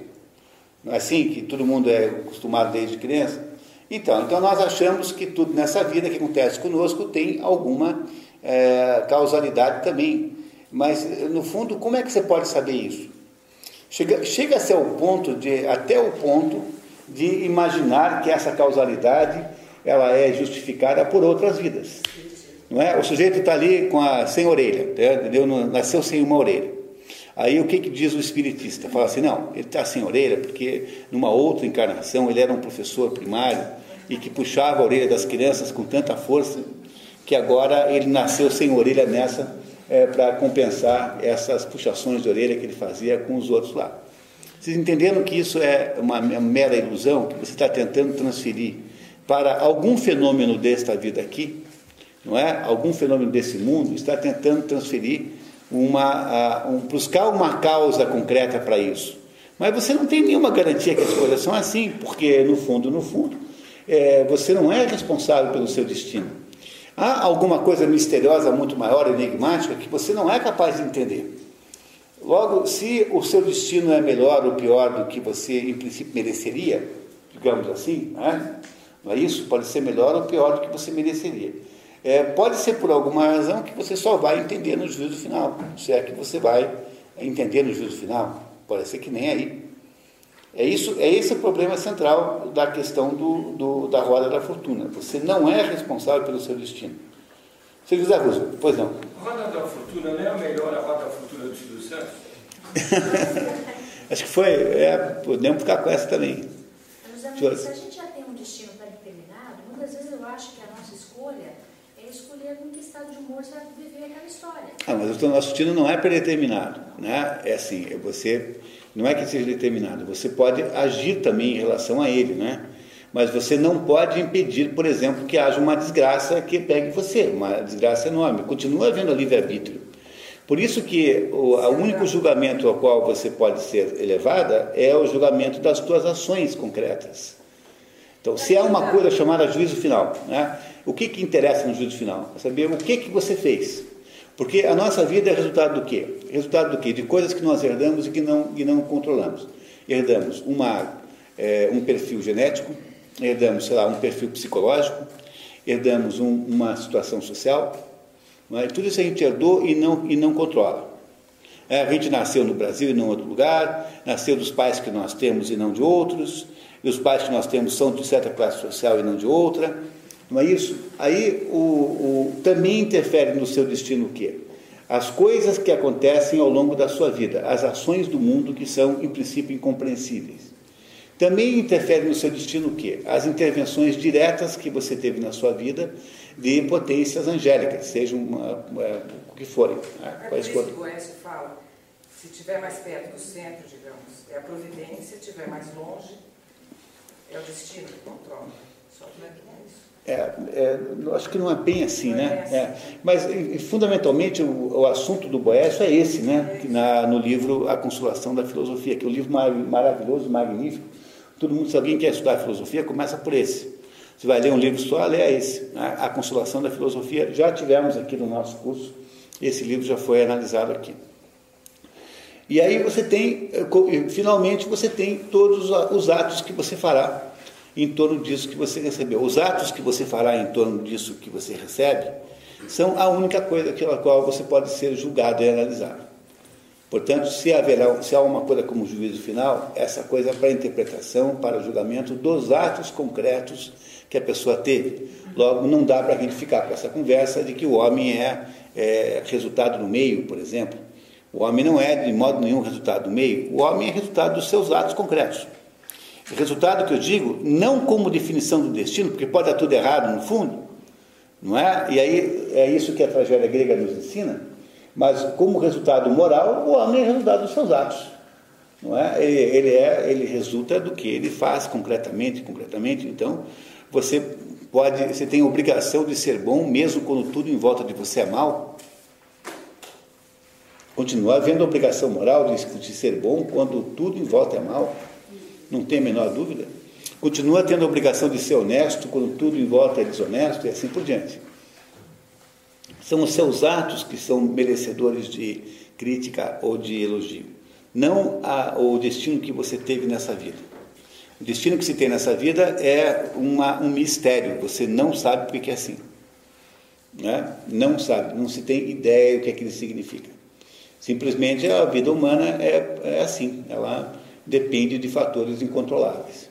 Não é assim que todo mundo é acostumado desde criança? Então, então nós achamos que tudo nessa vida que acontece conosco tem alguma é, causalidade também. Mas, no fundo, como é que você pode saber isso? Chega-se chega ao ponto de, até o ponto de imaginar que essa causalidade ela é justificada por outras vidas. Não é? O sujeito está ali com a, sem orelha, tá? entendeu? nasceu sem uma orelha. Aí o que, que diz o espiritista? Fala assim, não, ele está sem orelha porque numa outra encarnação ele era um professor primário e que puxava a orelha das crianças com tanta força que agora ele nasceu sem orelha nessa é, para compensar essas puxações de orelha que ele fazia com os outros lá. Vocês entenderam que isso é uma mera ilusão que você está tentando transferir para algum fenômeno desta vida aqui, não é? Algum fenômeno desse mundo está tentando transferir uma, uh, um, buscar uma causa concreta para isso. Mas você não tem nenhuma garantia que as coisas são assim, porque no fundo, no fundo, é, você não é responsável pelo seu destino. Há alguma coisa misteriosa, muito maior, enigmática, que você não é capaz de entender. Logo, se o seu destino é melhor ou pior do que você, em princípio, mereceria, digamos assim, né? não é isso? Pode ser melhor ou pior do que você mereceria. É, pode ser por alguma razão que você só vai entender no juízo final, se é que você vai entender no juízo final. Pode ser que nem aí. É, isso, é esse o problema central da questão do, do, da roda da fortuna. Você não é responsável pelo seu destino. Se José Russo, pois não. A roda da fortuna não é a melhor a roda da fortuna do Silvio Santos? Acho que foi. É, podemos ficar com essa também. José, se a gente já tem um destino pré-determinado, muitas vezes eu acho que a nossa escolha é escolher com que estado de humor você vai viver aquela história. Ah, mas o nosso destino não é pré-determinado. Né? É assim, é você não é que seja determinado, você pode agir também em relação a ele, né? Mas você não pode impedir, por exemplo, que haja uma desgraça que pegue você, uma desgraça enorme. Continua havendo livre-arbítrio. Por isso que o, único julgamento ao qual você pode ser elevada é o julgamento das suas ações concretas. Então, se há uma coisa chamada juízo final, né? o que, que interessa no juízo final? É saber o que, que você fez. Porque a nossa vida é resultado do quê? Resultado do quê? De coisas que nós herdamos e que não, e não controlamos. Herdamos uma, é, um perfil genético, herdamos, sei lá, um perfil psicológico, herdamos um, uma situação social, é? Tudo isso a gente herdou e não, e não controla. É, a gente nasceu no Brasil e em outro lugar, nasceu dos pais que nós temos e não de outros, e os pais que nós temos são de certa classe social e não de outra. Não é isso? Aí o, o, também interfere no seu destino o quê? As coisas que acontecem ao longo da sua vida, as ações do mundo que são, em princípio, incompreensíveis. Também interfere no seu destino o quê? As intervenções diretas que você teve na sua vida de potências angélicas, sejam uma, uma, o que forem. Né? É o Boécio fala, se estiver mais perto do centro, digamos, é a providência, se estiver mais longe, é o destino que controla. Só que não é isso. É, é, acho que não é bem assim, né? É, mas fundamentalmente o, o, assunto do Boécio é esse, né? Na, no livro A Consolação da Filosofia, que é um livro maravilhoso, magnífico. Todo mundo, se alguém quer estudar filosofia, começa por esse. Você vai ler um livro só, lê esse, né? A Consolação da Filosofia. Já tivemos aqui no nosso curso, esse livro já foi analisado aqui. E aí você tem, finalmente você tem todos os atos que você fará em torno disso que você recebeu. Os atos que você fará em torno disso que você recebe são a única coisa pela qual você pode ser julgado e analisado. Portanto, se, haverá, se há uma coisa como juízo final, essa coisa é para interpretação, para julgamento dos atos concretos que a pessoa teve. Logo, não dá para a gente ficar com essa conversa de que o homem é, é resultado no meio, por exemplo. O homem não é de modo nenhum resultado do meio, o homem é resultado dos seus atos concretos. Resultado que eu digo, não como definição do destino, porque pode dar tudo errado no fundo, não é? E aí é isso que a tragédia grega nos ensina, mas como resultado moral, o homem é resultado dos seus atos. Não é? Ele, ele, é, ele resulta do que ele faz concretamente, concretamente. Então, você pode, você tem a obrigação de ser bom, mesmo quando tudo em volta de você é mal. Continua havendo obrigação moral de, de ser bom quando tudo em volta é mal não tem a menor dúvida. Continua tendo a obrigação de ser honesto quando tudo em volta é desonesto e assim por diante. São os seus atos que são merecedores de crítica ou de elogio, não a, o destino que você teve nessa vida. O destino que se tem nessa vida é uma, um mistério, você não sabe porque é assim. Né? Não sabe, não se tem ideia do que, é que ele significa. Simplesmente a vida humana é, é assim, ela depende de fatores incontroláveis.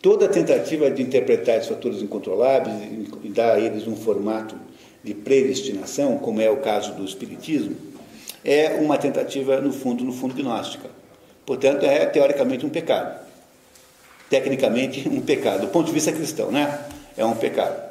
Toda tentativa de interpretar esses fatores incontroláveis e dar a eles um formato de predestinação, como é o caso do espiritismo, é uma tentativa no fundo, no fundo gnóstica. Portanto, é teoricamente um pecado. Tecnicamente um pecado. Do ponto de vista cristão, né? É um pecado.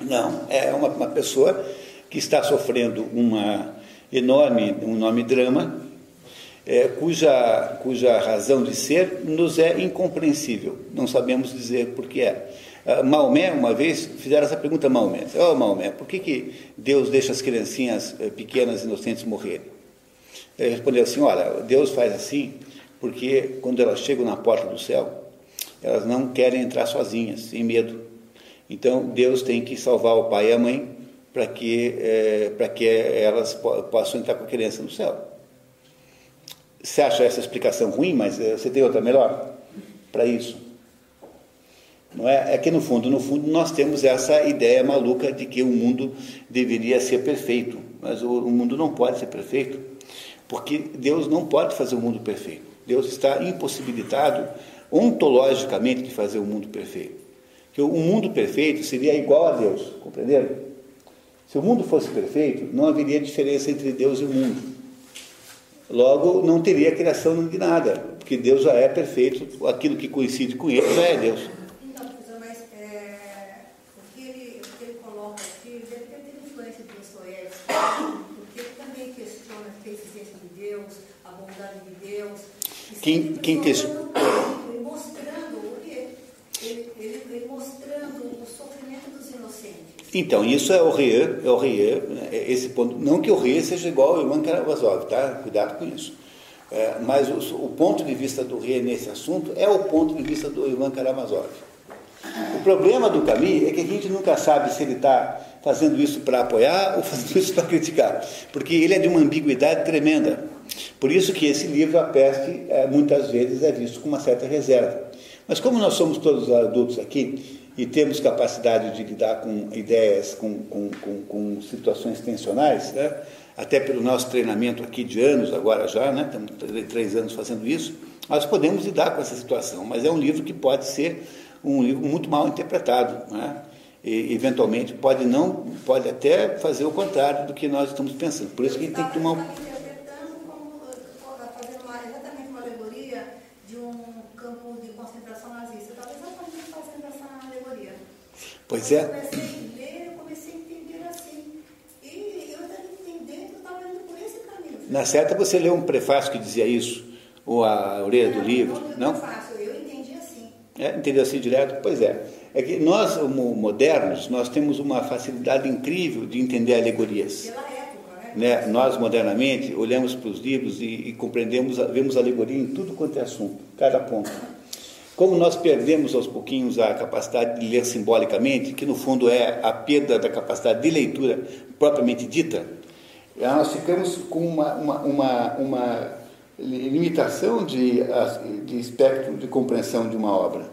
Não, é uma, uma pessoa que está sofrendo uma enorme, um enorme drama, é, cuja, cuja razão de ser nos é incompreensível. Não sabemos dizer por que é. Uh, Maomé, uma vez, fizeram essa pergunta a Maomé. Oh, Maomé, por que, que Deus deixa as criancinhas uh, pequenas, inocentes, morrerem? Ele respondeu assim, olha, Deus faz assim porque quando elas chegam na porta do céu, elas não querem entrar sozinhas, sem medo. Então Deus tem que salvar o pai e a mãe para que, é, para que elas possam entrar com a criança no céu. Você acha essa explicação ruim, mas é, você tem outra melhor para isso? Não é? é que no fundo, no fundo, nós temos essa ideia maluca de que o mundo deveria ser perfeito, mas o, o mundo não pode ser perfeito, porque Deus não pode fazer o mundo perfeito. Deus está impossibilitado ontologicamente de fazer o mundo perfeito que o mundo perfeito seria igual a Deus, compreenderam? Se o mundo fosse perfeito, não haveria diferença entre Deus e o mundo. Logo, não teria criação de nada, porque Deus já é perfeito, aquilo que coincide com ele já é Deus. Então, professor, mas o, ele, o de Deus. Quem, quem questiona? Então, isso é o Rie, é o Rie? É esse ponto. Não que o Rie seja igual ao Ivan Karamazov, tá? Cuidado com isso. É, mas o, o, ponto de vista do Rie nesse assunto é o ponto de vista do Ivan Karamazov. O problema do Camus é que a gente nunca sabe se ele está fazendo isso para apoiar ou fazendo isso para criticar, porque ele é de uma ambiguidade tremenda. Por isso que esse livro, A Peste, é, muitas vezes é visto com uma certa reserva. Mas como nós somos todos adultos aqui e temos capacidade de lidar com ideias, com, com, com, com situações tensionais, né? até pelo nosso treinamento aqui de anos, agora já, né? estamos três anos fazendo isso, nós podemos lidar com essa situação, mas é um livro que pode ser um livro muito mal interpretado, né? e eventualmente pode não, pode até fazer o contrário do que nós estamos pensando. Por isso que a gente tem que tomar um... interpretando como eh, fazendo uma, exatamente uma alegoria de um campo de concentração nazista. Estava exatamente fazendo essa alegoria. Pois Eu é. comecei a ler, eu comecei a entender assim. E eu estava entendendo, eu estava indo por esse caminho. Na certa você leu um prefácio que dizia isso, ou a orelha do livro, Não, não? faço, eu entendi assim. É, entendeu assim direto? Pois é. É que nós, mo- modernos, nós temos uma facilidade incrível de entender alegorias. Pela época, né? Né? Nós, modernamente, olhamos para os livros e, e compreendemos, vemos alegoria em tudo quanto é assunto, cada ponto. Como nós perdemos aos pouquinhos a capacidade de ler simbolicamente, que no fundo é a perda da capacidade de leitura propriamente dita, nós ficamos com uma, uma, uma, uma limitação de, de espectro de compreensão de uma obra,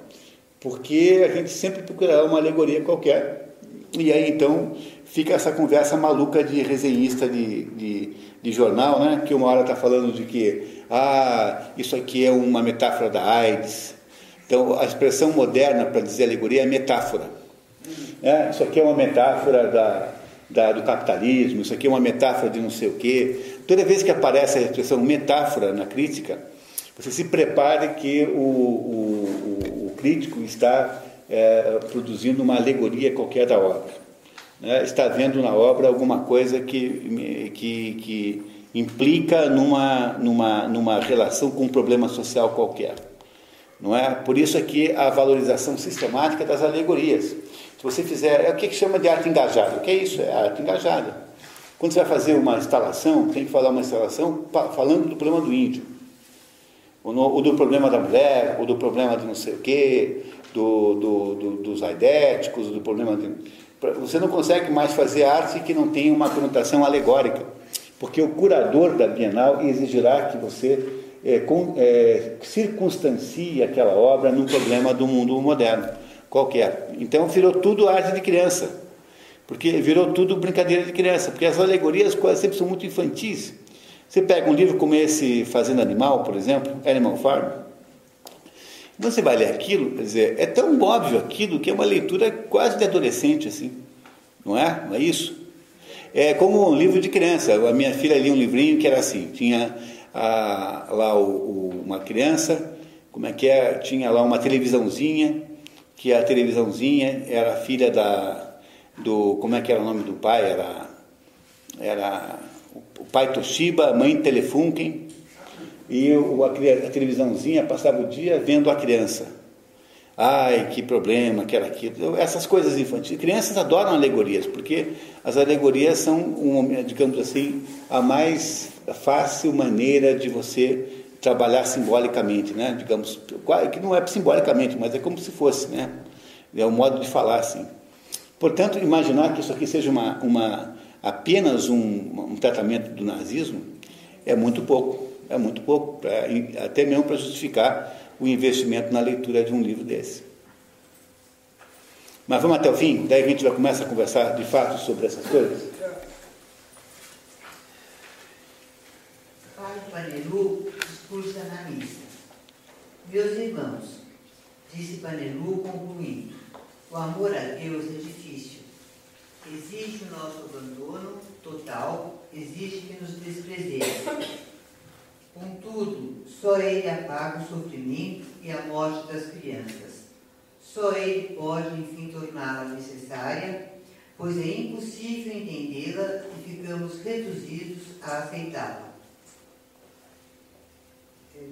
porque a gente sempre procurará uma alegoria qualquer, e aí então fica essa conversa maluca de resenhista de, de, de jornal, né? que uma hora está falando de que ah, isso aqui é uma metáfora da AIDS. Então a expressão moderna para dizer alegoria é metáfora. É, isso aqui é uma metáfora da, da, do capitalismo, isso aqui é uma metáfora de não sei o quê. Toda vez que aparece a expressão metáfora na crítica, você se prepare que o, o, o, crítico está é, produzindo uma alegoria qualquer da obra. Né? Está vendo na obra alguma coisa que, que, que implica numa, numa, numa relação com um problema social qualquer. Não é? Por isso aqui a valorização sistemática das alegorias. Se você fizer, é o que chama de arte engajada. O que é isso? É arte engajada. Quando você vai fazer uma instalação, tem que falar uma instalação falando do problema do índio, ou, do problema da mulher, ou do problema de não sei o quê, do, do, do, dos aidéticos, do problema de... Você não consegue mais fazer arte que não tenha uma conotação alegórica, porque o curador da Bienal exigirá que você é, com, é, circunstancie aquela obra num problema do mundo moderno, qualquer. Então virou tudo arte de criança, porque virou tudo brincadeira de criança, porque as alegorias quase sempre são muito infantis. Você pega um livro como esse Fazenda Animal, por exemplo, Animal Farm, você vai ler aquilo, quer dizer, é tão óbvio aquilo que é uma leitura quase de adolescente, assim, não é? Não é isso? É como um livro de criança. A minha filha lia um livrinho que era assim, tinha a, lá o, o, uma criança, como é que é? Tinha lá uma televisãozinha, que a televisãozinha era filha da, do, como é que era o nome do pai? Era, era o pai Toshiba, a mãe Telefunken, e o, a, a televisãozinha passava o dia vendo a criança. Ai, que problema, que era aquilo. Essas coisas infantis. Crianças adoram alegorias, porque as alegorias são, um, digamos assim, a mais fácil maneira de você trabalhar simbolicamente, né? Digamos, que não é simbolicamente, mas é como se fosse, né? É o modo de falar assim. Portanto, imaginar que isso aqui seja uma, uma apenas um, um tratamento do nazismo é muito pouco, é muito pouco, pra, até mesmo para justificar o investimento na leitura de um livro desse. Mas vamos até o fim, daí a gente vai começar a conversar de fato sobre essas coisas. Pai Panelu discursa na missa. Meus irmãos, disse Panelu concluindo, o amor a Deus é difícil. Exige o nosso abandono total, exige que nos desprezemos. Contudo, só Ele apaga o sofrimento e a morte das crianças. Só Ele pode, enfim, torná-la necessária, pois é impossível entendê-la e ficamos reduzidos a aceitá-la.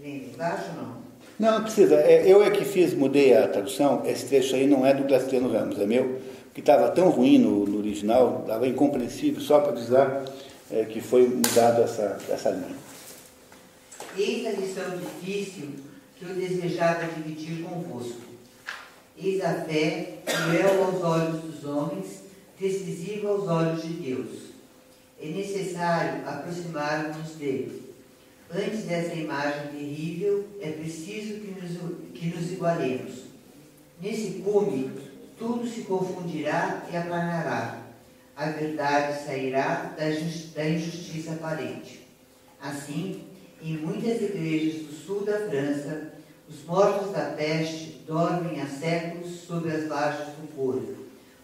Embaixo não? Não, não precisa. Eu é que fiz, mudei a tradução. Esse trecho aí não é do Graciliano Ramos, é meu, que estava tão ruim no, no original, estava incompreensível, só para avisar é, que foi mudado essa, essa linha. Eis a lição difícil que eu desejava dividir convosco. Eis a fé, cruel aos olhos dos homens, decisiva aos olhos de Deus. É necessário aproximarmos dele. Antes dessa imagem terrível, é preciso que nos, que nos igualemos. Nesse cume, tudo se confundirá e aplanará. A verdade sairá da, da injustiça aparente. Assim, em muitas igrejas do sul da França, os mortos da peste dormem há séculos sob as lajes do foro.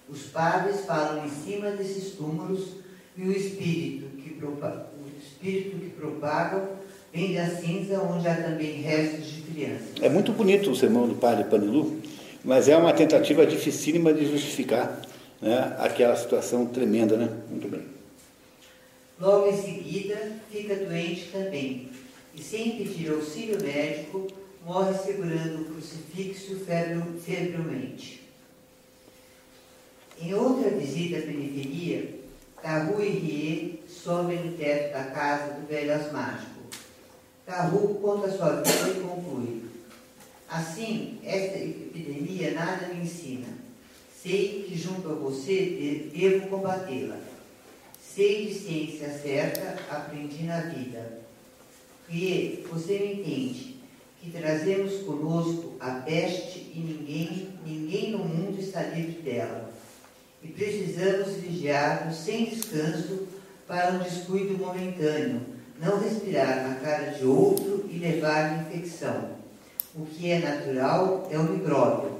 Os padres falam em cima desses túmulos e o espírito que, propaga, o espírito que propagam vem da cinza onde há também restos de crianças. É muito bonito o sermão do padre Panilu, mas é uma tentativa dificílima de justificar né, aquela situação tremenda, né? Muito bem. Logo em seguida, fica doente também, e sem pedir auxílio médico, morre segurando o crucifixo febrilmente. Em outra visita à periferia, Carru e Rie sobem no teto da casa do velho asmático. Carru conta sua vida e conclui. Assim, esta epidemia nada me ensina. Sei que junto a você devo combatê-la. Sei de ciência certa, aprendi na vida. Rie, você entende que trazemos conosco a peste e ninguém, ninguém no mundo está livre dela. E precisamos vigiar sem descanso para um descuido momentâneo, não respirar na cara de outro e levar infecção. O que é natural é o micróbio.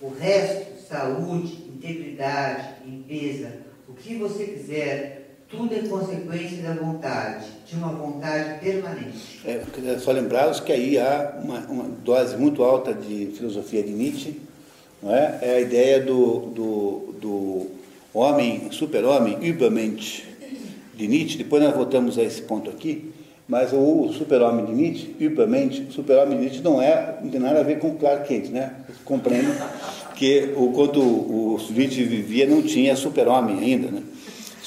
O resto, saúde, integridade, limpeza, o que você quiser, tudo é consequência da vontade, de uma vontade permanente. É, só lembrá-los que aí há uma, uma, dose muito alta de filosofia de Nietzsche, não é? é a ideia do, do, do homem, super-homem, Übermensch, de Nietzsche. Depois nós voltamos a esse ponto aqui, mas o super-homem de Nietzsche, Übermensch, super-homem de Nietzsche não, é, não tem nada a ver com Clark Kent, né? Compreendo que o, quando o Nietzsche vivia não tinha super-homem ainda, né?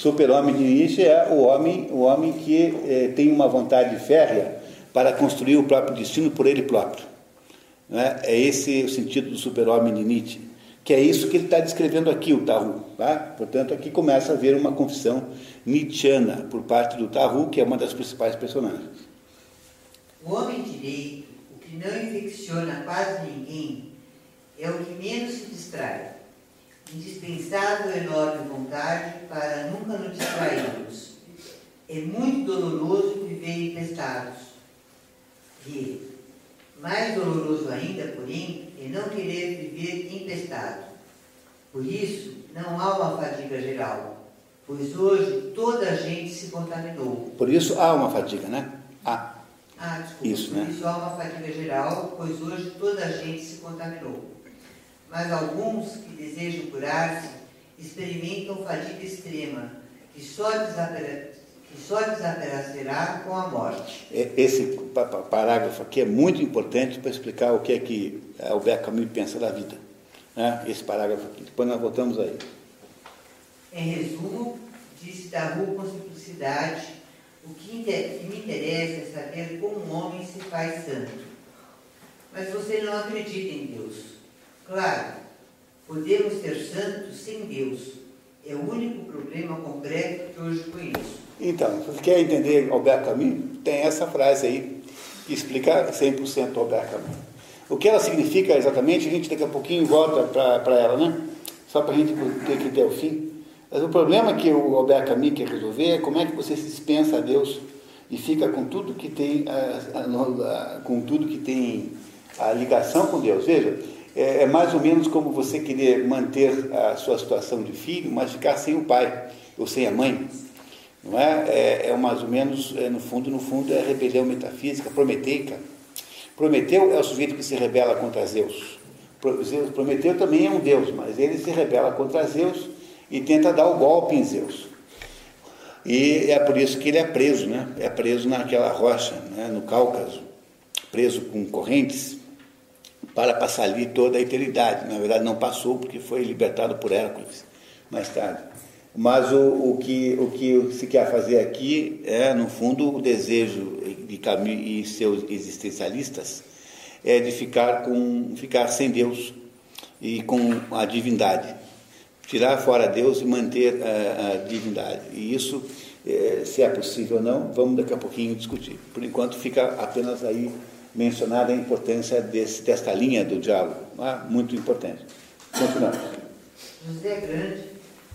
Super-homem de Nietzsche é o homem, o homem que eh, tem uma vontade férrea para construir o próprio destino por ele próprio. Né? É esse o sentido do super-homem de Nietzsche, que é isso que ele está descrevendo aqui, o Tarru. Tá? Portanto, aqui começa a haver uma confissão nietzschiana por parte do Tarru, que é uma das principais personagens. O homem direito, o que não infecciona quase ninguém, é o que menos se distrai indispensável enorme vontade para nunca nos distrairmos. É muito doloroso viver empestados. E, mais doloroso ainda, porém, é não querer viver empestado. Por isso, não há uma fadiga geral, pois hoje toda a gente se contaminou. Por isso há uma fadiga, né? Há. Ah, desculpa. Isso, por né? isso há uma fadiga geral, pois hoje toda a gente se contaminou mas alguns que desejam curar-se experimentam fadiga extrema, que só, que só desaparecerá com a morte. Esse parágrafo aqui é muito importante para explicar o que é que Albert Camus pensa da vida. Né? Esse parágrafo aqui. Depois nós voltamos aí. Em resumo, disse Daru com simplicidade, o que me interessa é saber como um homem se faz santo. Mas você não acredita em Deus. Claro, podemos ser santos sem Deus. É o único problema concreto que hoje conheço. Então, se você quer entender Albert Camus, tem essa frase aí que explica 100% Albert Camus. O que ela significa exatamente, a gente daqui a pouquinho volta para ela, né? Só para a gente ter que ter o fim. Mas o problema que o Albert Camus quer resolver é como é que você se dispensa a Deus e fica com tudo que tem, a, a, a, com tudo que tem a ligação com Deus. Veja, é, é, mais ou menos como você querer manter a sua situação de filho, mas ficar sem o pai ou sem a mãe. Não é? É, é mais ou menos, é, no fundo, no fundo, é rebelião metafísica, prometeica. Prometeu é o sujeito que se rebela contra Zeus. Prometeu também é um Deus, mas ele se rebela contra Zeus e tenta dar o golpe em Zeus. E é por isso que ele é preso, né? É preso naquela rocha, né? no Cáucaso, preso com correntes para passar ali toda a eternidade. Na verdade, não passou porque foi libertado por Hércules mais tarde. Mas o, o, que, o que se quer fazer aqui é, no fundo, o desejo de Camus e seus existencialistas é de ficar, com, ficar sem Deus e com a divindade. Tirar fora Deus e manter a, a divindade. E isso, é, se é possível ou não, vamos daqui a pouquinho discutir. Por enquanto fica apenas aí mencionada a importância desse, desta linha do diálogo, é? muito importante. Continuamos. José Grande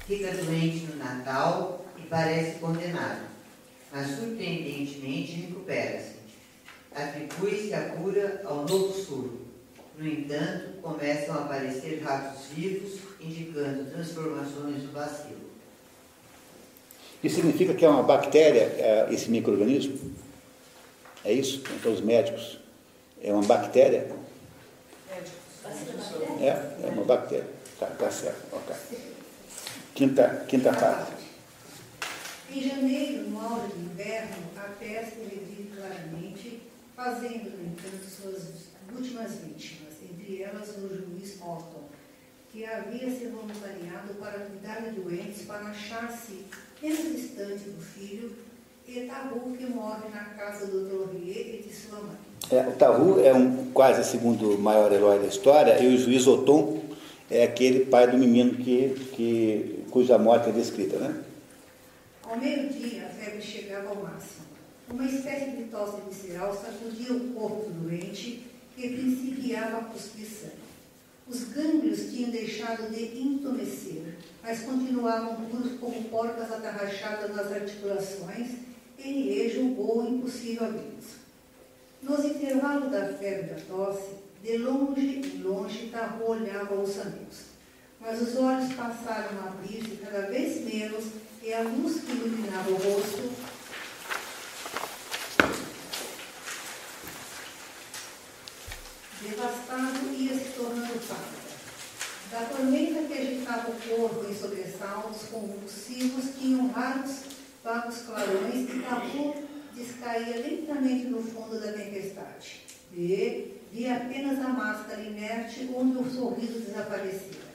fica doente no Natal e parece condenado, mas surpreendentemente recupera-se. Atribui-se a cura ao novo surdo. No entanto, começam a aparecer ratos vivos, indicando transformações do bacilo. Isso significa que é uma bactéria, é, esse microorganismo? É isso? Então, os médicos. É uma bactéria? É, é uma bactéria. Tá, tá certo. Ok. Quinta, quinta parte. Em janeiro, no auge do inverno, a peste revive claramente, fazendo, no entanto, suas últimas vítimas, entre elas o juiz Morton, que havia se voluntariado para cuidar de doentes para achar-se menos distante do filho, e Tabu, que morre na casa do Dorier e de sua mãe. É, o Tahu é um quase segundo maior herói da história, e o juiz Otom é aquele pai do menino que, que, cuja morte é descrita, né? Ao meio-dia, a febre chegava ao máximo. Uma espécie de tosse visceral sacudia o corpo do doente, que principiava a cuspir sangue. Os gânglios tinham deixado de entumecer, mas continuavam puros como porcas atarrachadas nas articulações, e ele julgou impossível abri-los. Nos intervalos da febre da tosse, de longe em longe, Tarro olhava os amigos. Mas os olhos passaram a abrir-se cada vez menos e a luz que iluminava o rosto devastado ia se tornando pálida. Da tormenta que agitava o corpo em sobressaltos convulsivos, tinham raros vagos clarões e Tarro descaía lentamente no fundo da tempestade. E via apenas a máscara inerte onde o sorriso desaparecera.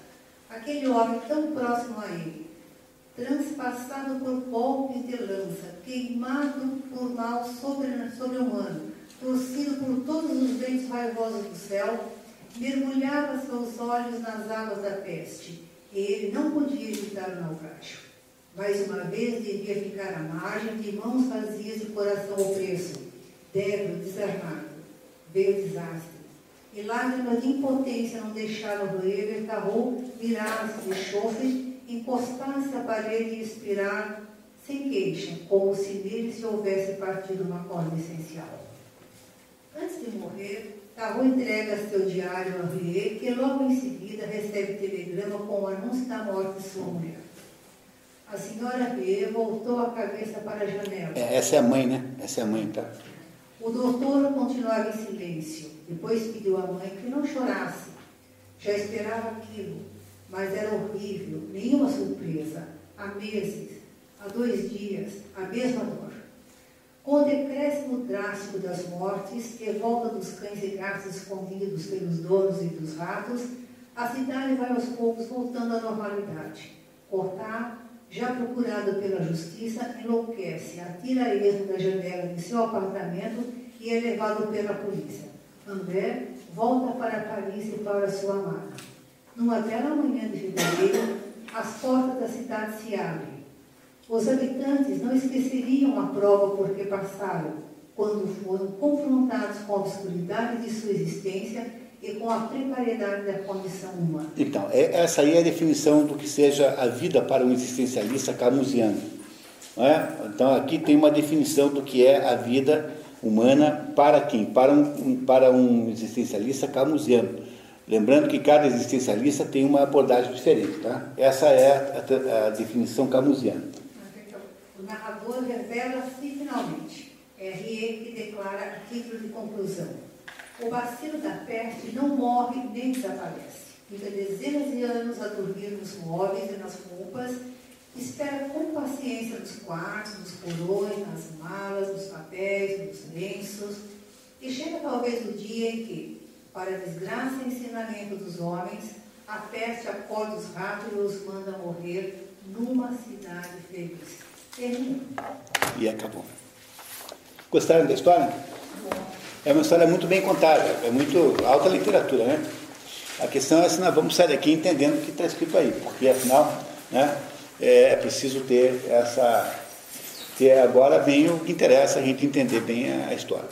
Aquele homem tão próximo a ele, transpassado por golpes de lança, queimado por mal sobre-humano, torcido por todos os ventos raivosos do céu, mergulhava seus olhos nas águas da peste, e ele não podia evitar o naufrágio. Mais uma vez devia ficar à margem, de mãos vazias e coração opresso, débil, desarmado. Veio o desastre. E lágrimas de impotência não deixaram Roeber Tarrou virar-se de chofre, encostar-se à parede e expirar sem queixa, como se nele se houvesse partido uma corda essencial. Antes de morrer, Tarrou entrega seu diário a Rie, que logo em seguida recebe telegrama com o anúncio da morte de sua mulher. A senhora Rie voltou a cabeça para a janela. É, essa é a mãe, né? Essa é a mãe, tá? O doutor continuava em silêncio. Depois pediu à mãe que não chorasse. Já esperava aquilo, mas era horrível, nenhuma surpresa. Há meses, há dois dias, a mesma dor. Com o decréscimo drástico das mortes e volta dos cães e gatos escondidos pelos donos e dos ratos, a cidade vai aos poucos voltando à normalidade. Cortar, já procurado pela justiça, enlouquece, atira esmo da janela de seu apartamento e é levado pela polícia. André volta para Paris e para sua amada. Numa bela manhã de fevereiro, as portas da cidade se abrem. Os habitantes não esqueceriam a prova por que passaram, quando foram confrontados com a obscuridade de sua existência e com a precariedade da condição humana. Então, é, essa aí é a definição do que seja a vida para um existencialista camusiano. É? Então, aqui tem uma definição do que é a vida humana para quem? Para um, para um existencialista camusiano. Lembrando que cada existencialista tem uma abordagem diferente. Tá? Essa é a, a, a definição camusiana. O narrador revela-se finalmente. É Rie que declara a título de conclusão. O bacilo da peste não morre nem desaparece. Fica dezenas de anos a dormir nos móveis e nas roupas, espera com paciência nos quartos, nos porões, nas malas, nos papéis, nos lenços, e chega talvez o dia em que, para a desgraça e ensinamento dos homens, a peste acorda os ratos e os manda morrer numa cidade feliz. Termina. E acabou. Gostaram da história? É uma história muito bem contada, é muito alta literatura, né? A questão é se nós vamos sair daqui entendendo o que está escrito aí, porque afinal né, é, é preciso ter essa. Ter, agora vem o que interessa a gente entender bem a, a história.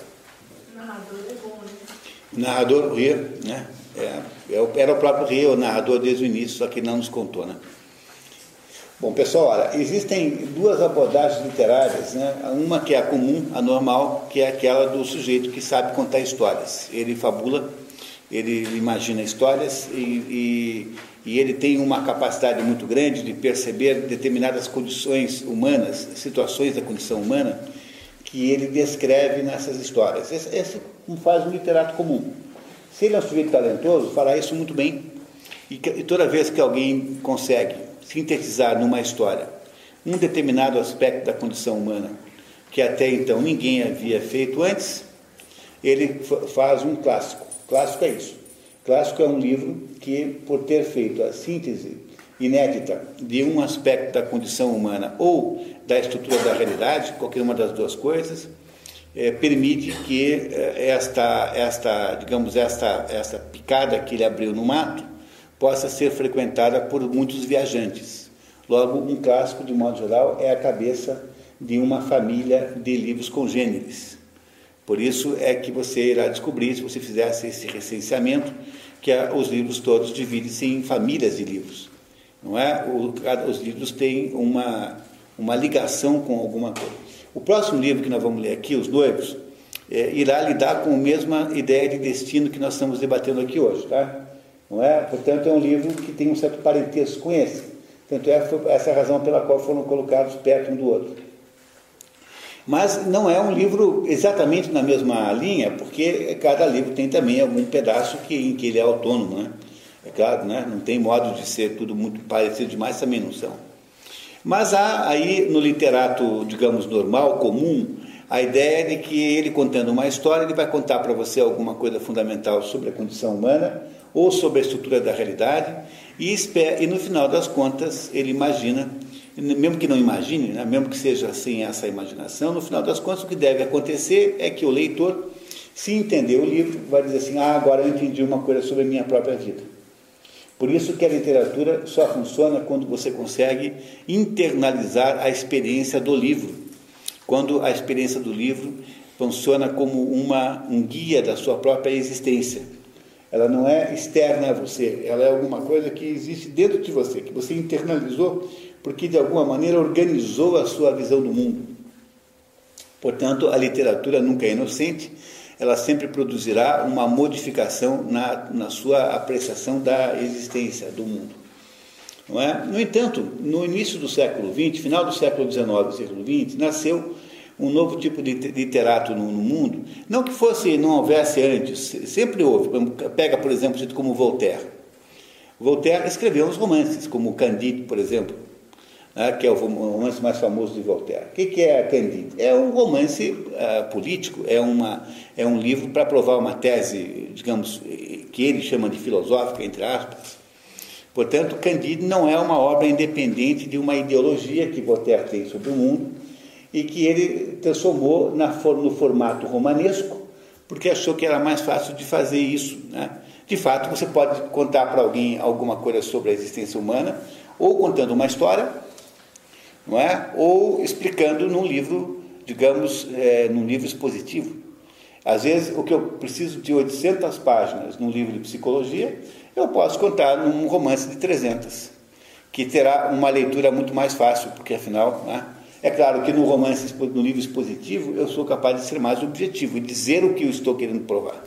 O narrador é bom, né? O narrador, o Rio, né? É, é era o próprio Rio, o narrador desde o início, só que não nos contou, né? Bom, pessoal, olha, existem duas abordagens literárias, né? Uma que é a comum, a normal, que é aquela do sujeito que sabe contar histórias. Ele fabula, ele imagina histórias e, e, e ele tem uma capacidade muito grande de perceber determinadas condições humanas, situações da condição humana, que ele descreve nessas histórias. Esse, esse faz um literato comum. Se ele é um sujeito talentoso, fará isso muito bem. E, e toda vez que alguém consegue sintetizar numa história um determinado aspecto da condição humana que até então ninguém havia feito antes, ele fa- faz um clássico. Clássico é isso. Clássico é um livro que, por ter feito a síntese inédita de um aspecto da condição humana ou da estrutura da realidade, qualquer uma das duas coisas, eh, permite que eh, esta, esta, digamos, esta, esta picada que ele abriu no mato possa ser frequentada por muitos viajantes. Logo, um clássico, de modo geral, é a cabeça de uma família de livros congêneres. Por isso é que você irá descobrir, se você fizesse esse recenseamento, que os livros todos dividem-se em famílias de livros. Não é? Os livros têm uma, uma ligação com alguma coisa. O próximo livro que nós vamos ler aqui, Os Noivos, é, irá lidar com a mesma ideia de destino que nós estamos debatendo aqui hoje. Tá? Não é? Portanto, é um livro que tem um certo parentesco com esse. Tanto é essa a razão pela qual foram colocados perto um do outro. Mas não é um livro exatamente na mesma linha, porque cada livro tem também algum pedaço que, em que ele é autônomo, né? É claro, né? não tem modo de ser tudo muito parecido demais, também não são. Mas há aí no literato, digamos, normal, comum, a ideia de que ele contando uma história, ele vai contar para você alguma coisa fundamental sobre a condição humana ou sobre a estrutura da realidade e, espera, e no final das contas ele imagina, mesmo que não imagine, né, mesmo que seja sem essa imaginação, no final das contas o que deve acontecer é que o leitor, se entender o livro, vai dizer assim, ah, agora eu entendi uma coisa sobre a minha própria vida. Por isso que a literatura só funciona quando você consegue internalizar a experiência do livro. Quando a experiência do livro funciona como uma, um guia da sua própria existência. Ela não é externa a você, ela é alguma coisa que existe dentro de você, que você internalizou porque de alguma maneira organizou a sua visão do mundo. Portanto, a literatura nunca é inocente, ela sempre produzirá uma modificação na, na sua apreciação da existência do mundo. Não é? No entanto, no início do século XX, final do século XIX e século XX, nasceu um novo tipo de literato no, no, mundo. Não que fosse, não houvesse antes, sempre houve. Pega, por exemplo, gente como Voltaire. Voltaire escreveu uns romances, como Candide, por exemplo, né, que é o romance mais famoso de Voltaire. O que, que é Candide? É um romance uh, político, é, uma, é um livro para provar uma tese, digamos, que ele chama de filosófica, entre aspas. Portanto, Candide não é uma obra independente de uma ideologia que Voltaire tem sobre o mundo e que ele transformou na, no formato romanesco, porque achou que era mais fácil de fazer isso. Né? De fato, você pode contar para alguém alguma coisa sobre a existência humana, ou contando uma história, não é? ou explicando num livro, digamos, é, num livro expositivo. Às vezes, o que eu preciso de 800 páginas num livro de psicologia, eu posso contar num romance de 300, que terá uma leitura muito mais fácil, porque afinal, né? É claro que no romance, no livro expositivo, eu sou capaz de ser mais objetivo e dizer o que eu estou querendo provar.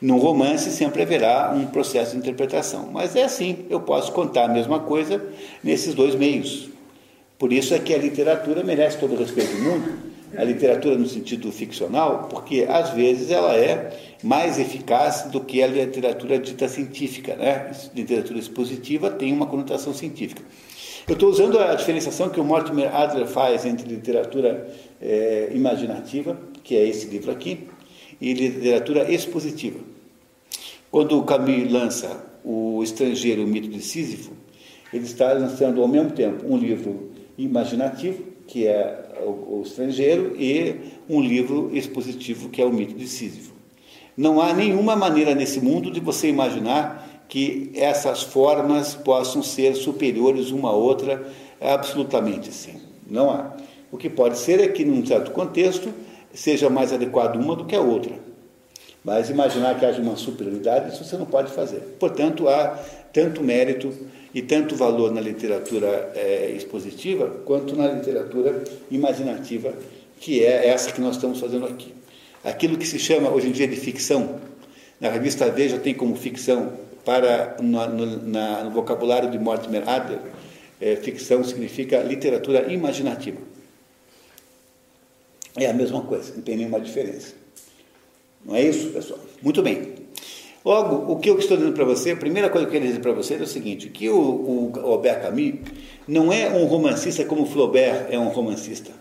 No romance sempre haverá um processo de interpretação, mas é assim, eu posso contar a mesma coisa nesses dois meios. Por isso é que a literatura merece todo o respeito do mundo, a literatura no sentido ficcional, porque às vezes ela é mais eficaz do que a literatura dita científica. Né? A literatura expositiva tem uma conotação científica. Eu estou usando a diferenciação que o Mortimer Adler faz entre literatura é, imaginativa, que é esse livro aqui, e literatura expositiva. Quando o Camus lança O Estrangeiro, o Mito de Sísifo, ele está lançando ao mesmo tempo um livro imaginativo, que é o, Estrangeiro, e um livro expositivo, que é o Mito de Sísifo. Não há nenhuma maneira nesse mundo de você imaginar que essas formas possam ser superiores uma a outra, absolutamente assim. Não há. O que pode ser é que, num certo contexto, seja mais adequado uma do que a outra. Mas imaginar que haja uma superioridade, isso você não pode fazer. Portanto, há tanto mérito e tanto valor na literatura é, expositiva quanto na literatura imaginativa, que é essa que nós estamos fazendo aqui. Aquilo que se chama hoje em dia de ficção, na revista Veja tem como ficção, para no, no, na, no vocabulário de Mortimer Adler, é, ficção significa literatura imaginativa. É a mesma coisa, não tem nenhuma diferença. Não é isso, pessoal? Muito bem. Logo, o que eu estou dizendo para você, a primeira coisa que eu quero dizer para você é o seguinte, que o, o Albert Camus não é um romancista como Flaubert é um romancista.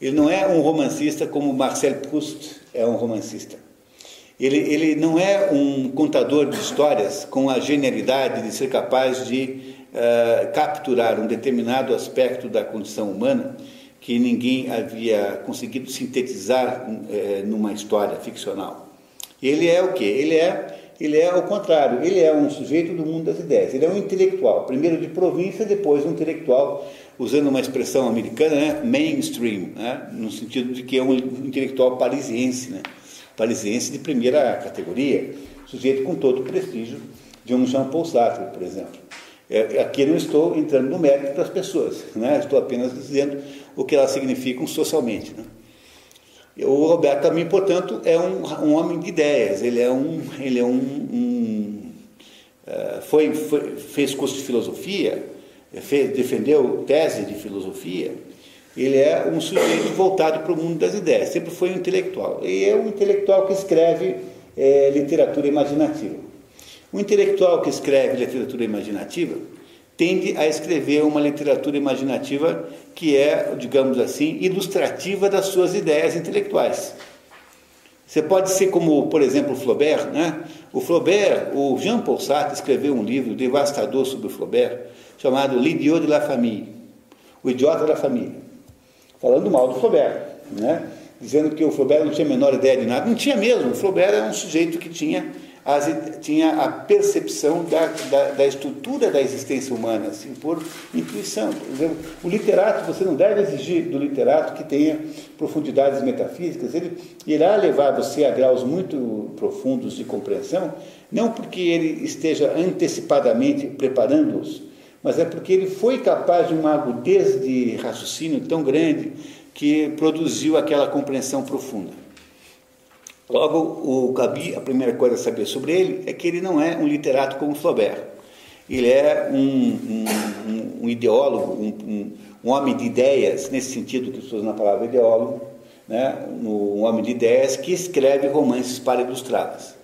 Ele não é um romancista como Marcel Proust é um romancista. Ele, ele não é um contador de histórias com a genialidade de ser capaz de uh, capturar um determinado aspecto da condição humana que ninguém havia conseguido sintetizar uh, numa história ficcional. Ele é o quê? Ele é, ele é o contrário, ele é um sujeito do mundo das ideias, ele é um intelectual, primeiro de província, depois um intelectual, usando uma expressão americana, né? mainstream, né? no sentido de que é um intelectual parisiense, né? Parisiense de primeira categoria, sujeito com todo o prestígio de um Jean-Paul Sartre, por exemplo. É, aqui não estou entrando no mérito das pessoas, né? estou apenas dizendo o que elas significam socialmente. Né? O Roberto também, portanto, é um, um, homem de ideias, ele é um. Ele é um, um uh, foi, foi, fez curso de filosofia, fez, defendeu tese de filosofia, ele é um sujeito voltado para o mundo das ideias, sempre foi um intelectual. E é um intelectual que escreve é, literatura imaginativa. O intelectual que escreve literatura imaginativa tende a escrever uma literatura imaginativa que é, digamos assim, ilustrativa das suas ideias intelectuais. Você pode ser como, por exemplo, Flaubert, né? O Flaubert, o Jean-Paul Sartre escreveu um livro devastador sobre o Flaubert, chamado L'idiot de la famille, o idiota da família falando mal do Flaubert, né? dizendo que o Flaubert não tinha a menor ideia de nada. Não tinha mesmo, o Flaubert era um sujeito que tinha, as, tinha a percepção da, da, da, estrutura da existência humana, assim, por intuição. Por o literato, você não deve exigir do literato que tenha profundidades metafísicas, ele irá levar você a graus muito profundos de compreensão, não porque ele esteja antecipadamente preparando-os, mas é porque ele foi capaz de uma agudez de raciocínio tão grande que produziu aquela compreensão profunda. Logo, o Gabi, a primeira coisa a saber sobre ele é que ele não é um literato como Flaubert. Ele é um, um, um, um ideólogo, um, homem de ideias, nesse sentido que estou usando a palavra ideólogo, né? um homem de ideias que escreve romances para ilustrá-las.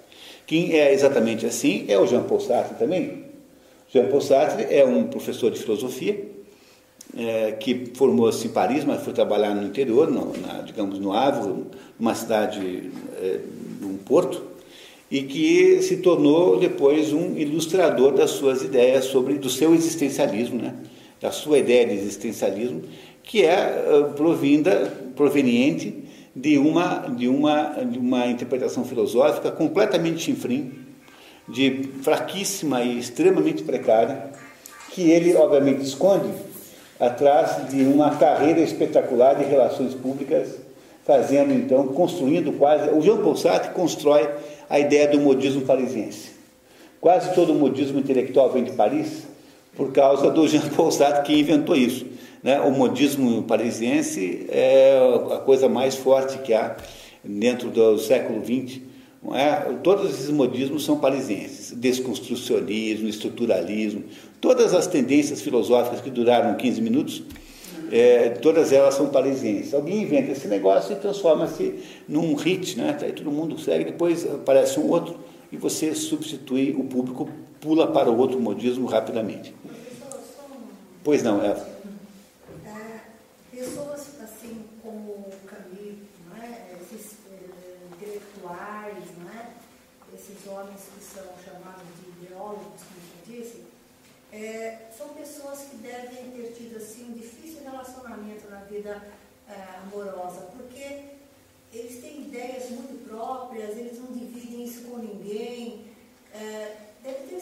Quem é exatamente assim é o Jean Paul Sartre também, Jean-Paul Sartre é um professor de filosofia é, que formou-se em Paris, mas foi trabalhar no interior, no, na, digamos no Ávila, numa cidade, é, um porto, e que se tornou depois um ilustrador das suas ideias sobre do seu existencialismo, né? da sua ideia de existencialismo, que é uh, provinda, proveniente de uma, de, uma, de uma interpretação filosófica completamente chinfrim, de fraquíssima e extremamente precária, que ele, obviamente, esconde atrás de uma carreira espetacular de relações públicas, fazendo então, construindo quase. O Jean Paul Sartre constrói a ideia do modismo parisiense. Quase todo o modismo intelectual vem de Paris por causa do Jean Paul Sartre que inventou isso. Né? O modismo parisiense é a coisa mais forte que há dentro do século XX é? Todos esses modismos são parisienses. Desconstrucionismo, estruturalismo, todas as tendências filosóficas que duraram 15 minutos, é, todas elas são parisienses. Alguém inventa esse negócio e transforma-se num hit, né? Aí todo mundo segue, depois aparece um outro e você substitui, o público pula para o outro modismo rapidamente. Pois não, Eva. Homens que são chamados de ideólogos, como você disse, é, são pessoas que devem ter tido assim, um difícil relacionamento na vida é, amorosa, porque eles têm ideias muito próprias, eles não dividem isso com ninguém. É, deve ter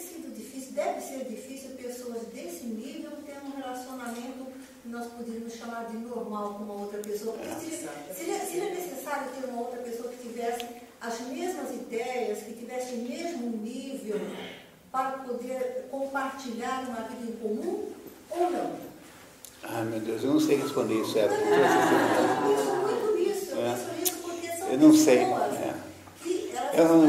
desse nível ter um relacionamento que nós poderíamos chamar de normal com uma outra pessoa. Porque seria, seria, seria necessário ter uma outra pessoa que tivesse as mesmas ideias, que tivesse o mesmo nível para poder compartilhar uma vida em comum ou não? Ai meu Deus, eu não sei responder isso, é. Eu penso muito nisso, eu É. penso nisso porque são Eu não sei. pessoas é. que elas Eu não-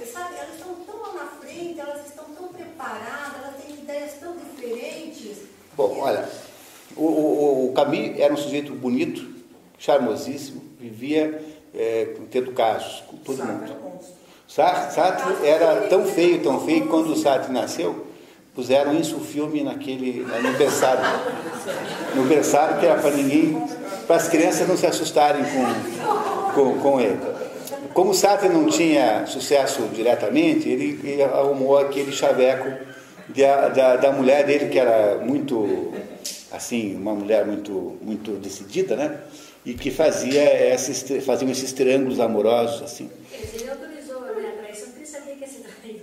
estão, sabe, elas estão tão lá na frente, elas estão tão preparadas, elas têm ideias tão diferentes. Bom, olha, o, o, o Camus era um sujeito bonito, charmosíssimo, vivia é, tendo casos com todo mundo. Sartre, Sartre era tão feio, tão feio, que quando o Sartre nasceu, puseram isso o filme naquele no berçário. No berçário que era para ninguém, para as crianças não se assustarem com, com, com ele. Como o Sartre não tinha sucesso diretamente, ele, ele arrumou aquele chaveco da, da, da mulher dele, que era muito, assim, uma mulher muito, muito decidida, né? E que fazia esses, faziam esses triângulos amorosos, assim. Ele autorizou a minha traição porque ele sabia que ia ser traído.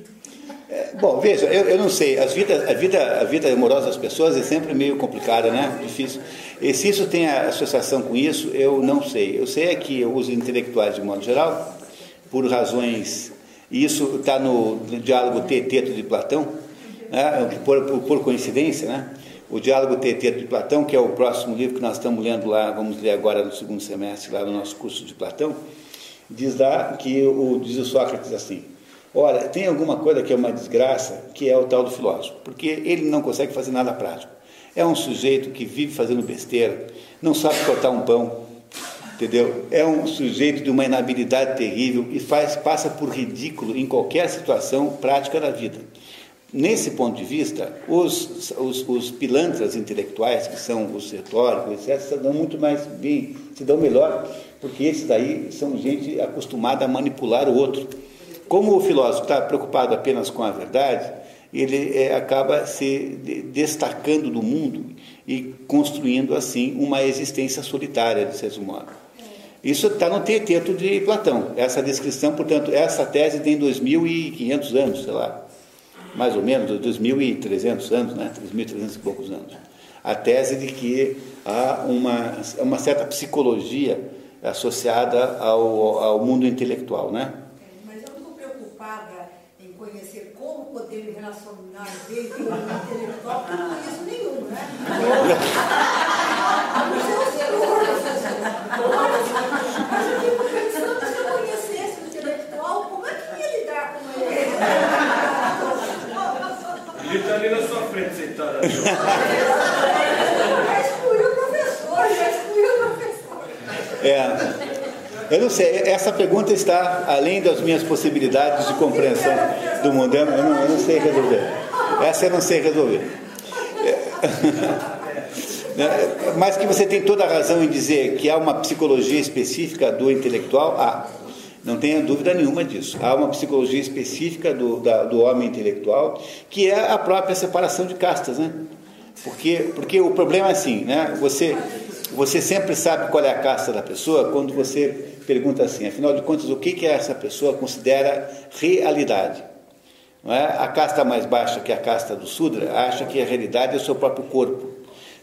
É, bom, veja, eu, eu não sei, as vida, a, vida, a vida amorosa das pessoas é sempre meio complicada, né? Difícil. E se isso tem associação com isso, eu não sei. Eu sei é que os intelectuais, de modo geral, por razões. E isso está no, no diálogo Teteto de Platão, né? por, por, por coincidência, né? O diálogo Teteto de Platão, que é o próximo livro que nós estamos lendo lá, vamos ler agora no segundo semestre, lá no nosso curso de Platão, diz lá que o, diz o Sócrates assim. Ora, tem alguma coisa que é uma desgraça, que é o tal do filósofo, porque ele não consegue fazer nada prático. É um sujeito que vive fazendo besteira, não sabe cortar um pão, entendeu? É um sujeito de uma inabilidade terrível e faz, passa por ridículo em qualquer situação prática da vida. Nesse ponto de vista, os, os, os pilantras intelectuais, que são os retóricos, etc., se dão muito mais bem, se dão melhor, porque esses daí são gente acostumada a manipular o outro. Como o filósofo está preocupado apenas com a verdade, ele é, acaba se de, destacando do mundo e construindo assim uma existência solitária, de certo modo. Isso está no teteto de Platão. Essa descrição, portanto, essa tese tem 2.500 anos, sei lá, mais ou menos, 2.300 anos, né? 3.300 e poucos anos. A tese de que há uma, uma certa psicologia associada ao, ao mundo intelectual, né? Mas eu não estou preocupada em conhecer como poder me relacionar bem com o mundo intelectual, porque não conheço nenhum, né? Mas eu seguro, Mas eu fico pensando, se eu conhecesse o intelectual, como é que eu ia lidar com ele? Ele está ali na sua frente, sentado. Já excluiu o professor, já excluiu o professor. É. Eu não sei, essa pergunta está além das minhas possibilidades de compreensão do mundo. Eu não, eu não sei resolver. Essa eu não sei resolver. É, mas que você tem toda a razão em dizer que há uma psicologia específica do intelectual, há. Não tenha dúvida nenhuma disso. Há uma psicologia específica do, da, do homem intelectual, que é a própria separação de castas, né? Porque, porque o problema é assim, né? Você, você sempre sabe qual é a casta da pessoa quando você pergunta assim, afinal de contas, o que, que essa pessoa considera realidade? Não é? A casta mais baixa, que é a casta do Sudra, acha que a realidade é o seu próprio corpo.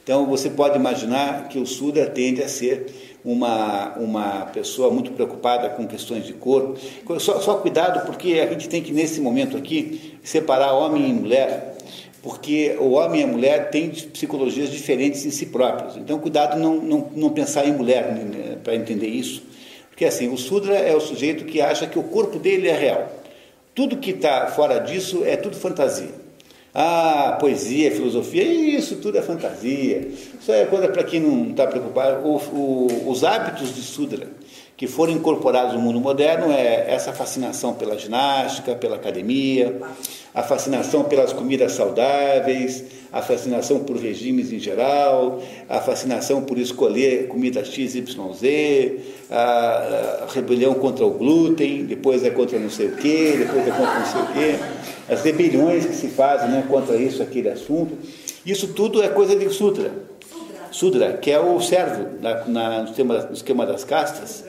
Então você pode imaginar que o Sudra tende a ser uma, uma pessoa muito preocupada com questões de corpo. Só, só cuidado, porque a gente tem que, nesse momento aqui, separar homem e mulher, porque o homem e a mulher têm psicologias diferentes em si próprios. Então, cuidado não, não, não pensar em mulher né, para entender isso. Porque assim, o Sudra é o sujeito que acha que o corpo dele é real. Tudo que está fora disso é tudo fantasia. Ah, poesia, filosofia, isso tudo é fantasia. Isso é coisa para quem não está preocupado. O, o, os hábitos de Sudra que foram incorporados no mundo moderno é essa fascinação pela ginástica, pela academia, a fascinação pelas comidas saudáveis, a fascinação por regimes em geral, a fascinação por escolher comida X, Y, Z, a, a rebelião contra o glúten, depois é contra não sei o quê, depois é contra não sei o quê, as rebeliões que se fazem né, contra isso, aquele assunto. Isso tudo é coisa de Sudra. Sudra, que é o servo na, na, no, esquema, no esquema das castas,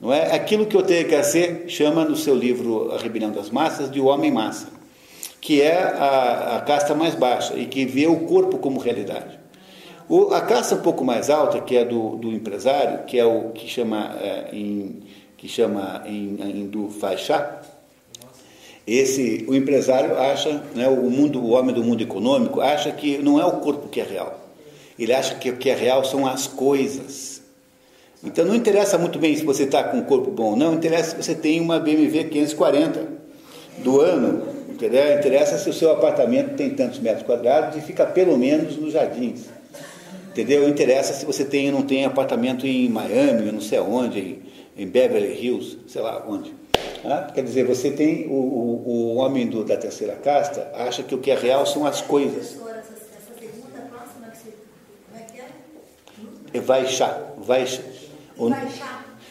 não é? Aquilo que o THC chama no seu livro A Rebelião das Massas de o homem massa. que é a, a casta mais baixa e que vê o corpo como realidade. O, a casta um pouco mais alta, que é do, do empresário, que é o que chama é, em, que chama em, em hindu faixa, esse, o empresário acha, né, o, mundo, o homem do mundo econômico acha que não é o corpo que é real. Ele acha que o que é real são as coisas. Então não interessa muito bem se você está com um corpo bom ou não, interessa se você tem uma BMW 540 do ano, entendeu? interessa se o seu apartamento tem tantos metros quadrados e fica pelo menos nos jardins. Entendeu? Interessa se você tem ou não tem apartamento em Miami, não sei aonde, em, em Beverly Hills, sei lá onde. Ah, quer dizer, você tem o, o, o homem do, da terceira casta acha que o que é real são as coisas. É Vaixá, Vaixá.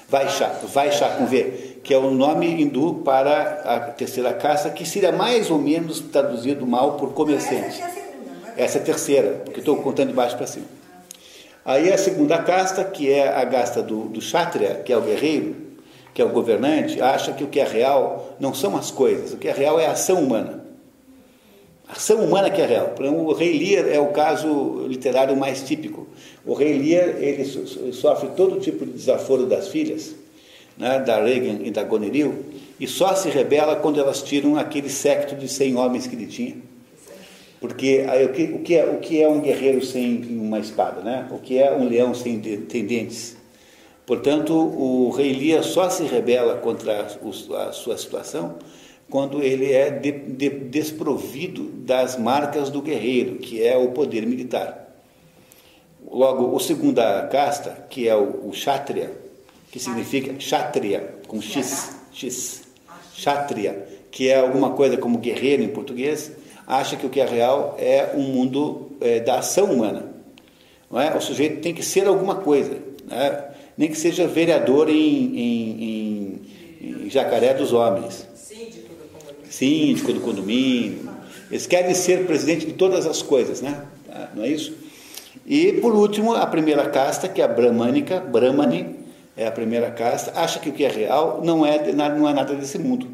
Vaixá, Vaixá com V, que é o nome hindu para a terceira casta, que seria mais ou menos traduzido mal por comerciante. Essa é a terceira, porque estou contando de baixo para cima. Aí a segunda casta, que é a casta do, do Kshatriya, que é o guerreiro, que é o governante, acha que o que é real não são as coisas, o que é real é a ação humana. A ação humana que é real. O rei Lear é o caso literário mais típico. O rei Lear ele sofre todo tipo de desaforo das filhas, né, da Regan e da Goneril, e só se rebela quando elas tiram aquele secto de 100 homens que ele tinha. Porque o, que, o, que é, o que é um guerreiro sem uma espada? Né? O que é um leão sem, sem dentes? Portanto, o rei Lia só se rebela contra a sua situação quando ele é de, de, desprovido das marcas do guerreiro, que é o poder militar. Logo, o segunda casta, que é o, o Kshatriya, que significa Kshatriya, com X, X, Kshatriya, que é alguma coisa como guerreiro em português, acha que o que é real é um mundo é, da ação humana. Não é? O sujeito tem que ser alguma coisa. Né? Nem que seja vereador em, em, em, em Jacaré dos Homens. Síndico do condomínio. Síndico do condomínio. Eles querem ser presidente de todas as coisas, né? Ah, não é isso? E, por último, a primeira casta, que é a Brahmânica, Brahmani, é a primeira casta, acha que o que é real não é, não é nada desse mundo.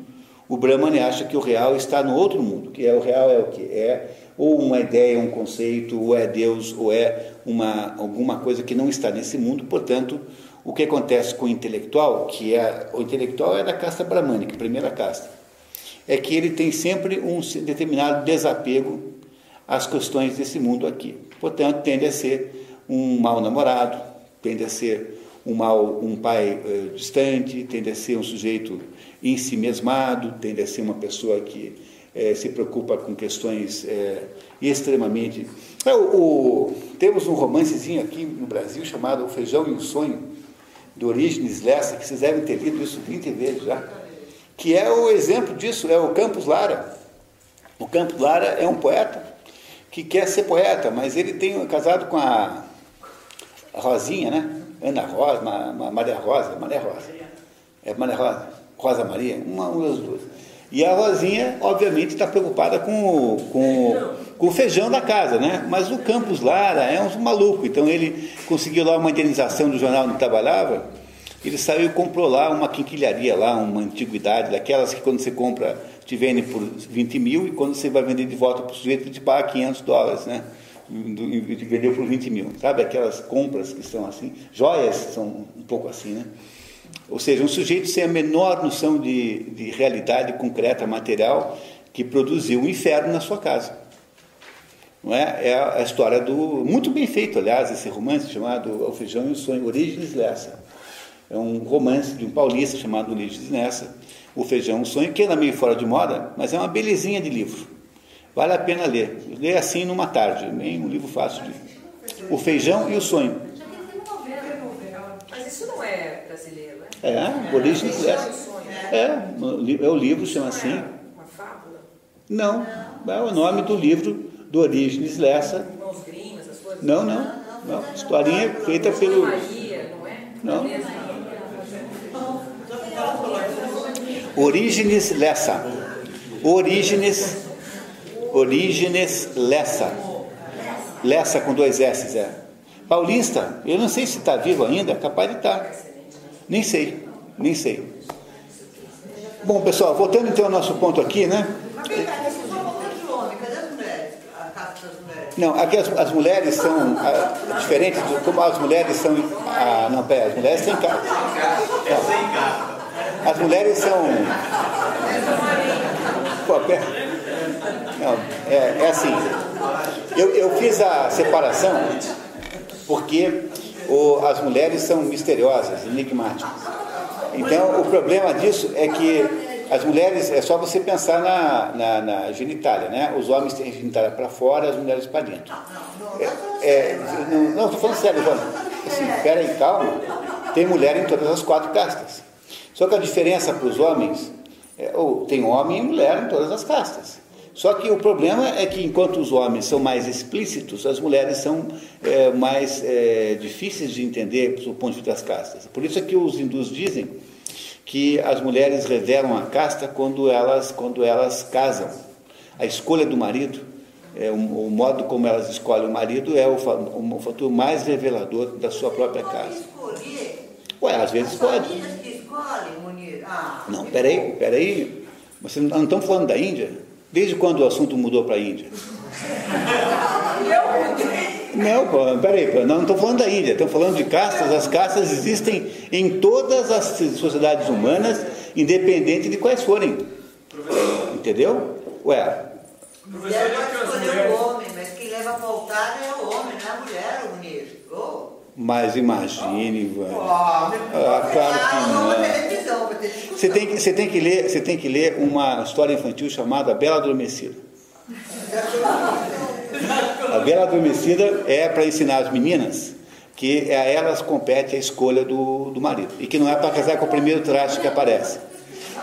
O Brahmani acha que o real está no outro mundo, que é o real é o que é ou uma ideia, um conceito, ou é Deus, ou é uma alguma coisa que não está nesse mundo. Portanto, o que acontece com o intelectual, que é o intelectual é da casta bramânica, primeira casta, é que ele tem sempre um determinado desapego às questões desse mundo aqui. Portanto, tende a ser um mau namorado, tende a ser um mal, um pai eh, distante, tende a ser um sujeito em si mesmado, tende a ser uma pessoa que eh, se preocupa com questões eh, extremamente. É, o, o, temos um romancezinho aqui no Brasil chamado O Feijão e o Sonho, de Orígenes Lessa, que vocês devem ter lido isso 20 vezes já, que é o exemplo disso, é o Campos Lara. O Campos Lara é um poeta que quer ser poeta, mas ele tem casado com a, a Rosinha, né? Ana Rosa, Maria Rosa, Maria Rosa. É Maria Rosa, Rosa Maria, uma, uma das duas. E a Rosinha, obviamente, está preocupada com, com, com, o feijão da casa, né? Mas o Campos Lara é um maluco, então ele conseguiu lá uma indenização do jornal onde trabalhava, ele saiu e comprou lá uma quinquilharia lá, uma antiguidade, daquelas que quando você compra te vende por 20 mil e quando você vai vender de volta para o sujeito te paga 500 dólares, né? Vendeu por 20 mil, sabe? Aquelas compras que são assim, joias são um pouco assim, né? Ou seja, um sujeito sem a menor noção de, de realidade concreta, material, que produziu um inferno na sua casa. Não é? é a história do. Muito bem feito, aliás, esse romance chamado O Feijão e o Sonho, Origens Lessa. É um romance de um paulista chamado Origens Lessa, O Feijão e o Sonho, que anda meio fora de moda, mas é uma belezinha de livro. Vale a pena ler. Lê assim numa tarde, bem um livro fácil de. O Feijão e o Sonho. Mas isso não é é, Origens Lessa. É, é o livro, chama assim. Uma fábula? Não, é o nome do livro do Origens Lessa. Não, não, não. Historinha feita pelo. Não. Orígenes Lessa. Orígenes. Orígenes Lessa. Lessa com dois S, é. Paulista, eu não sei se está vivo ainda, capaz de estar. Tá. Nem sei, nem sei. Bom, pessoal, voltando então ao nosso ponto aqui, né? Não, aqui as, as mulheres são ah, diferentes, do, como as mulheres são. Ah, não, pera, as mulheres têm casa. É. As mulheres são. Pô, pera. Não, é, é assim. Eu, eu fiz a separação porque o, as mulheres são misteriosas, enigmáticas. Então, o problema disso é que as mulheres, é só você pensar na, na, na genitália, né? Os homens têm genitália para fora, as mulheres para dentro. É, é, não, estou falando sério, João. Assim, espera aí, calma. Tem mulher em todas as quatro castas. Só que a diferença para os homens, é, ou tem homem e mulher em todas as castas. Só que o problema é que enquanto os homens são mais explícitos, as mulheres são é, mais é, difíceis de entender do ponto de vista das castas. Por isso é que os hindus dizem que as mulheres revelam a casta quando elas, quando elas casam. A escolha do marido, é, o, o modo como elas escolhem o marido é o, o, o fator mais revelador da sua própria casa. Ué, às vezes pode. Ah, Não, peraí, peraí. Você não, não estamos falando da Índia? Desde quando o assunto mudou para a Índia? Não, pô, peraí, pô, não estou falando da Índia, estou falando de castas. As castas existem em todas as sociedades humanas, independente de quais forem. Entendeu? Ué. Mulher pode escolher o homem, mas quem leva a pautada é o homem, não é a mulher, o. Oh. Mas imagine, velho. Ah, Ah, claro que Ah, não. Você tem, que, você, tem que ler, você tem que ler uma história infantil chamada Bela Adormecida. A Bela Adormecida é para ensinar as meninas que a elas compete a escolha do, do marido. E que não é para casar com o primeiro traste que aparece.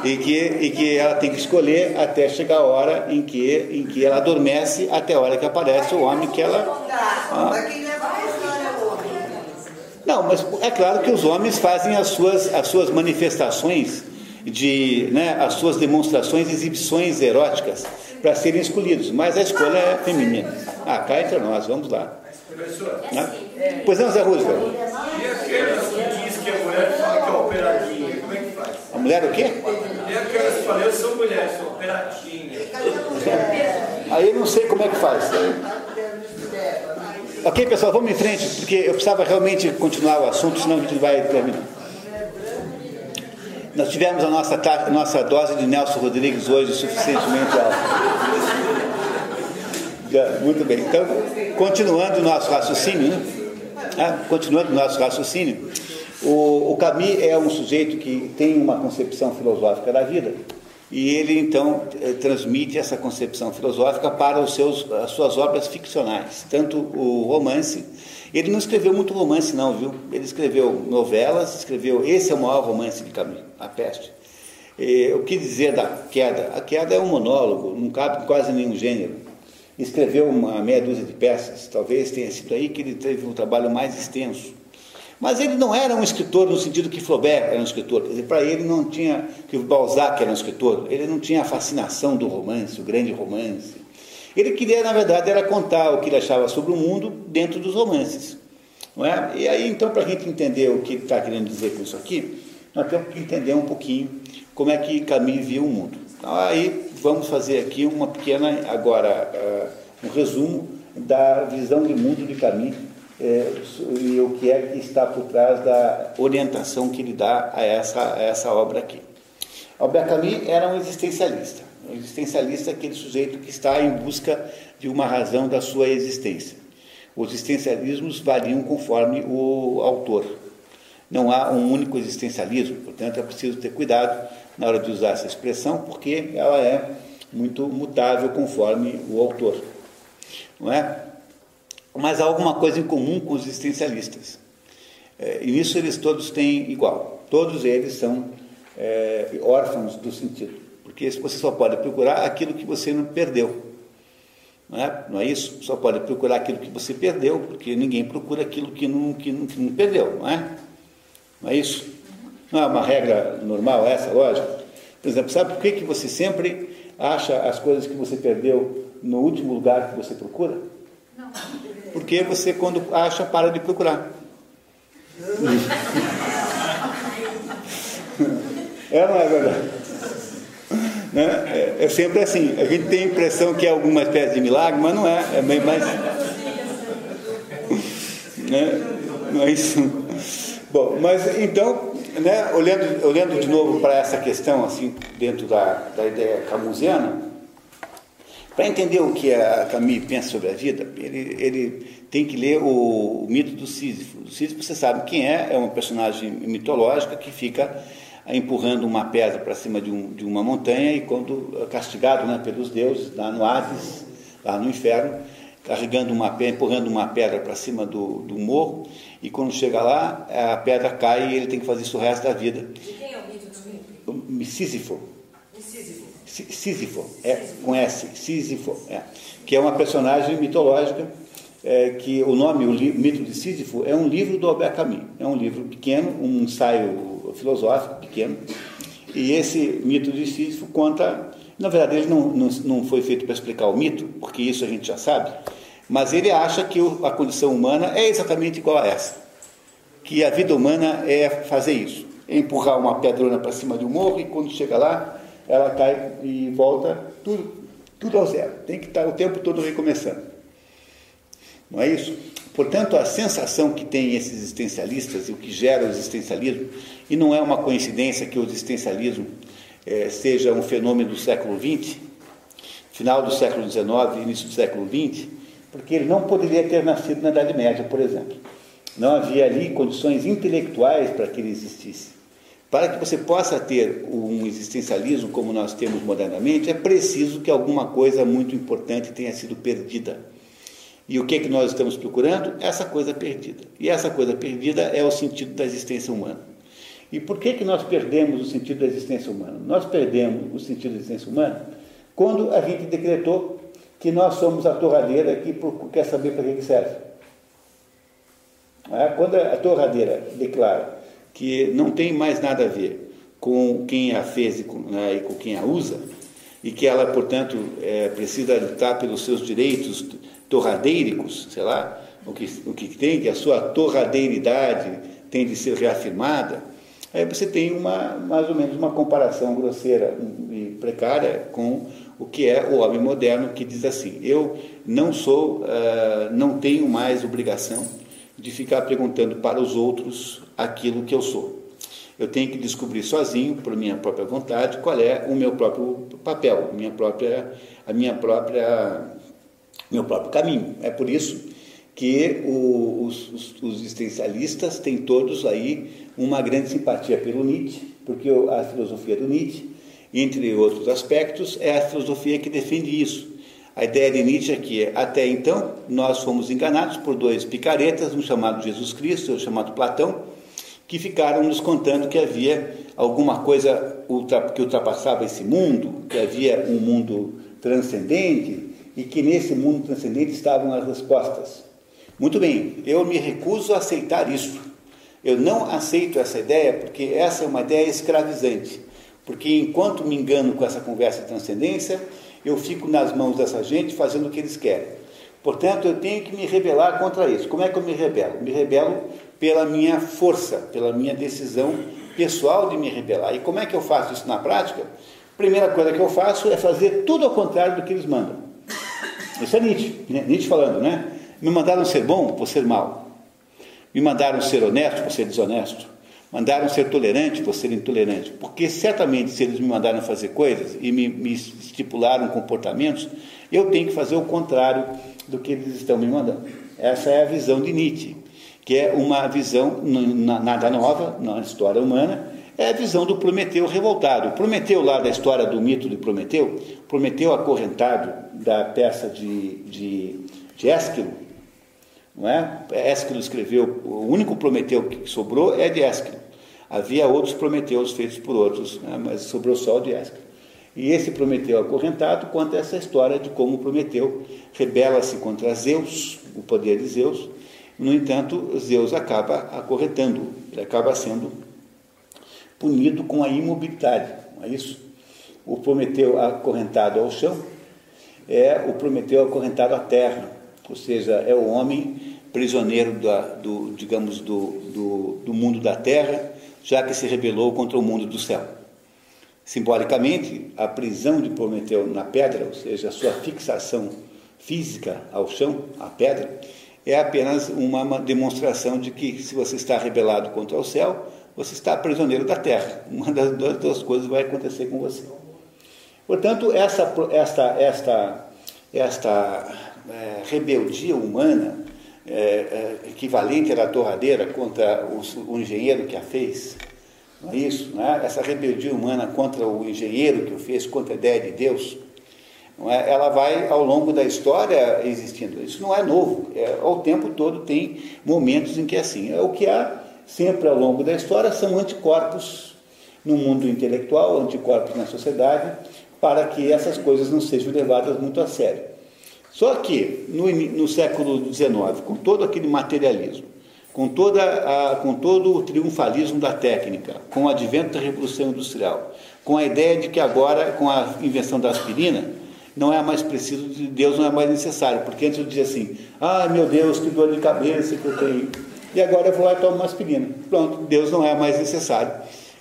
E que, e que ela tem que escolher até chegar a hora em que, em que ela adormece, até a hora que aparece o homem que ela. Mas quem leva a história é. Não, mas é claro que os homens fazem as suas, as suas manifestações de, né, as suas demonstrações, exibições eróticas para serem escolhidos, mas a escolha é feminina. Ah, cá entre nós, vamos lá. Né? Pois não, Zé Roosevelt. e aquelas que diz que a mulher fala que é operadinha, como é que faz? A mulher o quê? E aquelas que falam, eu sou mulher, sou operadinha. Aí eu não sei como é que faz. Ok, pessoal, vamos em frente, porque eu precisava realmente continuar o assunto, senão a gente vai terminar. Nós tivemos a nossa, a nossa dose de Nelson Rodrigues hoje suficientemente alta. Muito bem. Então, continuando o nosso raciocínio, né? Ah, continuando o nosso raciocínio, o, o Camus é um sujeito que tem uma concepção filosófica da vida e ele então eh, transmite essa concepção filosófica para os seus, as suas obras ficcionais, tanto o romance. Ele não escreveu muito romance, não, viu? Ele escreveu novelas, escreveu. Esse é o maior romance de Camus, A Peste. Eh, o que dizer da queda? A queda é um monólogo, não cabe quase nenhum gênero. Escreveu uma meia dúzia de peças, talvez tenha sido aí que ele teve um trabalho mais extenso. Mas ele não era um escritor no sentido que Flaubert era um escritor. Para ele não tinha, que Balzac era um escritor, ele não tinha a fascinação do romance, o grande romance. Ele queria, na verdade, era contar o que ele achava sobre o mundo dentro dos romances. Não é? E aí, então, para a gente entender o que ele está querendo dizer com isso aqui, nós temos que entender um pouquinho como é que Camus viu o mundo. Então, aí vamos fazer aqui uma pequena, agora, ah, um resumo da visão de mundo de Camus eh, e o que é que está por trás da orientação que ele dá a essa, a essa obra aqui. Albert Camus era um existencialista. Um existencialista é aquele sujeito que está em busca de uma razão da sua existência. Os existencialismos variam conforme o autor. Não há um único existencialismo, portanto é preciso ter cuidado na hora de usar essa expressão, porque ela é muito mutável conforme o autor. Não é? Mas há alguma coisa em comum com os existencialistas. É, e nisso eles todos têm igual. Todos eles são é, órfãos do sentido. Porque você só pode procurar aquilo que você não perdeu. Não é? não é isso? Só pode procurar aquilo que você perdeu, porque ninguém procura aquilo que não, que não, que não perdeu, não é? Não é isso? Não é uma regra normal essa, lógico? Por exemplo, sabe por que, que você sempre acha as coisas que você perdeu no último lugar que você procura? Porque você, quando acha, para de procurar. É não é verdade? Né? É, é, sempre assim. A gente tem a impressão que é alguma espécie de milagre, mas não é. É bem mais. né? Mas, bom, mas então, né, olhando, olhando de novo para essa questão, assim, dentro da, da ideia camusiana, para entender o que a Camille pensa sobre a vida, ele, ele tem que ler o, o, mito do Sísifo. O Sísifo, você sabe quem é, é uma personagem mitológica que fica empurrando uma pedra para cima de, um, de, uma montanha e quando castigado né, pelos deuses, lá no Hades, lá no inferno, carregando uma pedra, empurrando uma pedra para cima do, do morro, e quando chega lá, a pedra cai e ele tem que fazer isso o resto da vida. De quem é o mito do mito? Sísifo. Sísifo. Sísifo, é, com S, Sísifo, é, que é uma personagem mitológica, é, que o nome, o, mito de Sísifo, é um livro do Albert Camus, é um livro pequeno, um ensaio filosófico pequeno, e esse mito de Sísifo conta, na verdade ele não, não, não foi feito para explicar o mito, porque isso a gente já sabe, mas ele acha que a condição humana é exatamente igual a essa, que a vida humana é fazer isso, é empurrar uma pedrona para cima de um morro e quando chega lá, ela cai e volta tudo, tudo ao zero. Tem que estar o tempo todo recomeçando. Não é isso? Portanto, a sensação que tem esses existencialistas e o que gera o existencialismo, e não é uma coincidência que o existencialismo é, seja um fenômeno do século XX, final do século XIX, início do século XX, porque ele não poderia ter nascido na Idade Média, por exemplo. Não havia ali condições intelectuais para que ele existisse. Para que você possa ter um existencialismo como nós temos modernamente, é preciso que alguma coisa muito importante tenha sido perdida. E o que, é que nós estamos procurando? Essa coisa perdida. E essa coisa perdida é o sentido da existência humana. E por que, que nós perdemos o sentido da existência humana? Nós perdemos o sentido da existência humana quando a gente decretou que nós somos a torradeira que quer saber para que serve. É? Quando a torradeira declara que não tem mais nada a ver com quem a fez e com, né, quem a usa, e que ela, portanto, é, precisa lutar pelos seus direitos torradeiricos, sei lá, o que, o que tem, que a sua torradeiridade tem de ser reafirmada, aí você tem uma, mais ou menos uma comparação grosseira e precária com o que é o homem moderno que diz assim: eu não sou, uh, não tenho mais obrigação de ficar perguntando para os outros aquilo que eu sou. Eu tenho que descobrir sozinho, por minha própria vontade, qual é o meu próprio papel, minha própria, a minha própria, meu próprio caminho. É por isso que os, os, os existencialistas têm todos aí uma grande simpatia pelo Nietzsche, porque a filosofia do Nietzsche, entre outros aspectos, é a filosofia que defende isso. A ideia de Nietzsche é que, até então, nós fomos enganados por dois picaretas, um chamado Jesus Cristo e outro chamado Platão, que ficaram nos contando que havia alguma coisa que ultrapassava esse mundo, que havia um mundo transcendente e que nesse mundo transcendente estavam as respostas. Muito bem, eu me recuso a aceitar isso. Eu não aceito essa ideia porque essa é uma ideia escravizante. Porque enquanto me engano com essa conversa de transcendência, eu fico nas mãos dessa gente fazendo o que eles querem. Portanto, eu tenho que me rebelar contra isso. Como é que eu me rebelo? Me rebelo pela minha força, pela minha decisão pessoal de me rebelar. E como é que eu faço isso na prática? Primeira coisa que eu faço é fazer tudo ao contrário do que eles mandam. Isso é Nietzsche, né? Nietzsche falando, né? Me mandaram ser bom, vou ser mal. Me mandaram ser honesto, vou ser desonesto. Mandaram ser tolerante, vou ser intolerante. Porque certamente, se eles me mandaram fazer coisas e me, me estipularam comportamentos, eu tenho que fazer o contrário do que eles estão me mandando. Essa é a visão de Nietzsche, que é uma visão nada nova na história humana, é a visão do Prometeu revoltado. Prometeu lá da história do mito de Prometeu, Prometeu acorrentado da peça de, de, de Ésquilo, não é? Ésquilo escreveu, o único Prometeu que sobrou é de Ésquilo. Havia outros Prometeus feitos por outros, né? mas sobrou só o de Ésquilo. E esse Prometeu acorrentado conta essa história de como Prometeu rebela-se contra Zeus, o poder de Zeus. No entanto, Zeus acaba acorrentando, ele acaba sendo punido com a imobilidade, não é isso? O Prometeu acorrentado ao chão é o Prometeu acorrentado à terra, ou seja, é o homem prisioneiro da, do, digamos, do, do, do mundo da terra, já que se rebelou contra o mundo do céu. Simbolicamente, a prisão de Prometeu na pedra, ou seja, a sua fixação física ao chão, à pedra, é apenas uma demonstração de que se você está rebelado contra o céu, você está prisioneiro da terra. Uma das duas coisas vai acontecer com você. Portanto, essa, esta, esta, esta é, rebeldia humana, é, é, equivalente à torradeira contra o, o, engenheiro que a fez, não é isso? Não é? Essa rebeldia humana contra o engenheiro que o fez, contra a ideia de Deus, é? ela vai ao longo da história existindo. Isso não é novo, é, ao tempo todo tem momentos em que é assim. É o que há sempre ao longo da história são anticorpos no mundo intelectual, anticorpos na sociedade, para que essas coisas não sejam levadas muito a sério. Só que no, no século XIX, com todo aquele materialismo, com, toda a, com todo o triunfalismo da técnica, com o advento da Revolução Industrial, com a ideia de que agora, com a invenção da aspirina, não é mais preciso, Deus não é mais necessário, porque antes eu dizia assim, ah meu Deus, que dor de cabeça que eu tenho, e agora eu vou lá e tomo uma aspirina. Pronto, Deus não é mais necessário,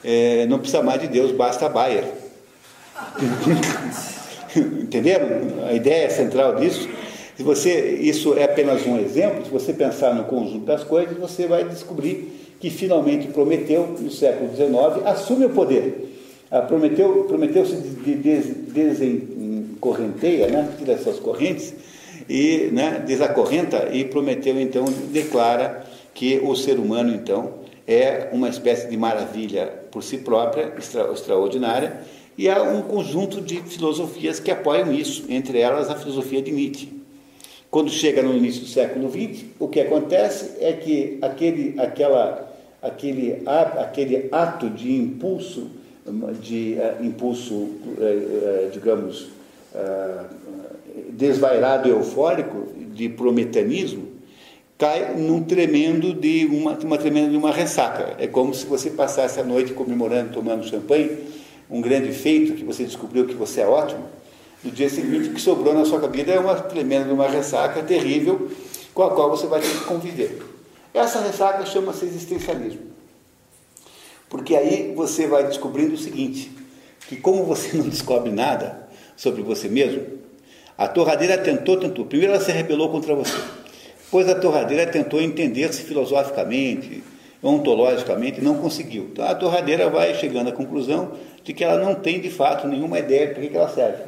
é, não precisa mais de Deus, basta Bayer. Entenderam a ideia central disso? Se você, isso é apenas um exemplo, se você pensar no conjunto das coisas, você vai descobrir que finalmente Prometeu, no século XIX, assume o poder. Ah, Prometeu, Prometeu se desencorrenteia, né? tira essas correntes, e né, desacorrenta, e Prometeu então declara que o ser humano então é uma espécie de maravilha por si própria, extra, extraordinária, e há um conjunto de filosofias que apoiam isso, entre elas a filosofia de Nietzsche. Quando chega no início do século XX, o que acontece é que aquele, aquela, aquele, aquele ato de impulso, de uh, impulso, uh, uh, digamos, desvairado e eufórico, de prometanismo, cai num tremendo de uma, uma tremenda de uma ressaca. É como se você passasse a noite comemorando, tomando champanhe, um grande feito que você descobriu que você é ótimo, no dia seguinte o que sobrou na sua vida é uma tremenda uma ressaca terrível com a qual você vai ter que conviver. Essa ressaca chama-se existencialismo. Porque aí você vai descobrindo o seguinte, que como você não descobre nada sobre você mesmo, a torradeira tentou, tentou. Primeiro ela se rebelou contra você. Depois a torradeira tentou entender-se filosoficamente, ontologicamente, não conseguiu. Então a torradeira vai chegando à conclusão de que ela não tem de fato nenhuma ideia de para que ela serve.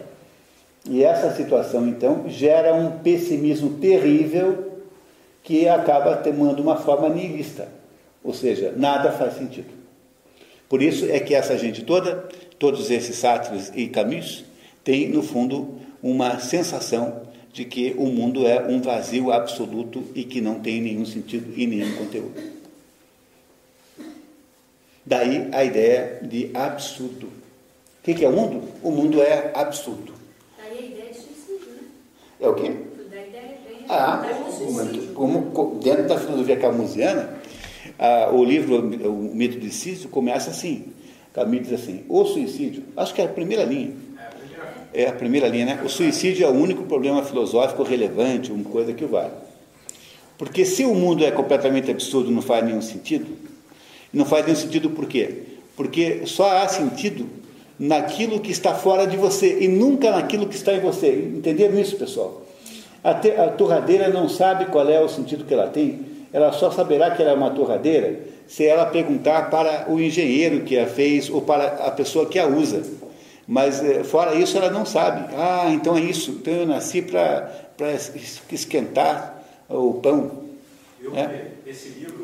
E essa situação, então, gera um pessimismo terrível que acaba tomando uma forma nihilista, ou seja, nada faz sentido. Por isso é que essa gente toda, todos esses Sartres e Camus, têm, no fundo, uma sensação de que o mundo é um vazio absoluto e que não tem nenhum sentido e nenhum conteúdo. Daí a ideia de absurdo. O que é o mundo? O mundo é absurdo. Daí a ideia de suicídio, né? É o quê? Da ideia vem ah, como, dentro da filosofia camusiana, ah, o livro O Mito de Sísio começa assim. Camus diz assim, o suicídio, acho que é a primeira linha. É a primeira linha, né? O suicídio é o único problema filosófico relevante, uma coisa que vale. Porque se o mundo é completamente absurdo, não faz nenhum sentido, não faz nenhum sentido por quê? Porque só há sentido naquilo que está fora de você e nunca naquilo que está em você. Entenderam isso, pessoal? A, te, a torradeira não sabe qual é o sentido que ela tem, ela só saberá que ela é uma torradeira se ela perguntar para o engenheiro que a fez ou para a pessoa que a usa. Mas eh, fora isso ela não sabe. Ah, então é isso. Então eu nasci para esquentar o pão. Eu, é? Esse livro,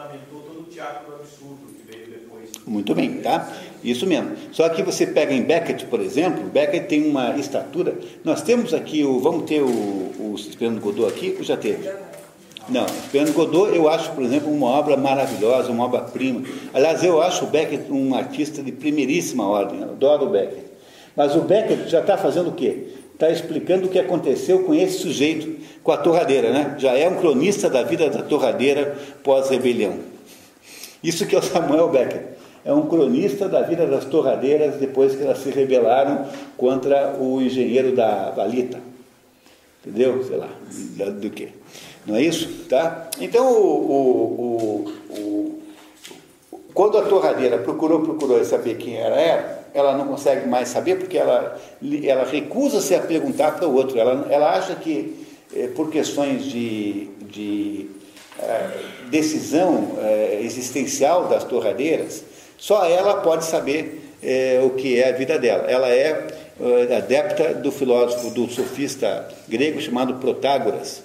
fundamentou todo o teatro do absurdo que veio depois. Muito bem, tá? Isso mesmo. Só que você pega em Beckett, por exemplo, Beckett tem uma estatura. Nós temos aqui o. Vamos ter o, o Esperando Godot aqui, ou já teve? Não, Esperando Godot eu acho, por exemplo, uma obra maravilhosa, uma obra-prima. Aliás, eu acho o Beckett um artista de primeiríssima ordem, eu adoro o Beckett. Mas o Beckett já está fazendo o quê? Está explicando o que aconteceu com esse sujeito com a torradeira, né? Já é um cronista da vida da torradeira pós-rebelião. Isso que é o Samuel Becker. É um cronista da vida das torradeiras depois que elas se rebelaram contra o engenheiro da Valita. Entendeu? Sei lá, do, que. Não é isso? Tá? Então, o, o, o, quando a torradeira procurou, procurou saber quem era ela, ela não consegue mais saber porque ela, ela recusa-se a perguntar para o outro. Ela, ela acha que, por questões de, de eh, decisão eh, existencial das torradeiras, só ela pode saber o que é a vida dela. Ela é adepta do filósofo, do sofista grego chamado Protágoras,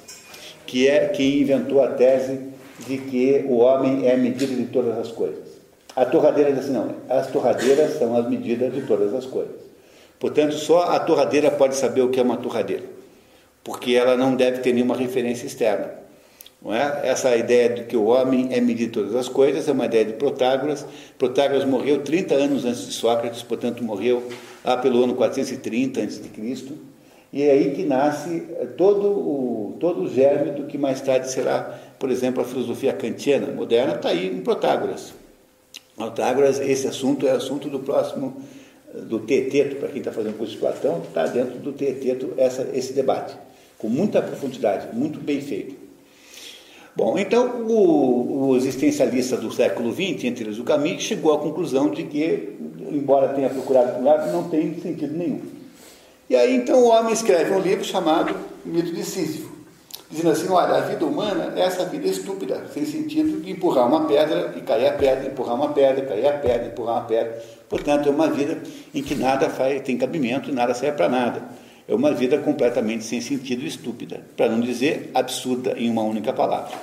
que é quem inventou a tese de que o homem é a medida de todas as coisas. A torradeira diz assim, não, as torradeiras são as medidas de todas as coisas. Portanto, só a torradeira pode saber o que é uma torradeira, porque ela não deve ter nenhuma referência externa. Não é? Essa ideia de que o homem é medida de todas as coisas é uma ideia de Protágoras. Protágoras morreu 30 anos antes de Sócrates, portanto morreu lá pelo ano 430 a.C. E é aí que nasce todo o, todo o germe do que mais tarde será, por exemplo, a filosofia kantiana moderna, está aí em Protágoras. Protágoras, esse assunto é assunto do próximo, do Teteto, para quem está fazendo curso de Platão, está dentro do Teteto essa, esse debate, com muita profundidade, muito bem feito. Bom, então o, o existencialista do século XX, entre eles o Camus, chegou à conclusão de que, embora tenha procurado por lado, não tem sentido nenhum. E aí então o homem escreve um livro chamado Mito de Sísifo, dizendo assim, olha, a vida humana é essa vida estúpida, sem sentido, de empurrar uma pedra e cair a pedra, empurrar uma pedra, cair a pedra, empurrar uma pedra. Portanto, é uma vida em que nada faz, tem cabimento e nada serve para nada. É uma vida completamente sem sentido e estúpida, para não dizer absurda em uma única palavra.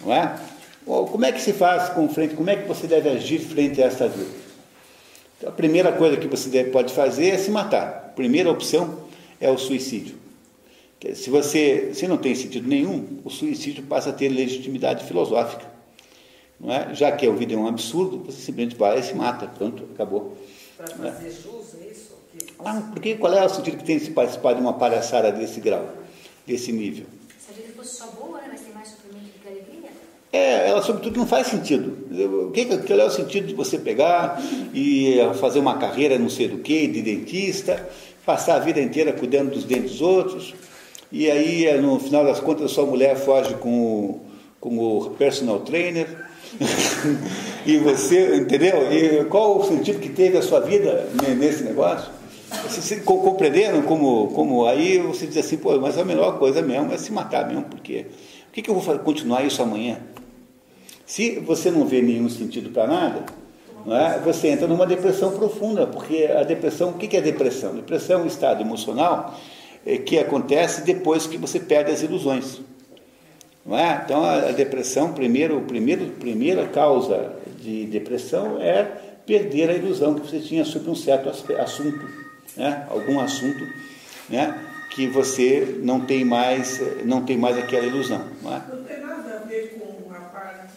Não é? Como é que se faz com frente, como é que você deve agir frente a essa vida? Então, a primeira coisa que você deve, pode fazer é se matar. A primeira opção é o suicídio. Se você se não tem sentido nenhum, o suicídio passa a ter legitimidade filosófica. Não é? Já que a vida é um absurdo, você simplesmente vai e se mata. Pronto, acabou. Para fazer jus, é? Ah, porque qual é o sentido que tem de se participar de uma palhaçada desse grau, desse nível? Se a vida fosse só boa, né? mas tem mais sofrimento do que alegria. É, ela sobretudo não faz sentido. O que, qual é o sentido de você pegar e fazer uma carreira não sei do que, de dentista, passar a vida inteira cuidando dos dentes dos outros? E aí, é, no final das contas, sua mulher foge com o, com o personal trainer. e você, entendeu? E qual o sentido que teve a sua vida nesse negócio? Vocês compreenderam como, como aí você diz assim, pô, mas a melhor coisa mesmo é se matar mesmo, porque o que, que eu vou fazer, continuar isso amanhã? Se você não vê nenhum sentido para nada, não é? você entra numa depressão profunda, porque a depressão, o que, que é depressão? Depressão é um estado emocional é, que acontece depois que você perde as ilusões. É? Então, a, depressão, primeiro, primeiro, primeira causa de depressão é perder a ilusão que você tinha sobre um certo assunto, né? algum assunto né? que você não tem mais, não tem mais aquela ilusão. Não, é? não tem nada a ver com a parte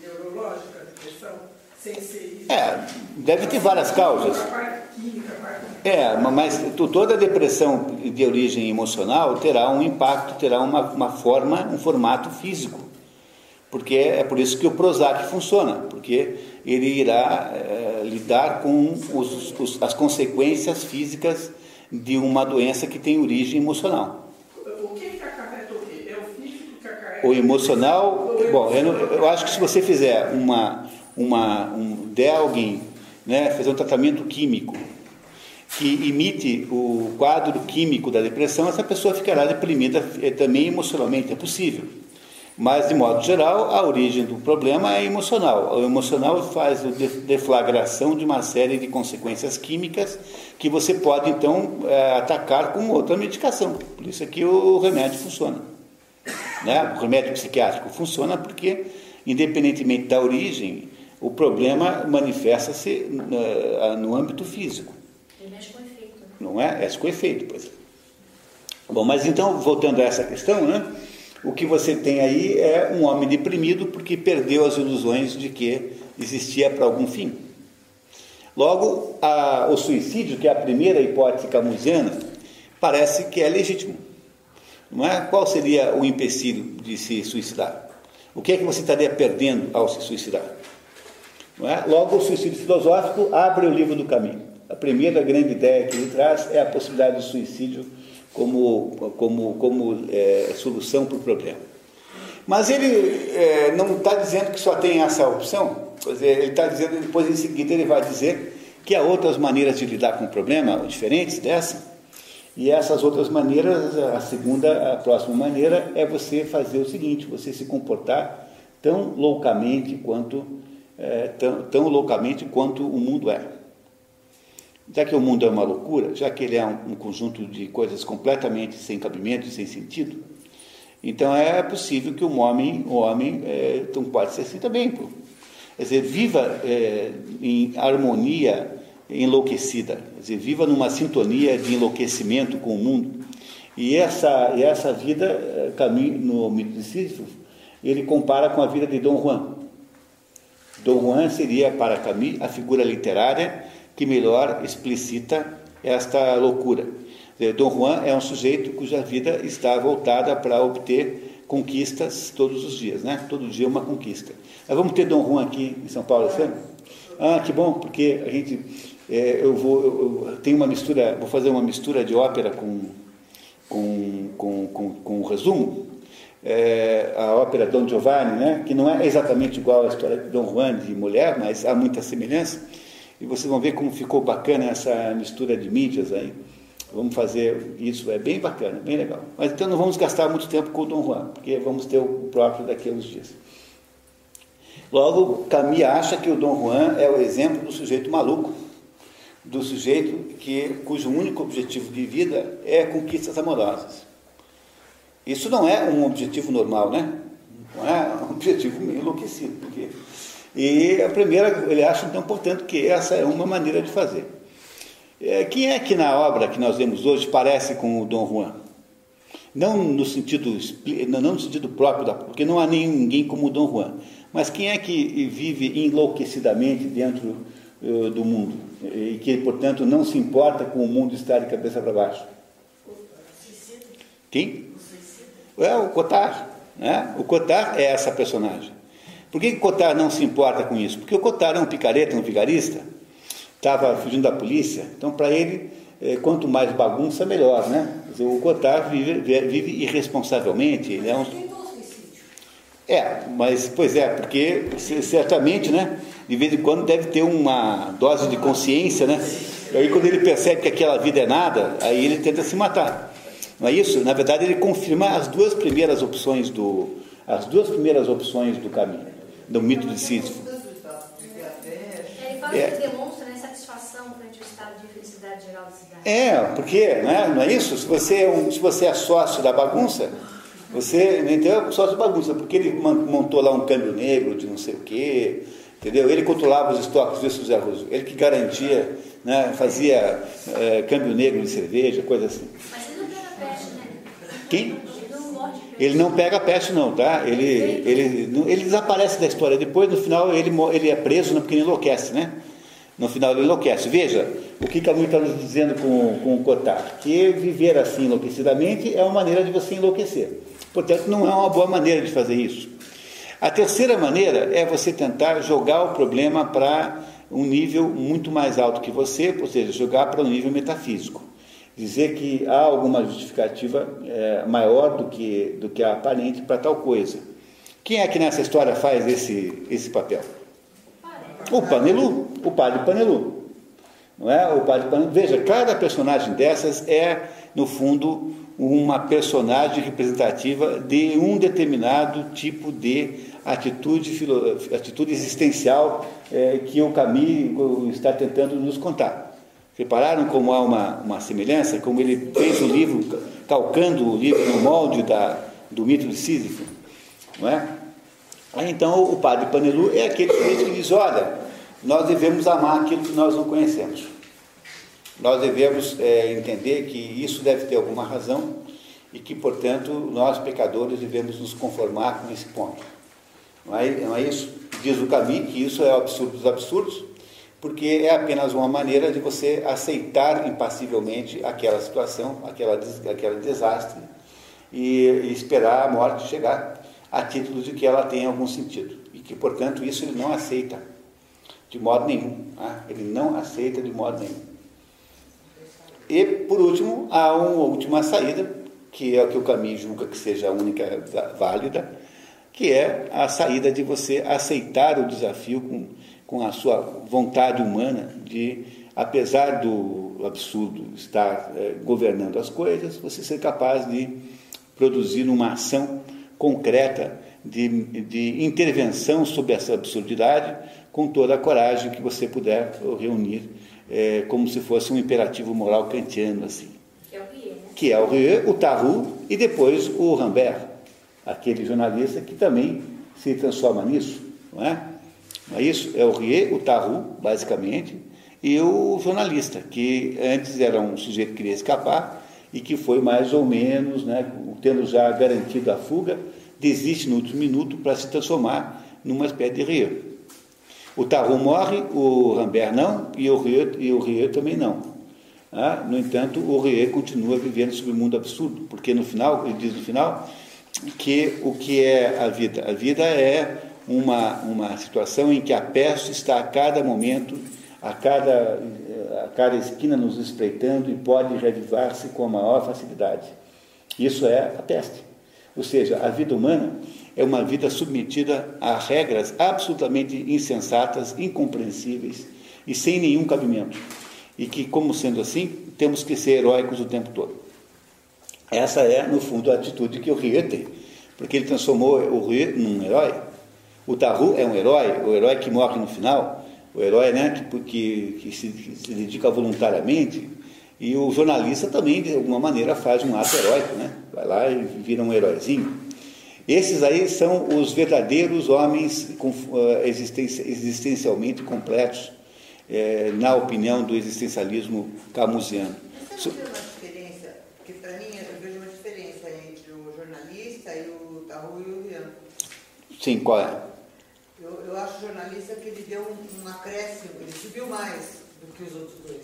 neurológica da depressão, sem ser isso? É, deve ter várias causas. A parte química, a parte é, mas toda depressão de origem emocional terá um impacto, terá uma, uma forma, um formato físico. Porque é, por isso que o Prozac funciona, porque ele irá é, lidar com os, os, as consequências físicas de uma doença que tem origem emocional. O que, que acarreta o quê? É o físico que acarreta? O emocional, bom, eu, eu, acho que se você fizer uma, uma um, der alguém, né, fazer um tratamento químico que imite o quadro químico da depressão, essa pessoa ficará deprimida eh, também emocionalmente, é possível. Mas, de modo geral, a origem do problema é emocional. O emocional faz a deflagração de uma série de consequências químicas que você pode, então, eh, atacar com outra medicação. Por isso é que o remédio funciona. Né? O remédio psiquiátrico funciona porque, independentemente da origem, o problema manifesta-se eh, no âmbito físico. mexe com efeito. Não é? É com efeito, pois. Bom, mas então, voltando a essa questão, né? O que você tem aí é um homem deprimido porque perdeu as ilusões de que existia para algum fim. Logo, a, o suicídio, que é a primeira hipótese camusiana, parece que é legítimo. Não é? Qual seria o empecilho de se suicidar? O que é que você estaria perdendo ao se suicidar? Não é? Logo, o suicídio filosófico abre o livro do caminho. A primeira grande ideia que ele traz é a possibilidade do suicídio como, como, como é, solução para o problema. Mas ele é, não está dizendo que só tem essa opção. É, ele está dizendo, depois em seguida ele vai dizer que há outras maneiras de lidar com o problema, diferentes dessa, e essas outras maneiras, a segunda, a próxima maneira é você fazer o seguinte, você se comportar tão loucamente quanto é, tão, tão loucamente quanto o mundo é. Já que o mundo é uma loucura, já que ele é um, conjunto de coisas completamente sem cabimento e sem sentido, então é possível que um homem, um homem é, então pode ser assim também. Quer dizer, viva é, em harmonia enlouquecida, quer dizer, viva numa sintonia de enlouquecimento com o mundo. E essa, e essa vida, é, caminho no mito de Sísifo, ele compara com a vida de Dom Juan. Dom Juan seria, para Camus, a figura literária que melhor explicita esta loucura. Dom Juan é um sujeito cuja vida está voltada para obter conquistas todos os dias, né? Todo dia uma conquista. Nós vamos ter Dom Juan aqui em São Paulo ano? Ah, que bom, porque a gente, é, eu vou, eu, eu tenho uma mistura, vou fazer uma mistura de ópera com, com, com, com, com um resumo. É, a ópera Dom Giovanni, né? Que não é exatamente igual à história de Dom Juan de mulher, mas há muita semelhança. E vocês vão ver como ficou bacana essa mistura de mídias aí. Vamos fazer isso, é bem bacana, bem legal. Mas então não vamos gastar muito tempo com o Dom Juan, porque vamos ter o próprio daqui a uns dias. Logo, Camille acha que o Dom Juan é o exemplo do sujeito maluco, do sujeito que, cujo único objetivo de vida é conquistas amorosas. Isso não é um objetivo normal, né? Não é um objetivo enlouquecido. Porque... E a primeira, ele acha então, portanto, que essa é uma maneira de fazer. É, quem é que na obra que nós vemos hoje parece com o Dom Juan? Não no sentido, não no sentido próprio, da, porque não há ninguém como o Dom Juan. Mas quem é que vive enlouquecidamente dentro uh, do mundo e que, portanto, não se importa com o mundo estar de cabeça para baixo? Quem? É o Cotar. Né? O Cotar é essa personagem. Por que o Cotar não se importa com isso? Porque o Cotar é um picareta, um vigarista estava fugindo da polícia, então para ele, é, quanto mais bagunça, melhor, né? O Cotar vive, vive irresponsavelmente, ele é um... É, mas, pois é, porque certamente, né, de vez em quando deve ter uma dose de consciência, né? E aí quando ele percebe que aquela vida é nada, aí ele tenta se matar. Não é isso? Na verdade, ele confirma as duas primeiras opções do, as duas primeiras opções do caminho, do mito de Sísifo. Ele fala É. que demonstra né, satisfação frente ao estado de felicidade geral da cidade. É, porque, não é, não é isso? Se você é, um, se você é sócio da bagunça, você entendeu? sócio da bagunça, porque ele montou lá um câmbio negro de não sei o quê, entendeu? Ele controlava os estoques, viu, José Russo? Ele que garantia, né, fazia é, câmbio negro de cerveja, coisa assim. Mas ele não pega peste, né? Quem? Ele não pega peste não, tá? Ele, ele, ele desaparece da história. Depois, no final, ele, ele é preso porque ele enlouquece, né? No final ele enlouquece. Veja, o que Camus está nos dizendo com, com o Cotar? Que viver assim enlouquecidamente é uma maneira de você enlouquecer. Portanto, não é uma boa maneira de fazer isso. A terceira maneira é você tentar jogar o problema para um nível muito mais alto que você, ou seja, jogar para um nível metafísico. Dizer que há alguma justificativa é, maior do que, do que a aparente para tal coisa. Quem é que nessa história faz esse, esse papel? O Panelu, o padre Panelu. Não é? O padre Panelu. Veja, cada personagem dessas é, no fundo, uma personagem representativa de um determinado tipo de atitude, atitude existencial eh, que o Camus está tentando nos contar. Repararam como há uma, uma semelhança? Como ele fez o livro, calcando o livro no molde da, do mito de Sísifo? Não é? Aí, então o padre Panelu é aquele que diz: olha, nós devemos amar aquilo que nós não conhecemos. Nós devemos é, entender que isso deve ter alguma razão e que, portanto, nós pecadores devemos nos conformar com esse ponto. Não é, não é isso? Diz o Camus que isso é o absurdo dos absurdos, porque é apenas uma maneira de você aceitar impassivelmente aquela situação, aquela, aquele desastre e, e esperar a morte chegar a título de que ela tenha algum sentido. E que, portanto, isso ele não aceita de modo nenhum. tá? Ele não aceita de modo nenhum. E, por último, há uma última saída, que é o que o caminho julga que seja a única válida, que é a saída de você aceitar o desafio com, com a sua vontade humana de, apesar do absurdo estar é, governando as coisas, você ser capaz de produzir uma ação concreta de, de intervenção sobre essa absurdidade com toda a coragem que você puder reunir, é, como se fosse um imperativo moral kantiano, assim. Que é o Rie, né? Que é o Rie, o Tarru e depois o Rambert, aquele jornalista que também se transforma nisso, não é? Não é isso? É o Rie, o Tarru, basicamente, e o jornalista, que antes era um sujeito que queria escapar e que foi mais ou menos, né, tendo já garantido a fuga, desiste no último minuto para se transformar numa espécie de Rie. O Tarru morre, o Rambert não, e o Rie, e o Rie também não. Ah, no entanto, o Rie continua vivendo sob um mundo absurdo, porque no final, ele diz no final, que o que é a vida? A vida é uma, uma situação em que a peste está a cada momento, a cada, a cada esquina nos espreitando e pode revivar-se com a maior facilidade. Isso é a peste. Ou seja, a vida humana é uma vida submetida a regras absolutamente insensatas, incompreensíveis e sem nenhum cabimento. E que, como sendo assim, temos que ser heróicos o tempo todo. Essa é, no fundo, a atitude que o Rie tem, porque ele transformou o Rie num herói. O Taru é um herói, o herói que morre no final, o herói né, que, que, que se, que se dedica voluntariamente, e o jornalista também, de alguma maneira, faz um ato heróico, né? vai lá e vira um heróizinho. Esses aí são os verdadeiros homens existencialmente completos, é, na opinião do existencialismo camusiano. Você vê uma diferença? Porque para mim eu vejo uma diferença entre o jornalista e o Tahu e o Rian. Sim, qual é? Eu, acho jornalista que ele deu um, um acréscimo, ele subiu mais do que os outros dois.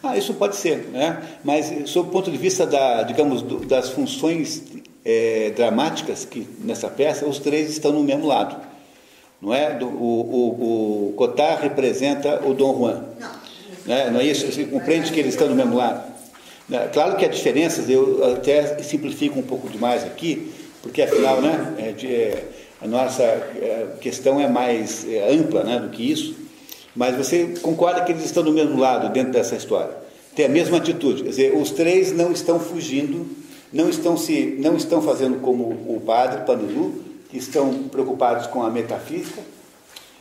Ah, isso pode ser, né? mas sob o ponto de vista da, digamos, do, das funções é, dramáticas que nessa peça, os três estão no mesmo lado. Não é? Do, o, o, o Cotard representa o Dom Juan. Não, né? não é isso? Você compreende que eles estão no mesmo lado? Né? Claro que há diferenças, eu até simplifico um pouco demais aqui, porque afinal né, é de, é, a nossa é, questão é mais é, ampla né, do que isso, mas você concorda que eles estão no mesmo lado dentro dessa história? Tem a mesma atitude, quer dizer, os três não estão fugindo não estão, se, não estão fazendo como o padre Panilu, que estão preocupados com a metafísica,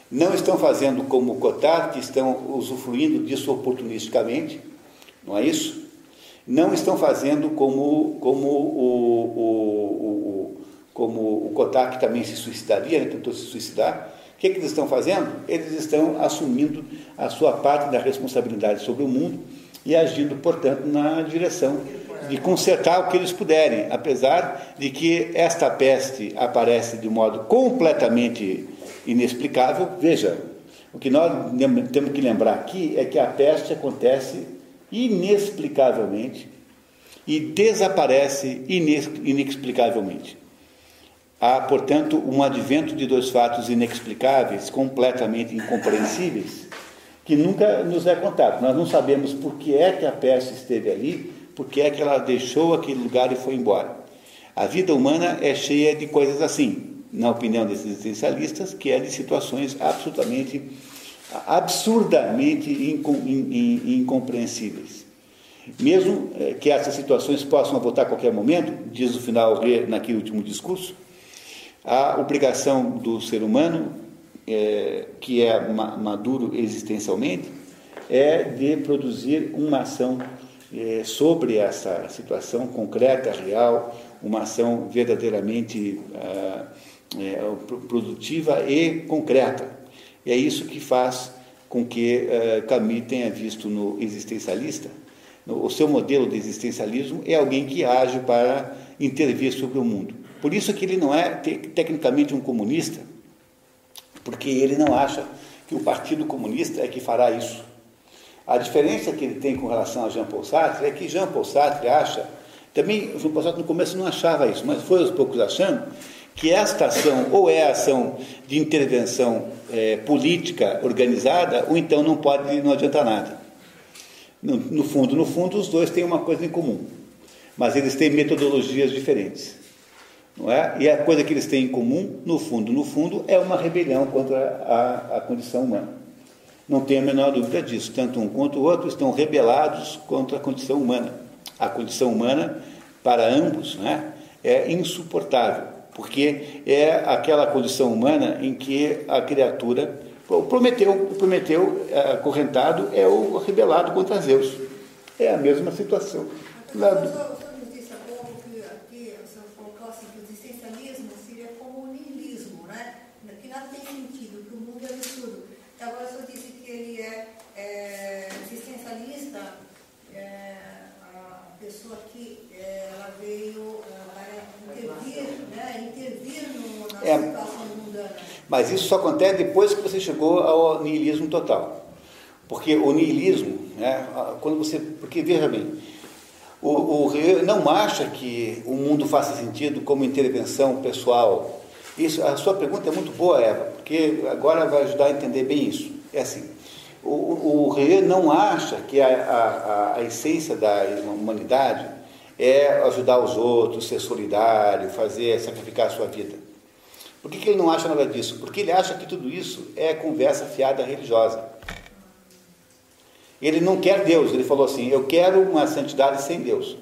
não estão fazendo como o Cotard, que estão usufruindo disso oportunisticamente, não é isso? Não estão fazendo como, como o, o, o, como o que também se suicidaria, né, tentou se suicidar. O que, é que eles estão fazendo? Eles estão assumindo a sua parte da responsabilidade sobre o mundo e agindo, portanto, na direção de consertar o que eles puderem, apesar de que esta peste aparece de modo completamente inexplicável. Veja, o que nós temos que lembrar aqui é que a peste acontece inexplicavelmente e desaparece inexplicavelmente. Há, portanto, um advento de dois fatos inexplicáveis, completamente incompreensíveis, que nunca nos é contado. Nós não sabemos por que é que a peste esteve ali, porque é que ela deixou aquele lugar e foi embora. A vida humana é cheia de coisas assim, na opinião desses existencialistas, que é de situações absolutamente, absurdamente incompreensíveis. Mesmo eh, que essas situações possam voltar a qualquer momento, diz o final naquele último discurso, a obrigação do ser humano, é, que é maduro existencialmente, é de produzir uma ação é, sobre essa situação concreta, real, uma ação verdadeiramente ah, é, produtiva e concreta. E é isso que faz com que uh, Camus tenha visto no existencialista, o seu modelo de existencialismo é alguém que age para intervir sobre o mundo. Por isso que ele não é te, tecnicamente um comunista, porque ele não acha que o Partido Comunista é que fará isso. A diferença que ele tem com relação a Jean Paul Sartre é que Jean Paul Sartre acha, também Jean Paul Sartre no começo não achava isso, mas foi aos poucos achando que esta ação ou é ação de intervenção é, política organizada ou então não pode, não adianta nada. No, no fundo, no fundo, os dois têm uma coisa em comum, mas eles têm metodologias diferentes. Não é? E a coisa que eles têm em comum, no fundo, no fundo, é uma rebelião contra a, a condição humana. Não tem a menor dúvida disso. Tanto um quanto o outro estão rebelados contra a condição humana. A condição humana, para ambos, né, é insuportável, porque é aquela condição humana em que a criatura. O Prometeu, o Prometeu é, acorrentado é o rebelado contra Zeus. É a mesma situação. Lá do- O senhor nos disse há pouco que aqui o senhor colocou assim que o existencialismo seria como o niilismo, né? Que nada tem sentido, que o mundo é absurdo. Agora o senhor disse que ele é, é, existencialista, é, a pessoa que é, ela veio para intervir, né? intervir no, na É. situação mundana. Mas isso só acontece depois que você chegou ao niilismo total. Porque o niilismo, né, quando você. Porque veja bem, o, o não acha que o mundo faça sentido como intervenção pessoal. Isso, a sua pergunta é muito boa, Eva, porque agora vai ajudar a entender bem isso. É assim, o, o, não acha que a, a, a essência da humanidade é ajudar os outros, ser solidário, fazer, sacrificar a sua vida. Por que, que ele não acha nada disso? Porque ele acha que tudo isso é conversa fiada religiosa. Ele não quer Deus, ele falou assim: eu quero uma santidade sem Deus.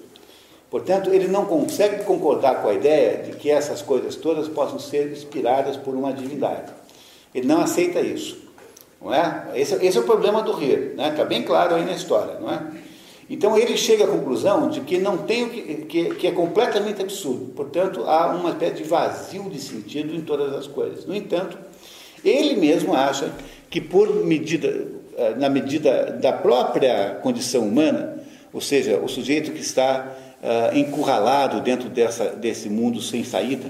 Portanto, ele não consegue concordar com a ideia de que essas coisas todas possam ser inspiradas por uma divindade. Ele não aceita isso. Não é? Esse, esse é o problema do rir, né? está bem claro aí na história. Não é? Então ele chega à conclusão de que não tem o que, que, que é completamente absurdo. Portanto, há uma espécie de vazio de sentido em todas as coisas. No entanto, ele mesmo acha que por medida, eh, na medida da própria condição humana, ou seja, o sujeito que está ah, encurralado dentro dessa, desse mundo sem saída,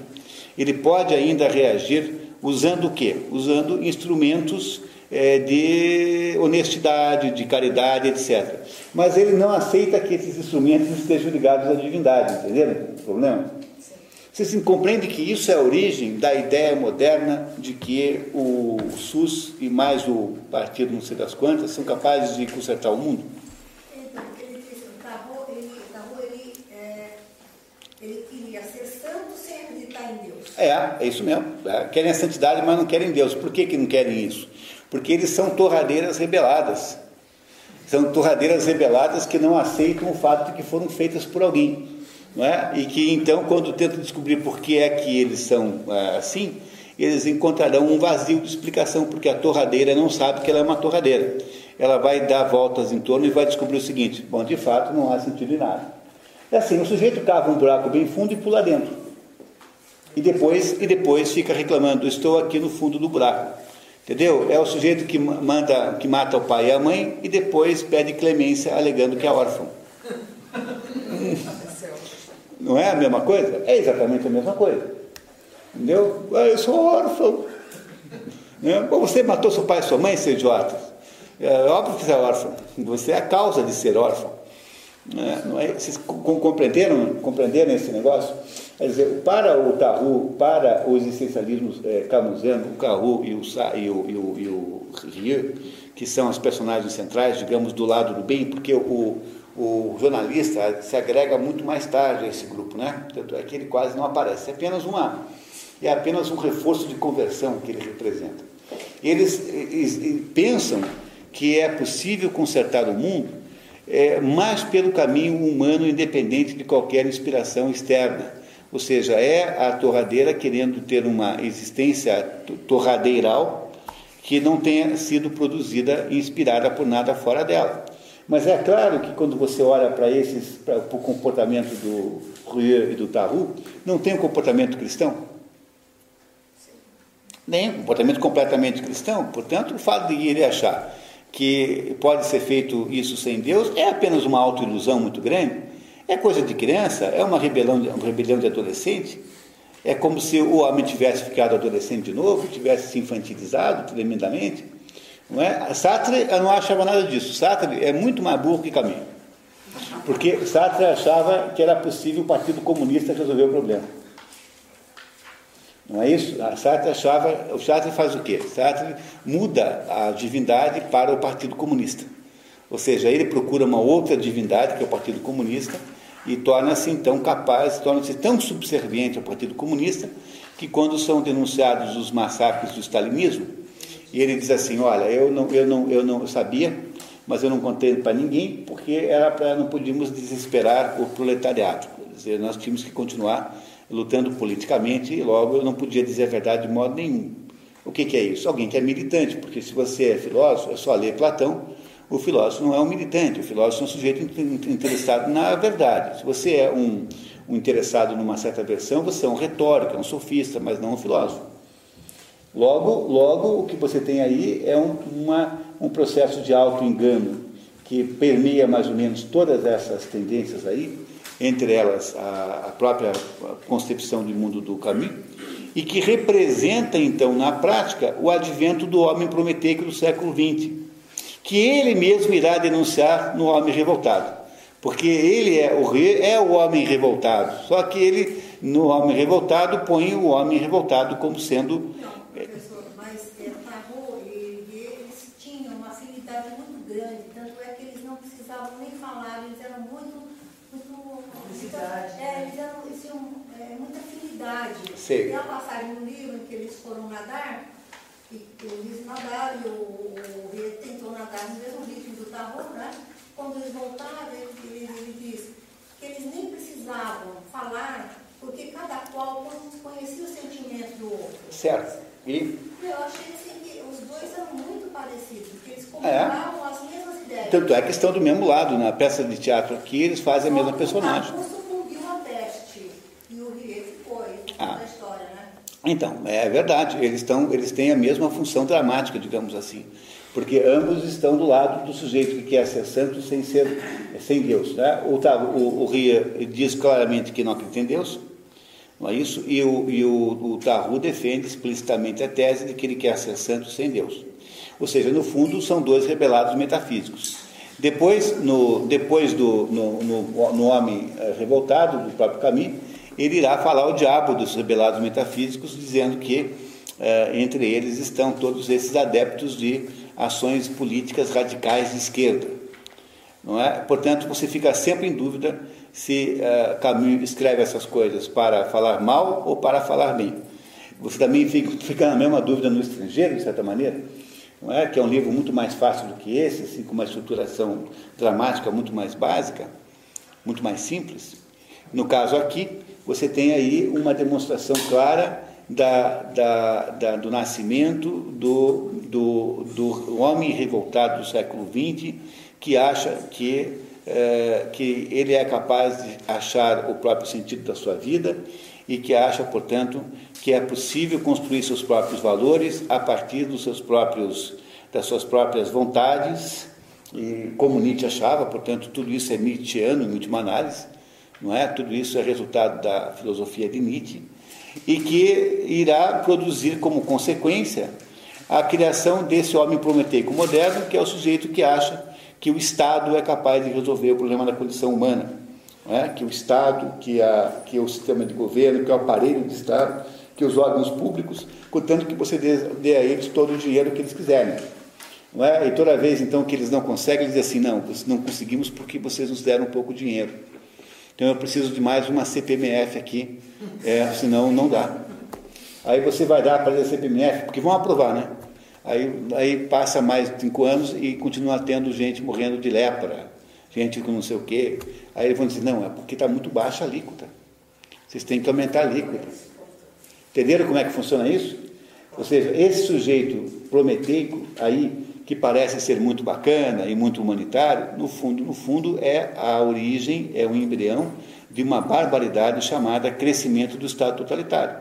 ele pode ainda reagir usando o quê? Usando instrumentos eh, de honestidade, de caridade, etc. Mas ele não aceita que esses instrumentos estejam ligados à divindade, entenderam o problema? Você se compreende que isso é a origem da ideia moderna de que o SUS e mais o partido não sei das quantas são capazes de consertar o mundo? É. É, é isso mesmo. É, Querem a santidade, mas não querem Deus. Por que, que não querem isso? Porque eles são torradeiras rebeladas. São torradeiras rebeladas que não aceitam o fato de que foram feitas por alguém. Não é? E que então, quando tentam descobrir por que é que eles são ah, assim, eles encontrarão um vazio de explicação, porque a torradeira não sabe que ela é uma torradeira. Ela vai dar voltas em torno e vai descobrir o seguinte: bom, de fato não há sentido em nada. É assim, o sujeito cava um buraco bem fundo e pula dentro. E depois, e depois fica reclamando, estou aqui no fundo do buraco. Entendeu? É o sujeito que manda, que mata o pai e a mãe e depois pede clemência alegando que é órfão. Não é a mesma coisa? É exatamente a mesma coisa. Entendeu? Ah, eu sou órfão. Né? Você matou seu pai e sua mãe, seu idiota. É óbvio que você é órfão. Você é a causa de ser órfão. Né? Não é? Vocês com- compreenderam, compreenderam esse negócio? Quer dizer, para o Tarru, para o existencialismo é, camusiano, o Carru e o, Sa- e o, e o, e o Rieu, que são os personagens centrais, digamos, do lado do bem, porque o, o jornalista se agrega muito mais tarde a esse grupo, né? Tanto é que ele quase não aparece. É apenas uma, é apenas um reforço de conversão que ele representa. Eles, eles- eles pensam que é possível consertar o mundo é, mais pelo caminho humano independente de qualquer inspiração externa. Ou seja, é a torradeira querendo ter uma existência to- torradeiral que não tenha sido produzida e inspirada por nada fora dela. Mas é claro que quando você olha para esses, para o comportamento do Rui e do Tarru, não tem um comportamento cristão. Nem um comportamento completamente cristão. Portanto, o fato de ele achar que pode ser feito isso sem Deus é apenas uma autoilusão muito grande. É coisa de criança, é uma rebelião, uma rebelião de adolescente. É como se o homem tivesse ficado adolescente de novo, tivesse se infantilizado tremendamente. Não é? Sartre não achava nada disso. Sartre é muito mais burro que Caminho. Porque Sartre achava que era possível o Partido Comunista resolver o problema. Não é isso? A Sartre achava. O Sartre faz o quê? Sartre muda a divindade para o Partido Comunista. Ou seja, ele procura uma outra divindade, que é o Partido Comunista, e torna-se então capaz, torna-se tão subserviente ao Partido Comunista que quando são denunciados os massacres do stalinismo, e ele diz assim, olha, eu não, eu não, eu não sabia, mas eu não contei para ninguém porque era para não podíamos desesperar o proletariado. Quer dizer, nós tínhamos que continuar lutando politicamente e logo eu não podia dizer a verdade de modo nenhum. O que, que é isso? Alguém que é militante, porque se você é filósofo, é só ler Platão, o filósofo não é um militante, o filósofo é um sujeito interessado na verdade. Se você é um, um interessado numa certa versão, você é um retórico, é um sofista, mas não um filósofo. Logo, logo o que você tem aí é um, uma, um processo de auto-engano que permeia mais ou menos todas essas tendências aí, entre elas a, a própria concepção do mundo do caminho, e que representa então na prática o advento do homem prometeico do século XX, que ele mesmo irá denunciar no homem revoltado, porque ele é o é o homem revoltado, só que ele no homem revoltado põe o homem revoltado como sendo Professor, mas é, Tarô e eles tinham uma afinidade muito grande, tanto é que eles não precisavam nem falar, eles eram muito. muito Publicidade, é, eles, eram, eles tinham é, muita afinidade. Sei. Tem a passagem no livro em que eles foram nadar, e eles nadaram, e o, o rei tentou nadar no mesmo ritmo do Tarô, né? Quando eles voltaram, ele, ele, ele diz que eles nem precisavam falar, porque cada qual conhecia o sentimento do outro. certo. E Eu achei assim que os dois eram muito parecidos, porque eles É. combinavam as mesmas ideias. tanto é que estão do mesmo lado na peça de teatro aqui, eles fazem a mesma personagem. O sucumbiu à peste e o Rie ficou, e ficou Ah. né? Então, é verdade, eles, estão, eles têm a mesma função dramática, digamos assim, porque ambos estão do lado do sujeito que quer ser santo sem ser sem Deus. Né? O, o, o Ria diz claramente que não acredita em Deus, não é isso? E o, e o, o Tarru defende explicitamente a tese de que ele quer ser santo sem Deus. Ou seja, no fundo, são dois rebelados metafísicos. Depois, no, depois do, no, no, no homem eh, revoltado, do próprio caminho, ele irá falar o diabo dos rebelados metafísicos, dizendo que eh, entre eles estão todos esses adeptos de ações políticas radicais de esquerda. Não é? Portanto, você fica sempre em dúvida se uh, Camus escreve essas coisas para falar mal ou para falar bem. Você também fica, fica na mesma dúvida no estrangeiro, de certa maneira, não é? que é um livro muito mais fácil do que esse, assim, com uma estruturação dramática muito mais básica, muito mais simples. No caso aqui, você tem aí uma demonstração clara da, da, da, do nascimento do, do, do homem revoltado do século XX, que acha que, é, que ele é capaz de achar o próprio sentido da sua vida e que acha, portanto, que é possível construir seus próprios valores a partir dos seus próprios, das suas próprias vontades, e como Nietzsche achava, portanto, tudo isso é Nietzscheano, em última análise, não é? Tudo isso é resultado da filosofia de Nietzsche e que irá produzir como consequência a criação desse homem prometeico moderno, que é o sujeito que acha que o Estado é capaz de resolver o problema da condição humana, é? que o Estado, que, a, que o sistema de governo, que o aparelho de Estado, que os órgãos públicos, contanto que você dê, dê a eles todo o dinheiro que eles quiserem. É? E toda vez então que eles não conseguem, eles dizem assim, não, não conseguimos porque vocês nos deram pouco dinheiro. Então eu preciso de mais uma CPMF aqui, é, senão não dá. Aí você vai dar para a CPMF, porque vão aprovar, né? Aí, aí passa mais cinco anos e continua tendo gente morrendo de lepra, gente com não sei o quê. Aí eles vão dizer, não, é porque está muito baixa a alíquota. Vocês têm que aumentar a alíquota. Entenderam como é que funciona isso? Ou seja, esse sujeito prometeico aí, que parece ser muito bacana e muito humanitário, no fundo, no fundo é a origem, é o embrião de uma barbaridade chamada crescimento do Estado totalitário.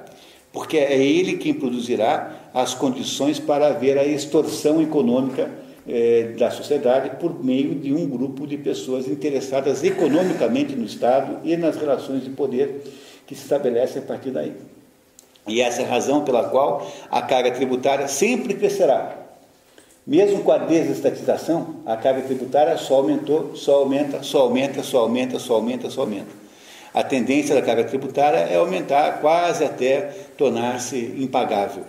Porque é ele quem produzirá as condições para haver a extorsão econômica eh, da sociedade por meio de um grupo de pessoas interessadas economicamente no Estado e nas relações de poder que se estabelecem a partir daí. E essa é a razão pela qual a carga tributária sempre crescerá. Mesmo com a desestatização, a carga tributária só aumentou, só aumenta, só aumenta, só aumenta, só aumenta, só aumenta. A tendência da carga tributária é aumentar quase até tornar-se impagável.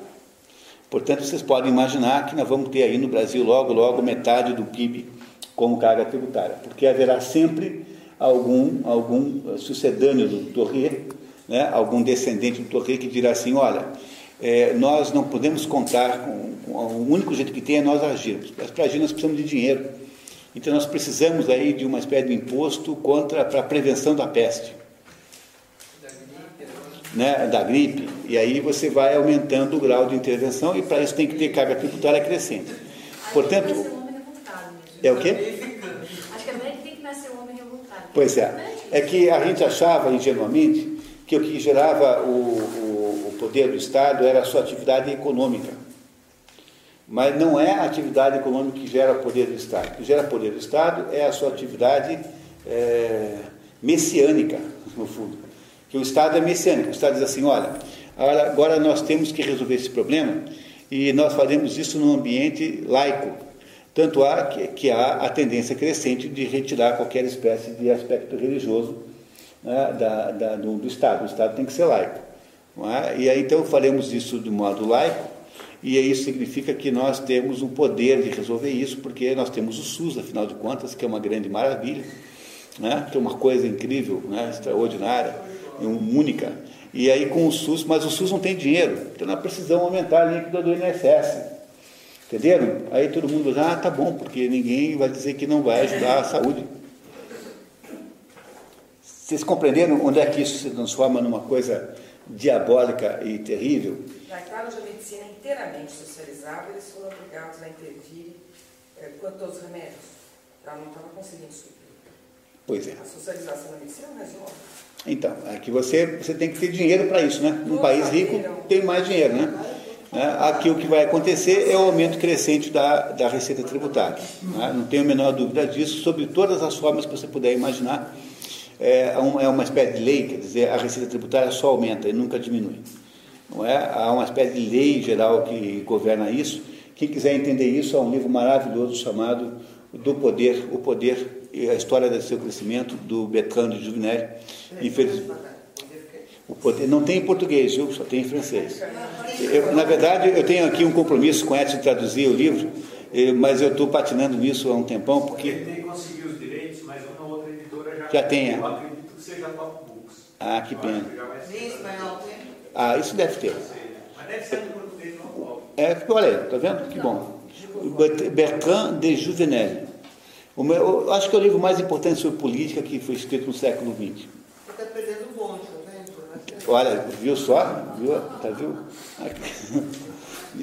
Portanto, vocês podem imaginar que nós vamos ter aí no Brasil logo, logo metade do PIB como carga tributária, porque haverá sempre algum, algum sucedâneo do Torre, né, algum descendente do Torre que dirá assim, olha, é, nós não podemos contar com, com, o único jeito que tem é nós agirmos. Para agir nós precisamos de dinheiro. Então nós precisamos aí de uma espécie de imposto contra para a prevenção da peste. Né, da gripe, e aí você vai aumentando o grau de intervenção e para isso tem que ter carga tributária crescente. Portanto, é o quê? Acho que a mulher tem que nascer um homem revoltado. Pois é. É que a gente achava ingenuamente que o que gerava o, o poder do Estado era a sua atividade econômica. Mas não é a atividade econômica que gera poder do Estado. O que gera poder do Estado é a sua atividade é, messiânica, no fundo. Que o Estado é messiânico. O Estado diz assim, olha, agora nós temos que resolver esse problema e nós fazemos isso num ambiente laico. Tanto há que, que há a tendência crescente de retirar qualquer espécie de aspecto religioso né, da, da, do, do, Estado. O Estado tem que ser laico. É? E aí então faremos isso de modo laico, e isso significa que nós temos um poder de resolver isso, porque nós temos o SUS, afinal de contas, que é uma grande maravilha, né? que é uma coisa incrível, né? extraordinária, única. E aí com o SUS, mas o SUS não tem dinheiro, então nós precisamos aumentar a líquida do INSS. Entenderam? Aí todo mundo diz, ah, tá bom, porque ninguém vai dizer que não vai ajudar a saúde. Vocês compreenderam onde é que isso se transforma numa coisa diabólica e terrível? Na Itália, a medicina é inteiramente socializada, eles foram obrigados a intervir é, quanto aos remédios. Ela não estava conseguindo suprir. Pois é. A socialização da medicina não resolve. Então, é que você, você tem que ter dinheiro para isso, né? Num país rico tem mais dinheiro, né? Aqui o que vai acontecer é o aumento crescente da, da receita tributária. Né? Não tenho a menor dúvida disso, sobre todas as formas que você puder imaginar. É uma, é uma espécie de lei, quer dizer, a receita tributária só aumenta e nunca diminui. Não é? Há uma espécie de lei geral que governa isso. Quem quiser entender isso, há um livro maravilhoso chamado Do Poder, o Poder e a História do Seu Crescimento, do Bertrand de Juvenel. Infelizmente. O poder não tem em português, viu? Só tem em francês. Eu, na verdade, eu tenho aqui um compromisso com Edson de traduzir o livro, eh, mas eu estou patinando nisso há um tempão, porque. Eu tentei conseguir os direitos, mas uma outra editora já. É? Eu acredito que seja Top Books. Ah, que pena. Nem espanhol tem? Ah, isso deve ter. Mas deve ser no português normal. É, olha aí, tá vendo? Que bom. Bertrand de Juvenel. O meu, eu acho que é o livro mais importante sobre política que foi escrito no século XX. Você está perdendo o bonde, tá vendo? Olha, viu só? Viu? Tá, viu?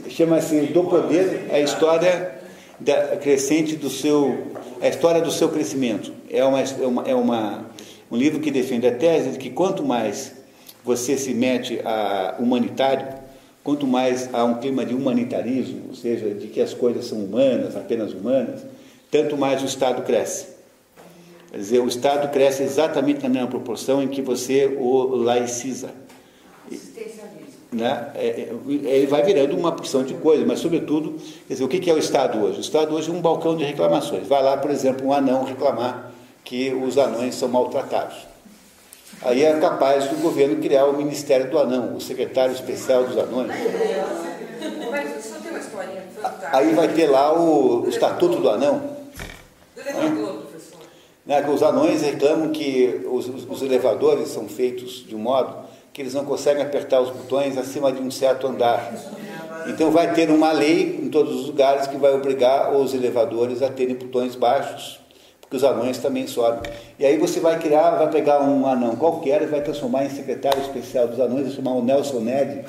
Chama-se Do Poder, é a história da, crescente do seu. A história do seu crescimento. É, uma, é, uma, é uma, um livro que defende a tese de que quanto mais você se mete a humanitário, quanto mais há um clima de humanitarismo, ou seja, de que as coisas são humanas, apenas humanas, tanto mais o Estado cresce. Quer dizer, o Estado cresce exatamente na mesma proporção em que você o laiciza. Né? É, é, ele vai virando uma porção de coisas, mas, sobretudo, quer dizer, o que é o Estado hoje? O Estado hoje é um balcão de reclamações. Vai lá, por exemplo, um anão reclamar que os anões são maltratados. Aí é capaz do governo criar o Ministério do Anão, o secretário especial dos anões. Aí vai ter lá o, Estatuto do Anão. Professor. Né, os anões reclamam que os, os elevadores são feitos de um modo que eles não conseguem apertar os botões acima de um certo andar. Então vai ter uma lei em todos os lugares que vai obrigar os elevadores a terem botões baixos, porque os anões também sobem. E aí você vai criar, vai pegar um anão qualquer e vai transformar em secretário especial dos anões, vai chamar o Nelson Ned,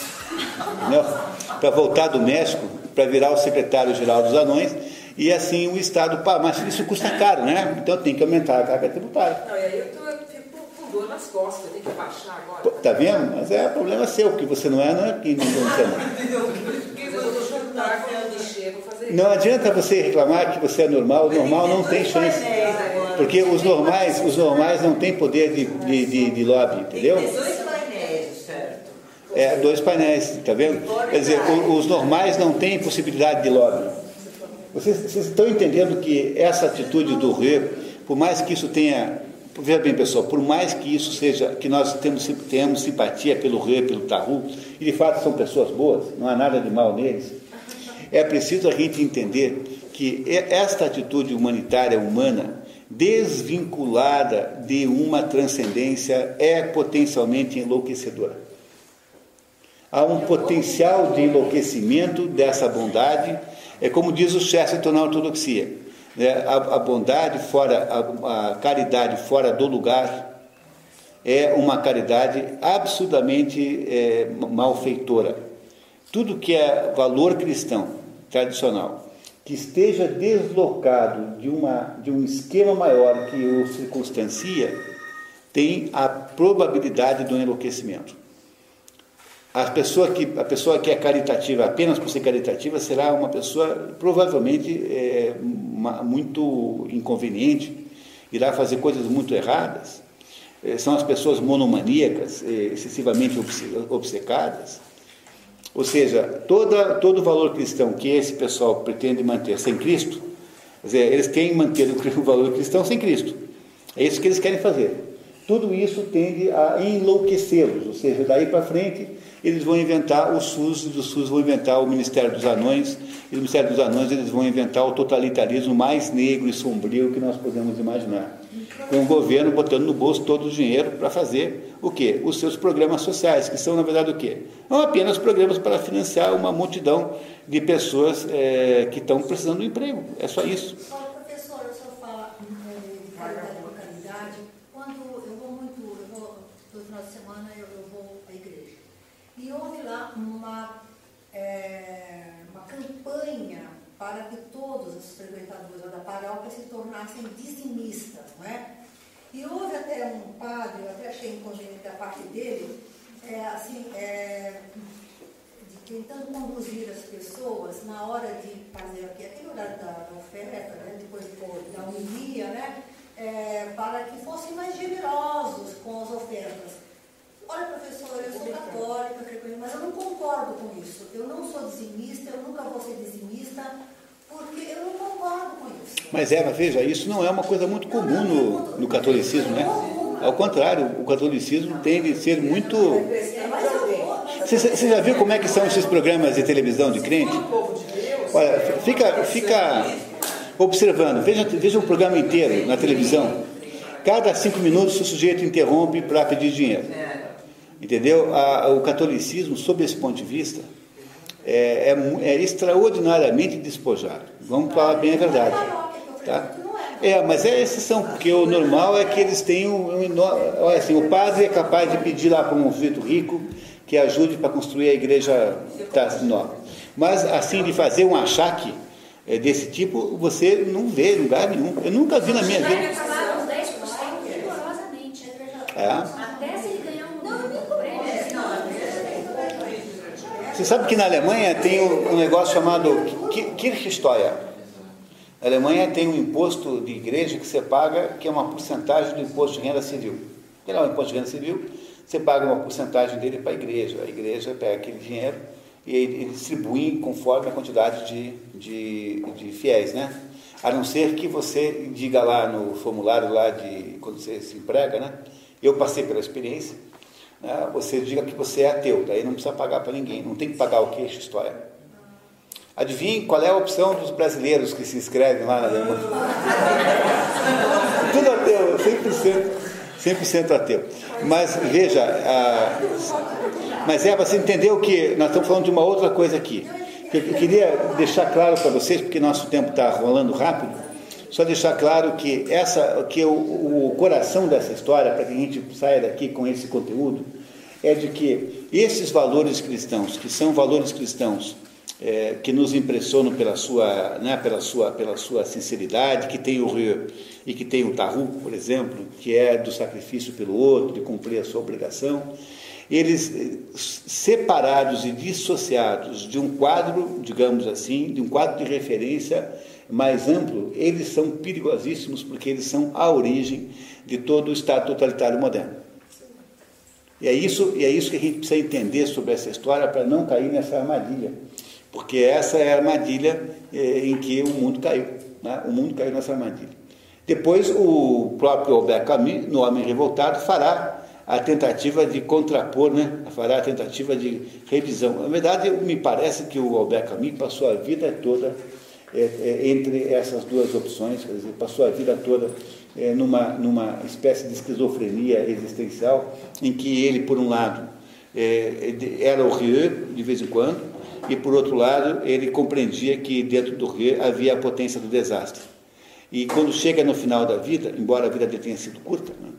para voltar do México, para virar o secretário-geral dos anões, e assim o Estado, mas isso custa caro, né? Então tem que aumentar a carga tributária. Não, e aí eu, tô, dor nas costas, eu tenho que baixar agora. Tá vendo? Mas é problema seu, porque você não é, não é aqui, não você não. Adianta você reclamar que você é normal, o normal não tem chance. Porque os normais, os normais não têm poder de, de, de, de lobby, entendeu? Tem dois painéis, certo? É, dois painéis, tá vendo? Quer dizer, os normais não têm possibilidade de lobby. Vocês, vocês estão entendendo que essa atitude do Rio, por mais que isso tenha. Veja bem, pessoal, por mais que isso seja, que nós temos, tenhamos simpatia pelo Rio, pelo Taru, e de fato são pessoas boas, não há nada de mal neles, é preciso a gente entender que esta atitude humanitária, humana, desvinculada de uma transcendência é potencialmente enlouquecedora. Há um potencial de enlouquecimento dessa bondade, é como diz o Chesterton na ortodoxia, né? a, a, bondade fora, a, a caridade fora do lugar é uma caridade absurdamente é, malfeitora. Tudo que é valor cristão tradicional que esteja deslocado de, uma, de um esquema maior que o circunstancia, tem a probabilidade do enlouquecimento. A pessoa que, a pessoa que é caritativa apenas por ser caritativa será uma pessoa provavelmente é, uma, muito inconveniente, irá fazer coisas muito erradas. É, são as pessoas monomaníacas, é, excessivamente obcecadas ou seja, toda, todo o valor cristão que esse pessoal pretende manter sem Cristo, dizer, eles querem manter o valor cristão sem Cristo. É isso que eles querem fazer. Tudo isso tende a enlouquecê-los, ou seja, daí para frente eles vão inventar o SUS, e do SUS vão inventar o Ministério dos Anões, e do Ministério dos Anões eles vão inventar o totalitarismo mais negro e sombrio que nós podemos imaginar com o governo botando no bolso todo o dinheiro para fazer o quê? Os seus programas sociais, que são, na verdade, o quê? Não apenas programas para financiar uma multidão de pessoas é, que estão precisando de emprego. É só isso. Professor, o senhor fala eh, de caridade e localidade. Quando eu vou muito, eu vou, no final de semana eu, eu vou à igreja. E houve lá uma, é, uma campanha para que todos os frequentadores da paróquia se tornassem dizimistas, não é? E houve até um padre, eu até achei inconveniente da parte dele, é, assim, é, de tentando conduzir as pessoas na hora de fazer aqui, aquele horário da, da oferta, né, depois da homilia, né, é, para que fossem mais generosos com as ofertas. Olha, professor, eu sou católica, mas eu não concordo com isso. Eu não sou dizimista, eu nunca vou ser dizimista, porque eu não concordo com isso. Mas Eva, veja, isso não é uma coisa muito comum no, no catolicismo, né? Ao contrário, o catolicismo tem de ser muito. Você, já viu como é que são esses programas de televisão de crente? Olha, fica, fica observando, veja, veja um programa inteiro na televisão. Cada cinco minutos o sujeito interrompe para pedir dinheiro. Entendeu? A, o catolicismo, sob esse ponto de vista, é, é, é extraordinariamente despojado. Vamos falar bem a verdade. Tá? É, mas é exceção, porque o normal é que eles tenham. Um, olha assim, o padre é capaz de pedir lá para um sujeito rico que ajude para construir a igreja tá, nova. Mas assim, de fazer um achaque é, desse tipo, você não vê em lugar nenhum. Eu nunca vi na minha vida. É. Você sabe que na Alemanha tem um negócio chamado Kirchensteuer. Na Alemanha tem um imposto de igreja que você paga, que é uma porcentagem do imposto de renda civil. Que não é um imposto de renda civil, você paga uma porcentagem dele para a igreja. A igreja pega aquele dinheiro e ele distribui conforme a quantidade de, de, de fiéis, né? A não ser que você diga lá no formulário lá de quando você se emprega, né? Eu passei pela experiência né, você diga que você é ateu, daí não precisa pagar para ninguém, não tem que pagar o queixo história. Adivinhe qual é a opção dos brasileiros que se inscrevem lá na Alemanha? Tudo ateu, 100%, 100% ateu. Mas veja, mas é, você entendeu que nós estamos falando de uma outra coisa aqui. Eu queria deixar claro para vocês, porque nosso tempo está rolando rápido, só deixar claro que, essa, que o, o coração dessa história, para que a gente saia daqui com esse conteúdo, é de que esses valores cristãos, que são valores cristãos é, que nos impressionam pela sua, né, pela, sua, pela sua sinceridade, que tem o Rio e que tem o Taru, por exemplo, que é do sacrifício pelo outro, de cumprir a sua obrigação, eles eh, separados e dissociados de um quadro, digamos assim, de um quadro de referência mais amplo, eles são perigosíssimos porque eles são a origem de todo o Estado totalitário moderno. E é isso, e é isso que a gente precisa entender sobre essa história para não cair nessa armadilha. Porque essa é a armadilha eh, em que o mundo caiu. Né? O mundo caiu nessa armadilha. Depois, o próprio Albert Camus, no Homem Revoltado, fará a tentativa de contrapor, né? fará a tentativa de revisão. Na verdade, me parece que o Albert Camus passou a vida toda é, é, entre essas duas opções, quer dizer, passou a vida toda é, numa, numa espécie de esquizofrenia existencial, em que ele, por um lado, é, era o Rieu, de vez em quando, e por outro lado, ele compreendia que dentro do Rieu havia a potência do desastre. E quando chega no final da vida, embora a vida dele tenha sido curta, né,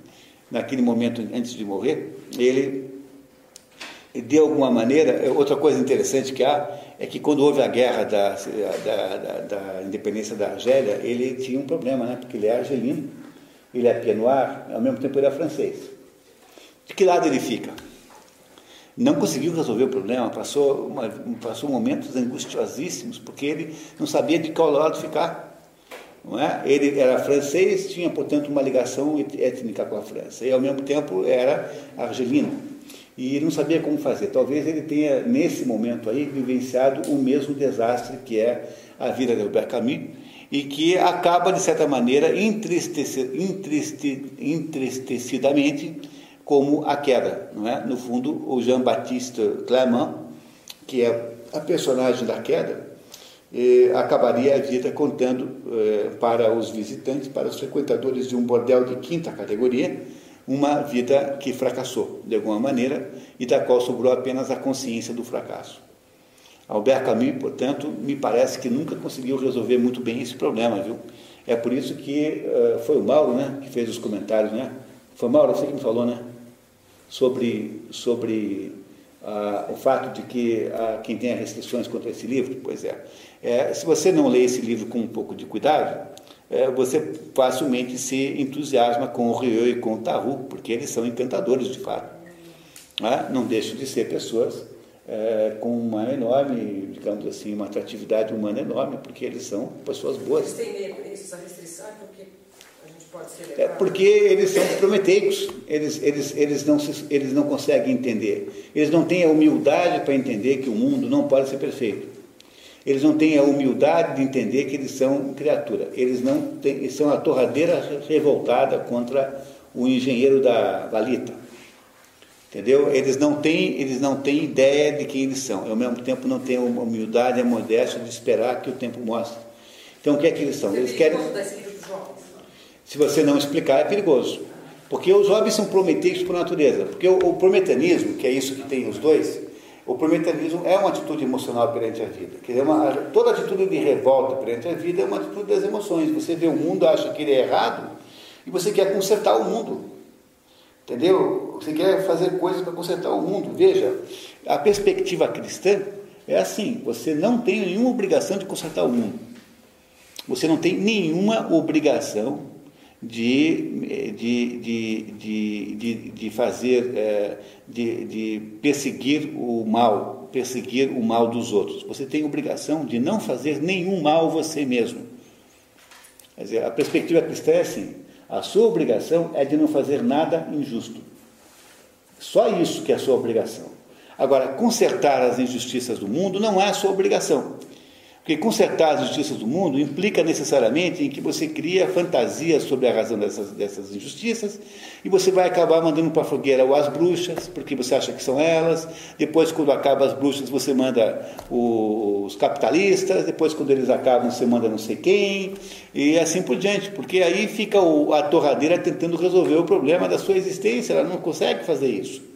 naquele momento antes de morrer, ele de alguma maneira, outra coisa interessante que há é que quando houve a guerra da, da, da, da independência da Argélia, ele tinha um problema, né? porque ele é argelino, ele é pianoir, ao mesmo tempo ele é francês. De que lado ele fica? Não conseguiu resolver o problema, passou, uma, passou momentos angustiosíssimos, porque ele não sabia de qual lado ficar. É? Ele era francês, tinha, portanto, uma ligação étnica com a França, e ao mesmo tempo era argelino e não sabia como fazer. Talvez ele tenha, nesse momento aí, vivenciado o mesmo desastre que é a vida de Albert Camus e que acaba, de certa maneira, entristece, entriste, entristecidamente como a queda. Não é? No fundo, o Jean-Baptiste Clement, que é a personagem da queda, acabaria a vida contando eh, para os visitantes, para os frequentadores de um bordel de quinta categoria, uma vida que fracassou de alguma maneira e da qual sobrou apenas a consciência do fracasso. Albert Camus, portanto, me parece que nunca conseguiu resolver muito bem esse problema, viu? É por isso que uh, foi o Mauro, né, que fez os comentários, né? Foi o Mauro, você que me falou, né? Sobre, sobre uh, o fato de que uh, quem tem restrições contra esse livro, pois é. é. Se você não lê esse livro com um pouco de cuidado, você facilmente se entusiasma com o Rio e com o Taru, porque eles são encantadores de fato. Né? Não deixam de ser pessoas é, com uma enorme, digamos assim, uma atratividade humana enorme, porque eles são pessoas boas. Eles têm essa restrição porque a gente pode ser É porque eles são prometeicos, eles, eles, eles, não se, eles não conseguem entender, eles não têm a humildade para entender que o mundo não pode ser perfeito. Eles não têm a humildade de entender que eles são criatura. Eles não têm, eles são a torradeira revoltada contra o engenheiro da valita. Entendeu? Eles não têm, eles não têm ideia de quem eles são. E, ao mesmo tempo não têm a humildade a modéstia de esperar que o tempo mostre. Então o que é que eles são? Eles querem. Se você não explicar, é perigoso. Porque os homens são prometeicos por natureza. Porque o, o prometanismo, que é isso que tem os dois, o prometanismo é uma atitude emocional perante a vida. Quer dizer, uma, toda atitude de revolta perante a vida é uma atitude das emoções. Você vê o mundo, acha que ele é errado e você quer consertar o mundo. Entendeu? Você quer fazer coisas para consertar o mundo. Veja, a perspectiva cristã é assim: você não tem nenhuma obrigação de consertar o mundo. Você não tem nenhuma obrigação de, de, de, de, de, fazer, é, de, de perseguir o mal, perseguir o mal dos outros. Você tem obrigação de não fazer nenhum mal você mesmo. Quer dizer, a perspectiva cristã é assim: a sua obrigação é de não fazer nada injusto. Só isso que é a sua obrigação. Agora, consertar as injustiças do mundo não é a sua obrigação. Porque consertar as injustiças do mundo implica necessariamente em que você cria fantasias sobre a razão dessas, dessas injustiças e você vai acabar mandando para a fogueira as bruxas, porque você acha que são elas. Depois, quando acabam as bruxas, você manda os capitalistas. Depois, quando eles acabam, você manda não sei quem. E assim por diante, porque aí fica a torradeira tentando resolver o problema da sua existência. Ela não consegue fazer isso.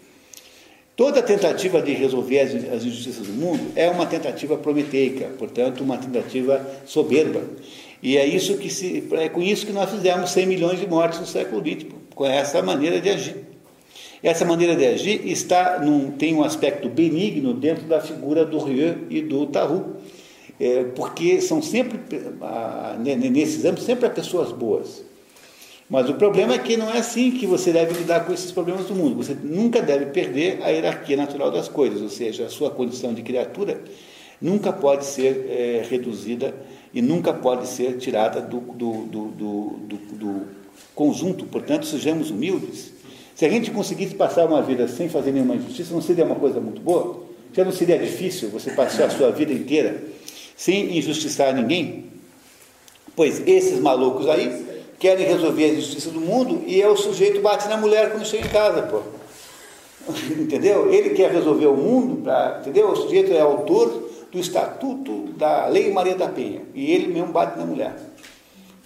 Toda tentativa de resolver as, as injustiças do mundo é uma tentativa prometeica, portanto, uma tentativa soberba. E é isso que se, é com isso que nós fizemos 100 milhões de mortes no século XX, com essa maneira de agir. Essa maneira de agir está num, tem um aspecto benigno dentro da figura do Rieu e do Taru, é, porque são sempre, nesses âmbitos, sempre pessoas boas. Mas o problema é que não é assim que você deve lidar com esses problemas do mundo. Você nunca deve perder a hierarquia natural das coisas, ou seja, a sua condição de criatura nunca pode ser é, reduzida e nunca pode ser tirada do, do, do, do, conjunto. Portanto, sejamos humildes. Se a gente conseguisse passar uma vida sem fazer nenhuma injustiça, não seria uma coisa muito boa? Já não seria difícil você passar a sua vida inteira sem injustiçar ninguém? Pois esses malucos aí querem resolver a justiça do mundo e é o sujeito bate na mulher quando chega em casa, pô. Entendeu? Ele quer resolver o mundo, pra, entendeu? O sujeito é autor do estatuto da Lei Maria da Penha e ele mesmo bate na mulher.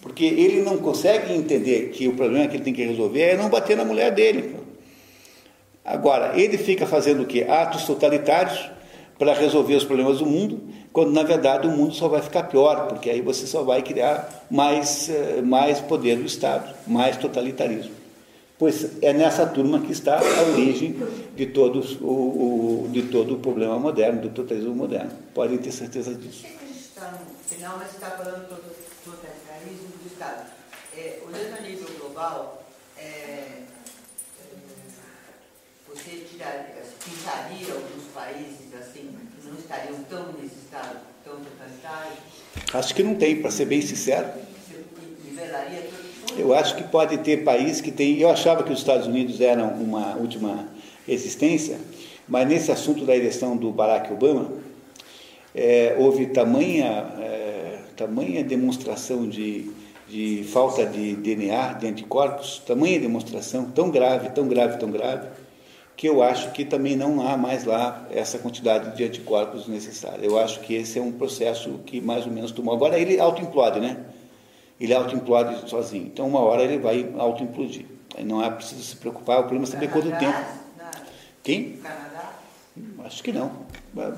Porque ele não consegue entender que o problema que ele tem que resolver é não bater na mulher dele. Agora, ele fica fazendo o quê? Atos totalitários para resolver os problemas do mundo, quando na verdade o mundo só vai ficar pior, porque aí você só vai criar mais, eh, mais poder do Estado, mais totalitarismo. Pois é nessa turma que está a origem de, todos, o, o de todo o problema moderno, do totalitarismo moderno. Podem ter certeza disso. Está no final, mas está falando do totalitarismo do Estado. É, olhando a nível global, é, você tiraria, pintaria alguns países assim, não estariam tão nesse estado tão totalitário? Acho que não tem, para ser bem sincero. Eu acho que pode ter país que tem. Eu achava que os Estados Unidos eram uma última existência, mas nesse assunto da eleição do Barack Obama, é, houve tamanha, é, tamanha demonstração de, de falta de DNA, de anticorpos, tamanha demonstração tão grave, tão grave, tão grave, que eu acho que também não há mais lá essa quantidade de anticorpos necessária. Eu acho que esse é um processo que mais ou menos tomou. Agora ele autoimplode, né? Ele autoimplode sozinho. Então uma hora ele vai autoimplodir. Não é preciso se preocupar, o problema é saber quanto tempo. Quem? Canadá? Acho que não.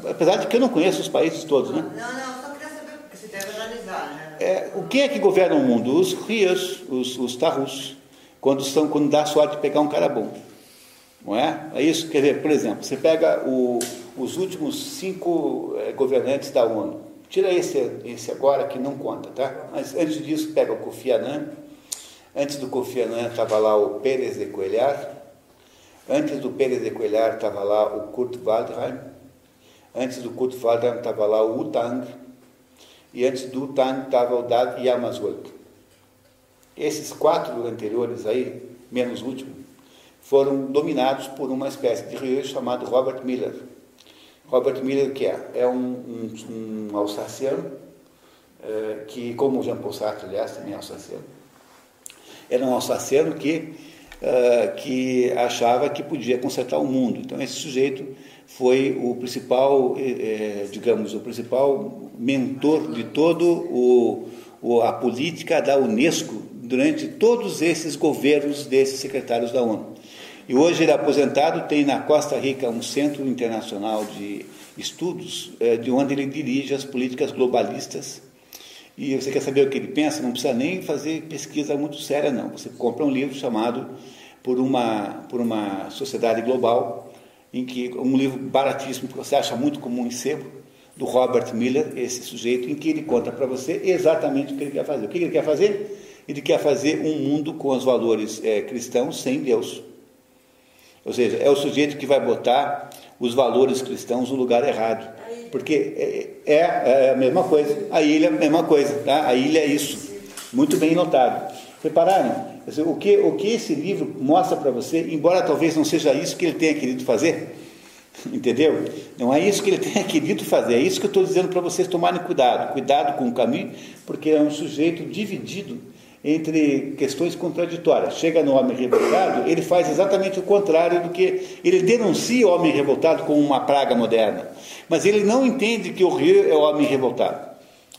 Apesar de que eu não conheço os países todos, né? Não, não, só queria saber, porque você deve analisar, né? É, o quem é que governa o mundo? Os rios, os, os tarrus, quando, são, quando dá sorte de pegar um cara bom. Não é? É isso? Quer dizer, por exemplo, você pega o, os últimos cinco é, governantes da ONU. Tira esse, esse agora que não conta, tá? Mas antes disso, pega o Kofi Annan. Antes do Kofi Annan estava lá o Pérez de Coelhar. Antes do Pérez de Coelhar estava lá o Kurt Waldheim. Antes do Kurt Waldheim estava lá o Utang. E antes do Utang estava o Dag Yamazulk. Esses quatro anteriores aí, menos o último, foram dominados por uma espécie de rei chamado Robert Miller. Robert Miller, que é? É um, um, um alsaciano, é, que, como Jean Paul Sartre, aliás, também é alsaciano, era um alsaciano que, é, que achava que podia consertar o mundo. Então, esse sujeito foi o principal, é, digamos, o principal mentor de todo o, o, a política da Unesco durante todos esses governos desses secretários da ONU. E hoje ele é aposentado, tem na Costa Rica um centro internacional de estudos, é, de onde ele dirige as políticas globalistas. E você quer saber o que ele pensa? Não precisa nem fazer pesquisa muito séria, não. Você compra um livro chamado Por uma, por uma Sociedade Global, em que um livro baratíssimo que você acha muito comum em sebo, do Robert Miller, esse sujeito, em que ele conta para você exatamente o que ele quer fazer. O que ele quer fazer? Ele quer fazer um mundo com os valores é, cristãos sem Deus. Ou seja, é o sujeito que vai botar os valores cristãos no lugar errado. Porque é, é a mesma coisa. A ilha é a mesma coisa. Tá? A ilha é isso. Muito bem notado. Repararam? O que, o que esse livro mostra para você, embora talvez não seja isso que ele tenha querido fazer, entendeu? Não é isso que ele tenha querido fazer, é isso que eu estou dizendo para vocês tomarem cuidado. Cuidado com o caminho, porque é um sujeito dividido entre questões contraditórias. Chega no homem revoltado, ele faz exatamente o contrário do que ele denuncia o homem revoltado como uma praga moderna, mas ele não entende que o rio é o homem revoltado.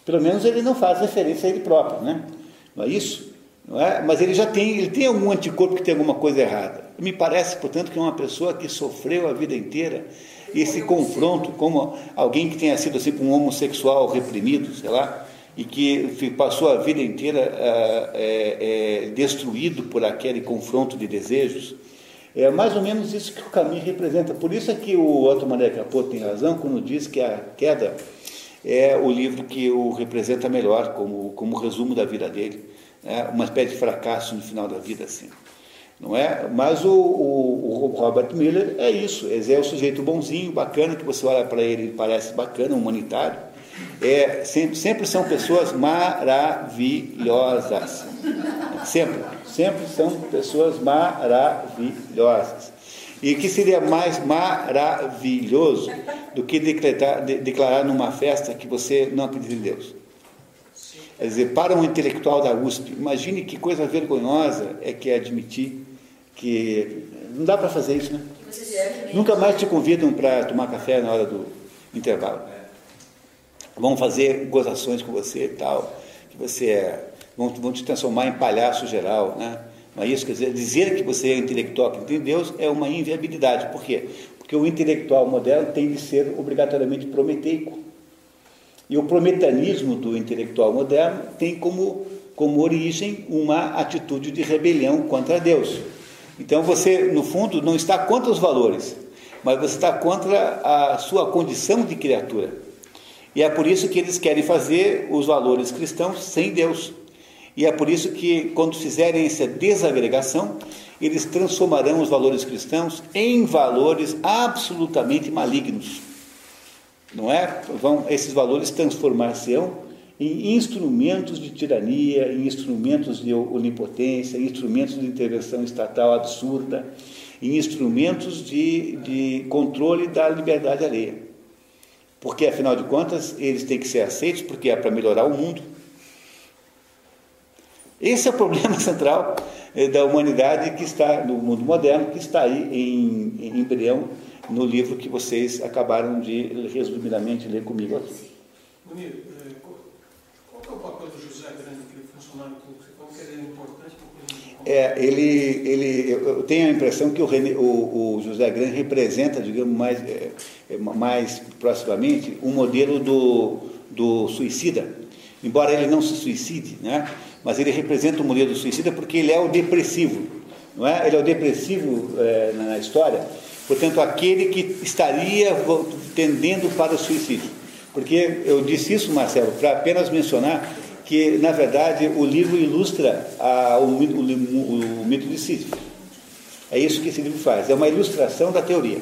Pelo menos ele não faz referência a ele próprio, né? Não é isso? Não é? Mas ele já tem, ele tem algum anticorpo que tem alguma coisa errada. Me parece, portanto, que é uma pessoa que sofreu a vida inteira esse confronto como alguém que tenha sido assim um homossexual reprimido, sei lá, e que passou a vida inteira é, é, destruído por aquele confronto de desejos. É mais ou menos isso que o caminho representa. Por isso é que o Otto Maria Capô tem razão quando diz que a queda é o livro que o representa melhor como, como resumo da vida dele. Né? Uma espécie de fracasso no final da vida, assim. Não é? Mas o, o, o Robert Miller é isso. Ele é o sujeito bonzinho, bacana, que você olha para ele, ele parece bacana, humanitário é, sempre, sempre são pessoas maravilhosas. Sempre, sempre são pessoas maravilhosas. E que seria mais maravilhoso do que declarar, de, declarar numa festa que você não acredita em Deus? Quer dizer, para um intelectual da USP, imagine que coisa vergonhosa é que é admitir que não dá para fazer isso, né? Nunca mais te convidam para tomar café na hora do intervalo vão fazer gozações com você e tal, que você é, vão, vão te transformar em palhaço geral, né? Não é isso? Quer dizer, dizer que você é intelectual que entende Deus é uma inviabilidade. Por quê? Porque o intelectual moderno tem de ser obrigatoriamente prometeico. E o prometanismo do intelectual moderno tem como, como origem uma atitude de rebelião contra Deus. Então você, no fundo, não está contra os valores, mas você está contra a sua condição de criatura. E é por isso que eles querem fazer os valores cristãos sem Deus. E é por isso que, quando fizerem essa desagregação, eles transformarão os valores cristãos em valores absolutamente malignos. Não é? Vão, esses valores transformar-se-ão em instrumentos de tirania, em instrumentos de onipotência, em instrumentos de intervenção estatal absurda, em instrumentos de, de controle da liberdade alheia. Porque, afinal de contas, eles têm que ser aceitos porque é para melhorar o mundo. Esse é o problema central eh, da humanidade que está, no mundo moderno, que está aí em, em embrião no livro que vocês acabaram de resumidamente ler comigo aqui. Bonito, eh, qual, qual é o papel do José Grande, aquele funcionário que você falou que ele é importante? É, ele, ele, eu tenho a impressão que o, o, o José Grande representa, digamos, mais, é, mais proximamente, um modelo do, do suicida. Embora ele não se suicide, né? mas ele representa o modelo do suicida porque ele é o depressivo. Não é? Ele é o depressivo é, na história, portanto, aquele que estaria tendendo para o suicídio. Porque eu disse isso, Marcelo, para apenas mencionar que, na verdade, o livro ilustra a, o, o, o, o mito de Sísifo. É isso que esse livro faz, é uma ilustração da teoria.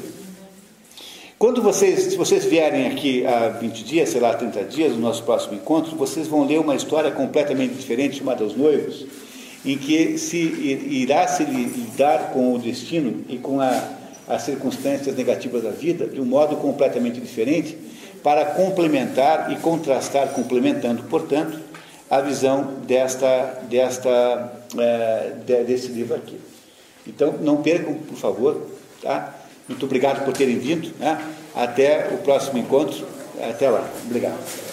Quando vocês, se vocês vierem aqui há 20 dias, sei lá, 30 dias, no nosso próximo encontro, vocês vão ler uma história completamente diferente chamada Os Noivos, em que se irá se lidar com o destino e com a, as circunstâncias negativas da vida de um modo completamente diferente, para complementar e contrastar, complementando, portanto, a visão desta, desta, é, desse livro aqui. Então, não percam, por favor, tá? Muito obrigado por terem vindo. Né? Até o próximo encontro. Até lá. Obrigado.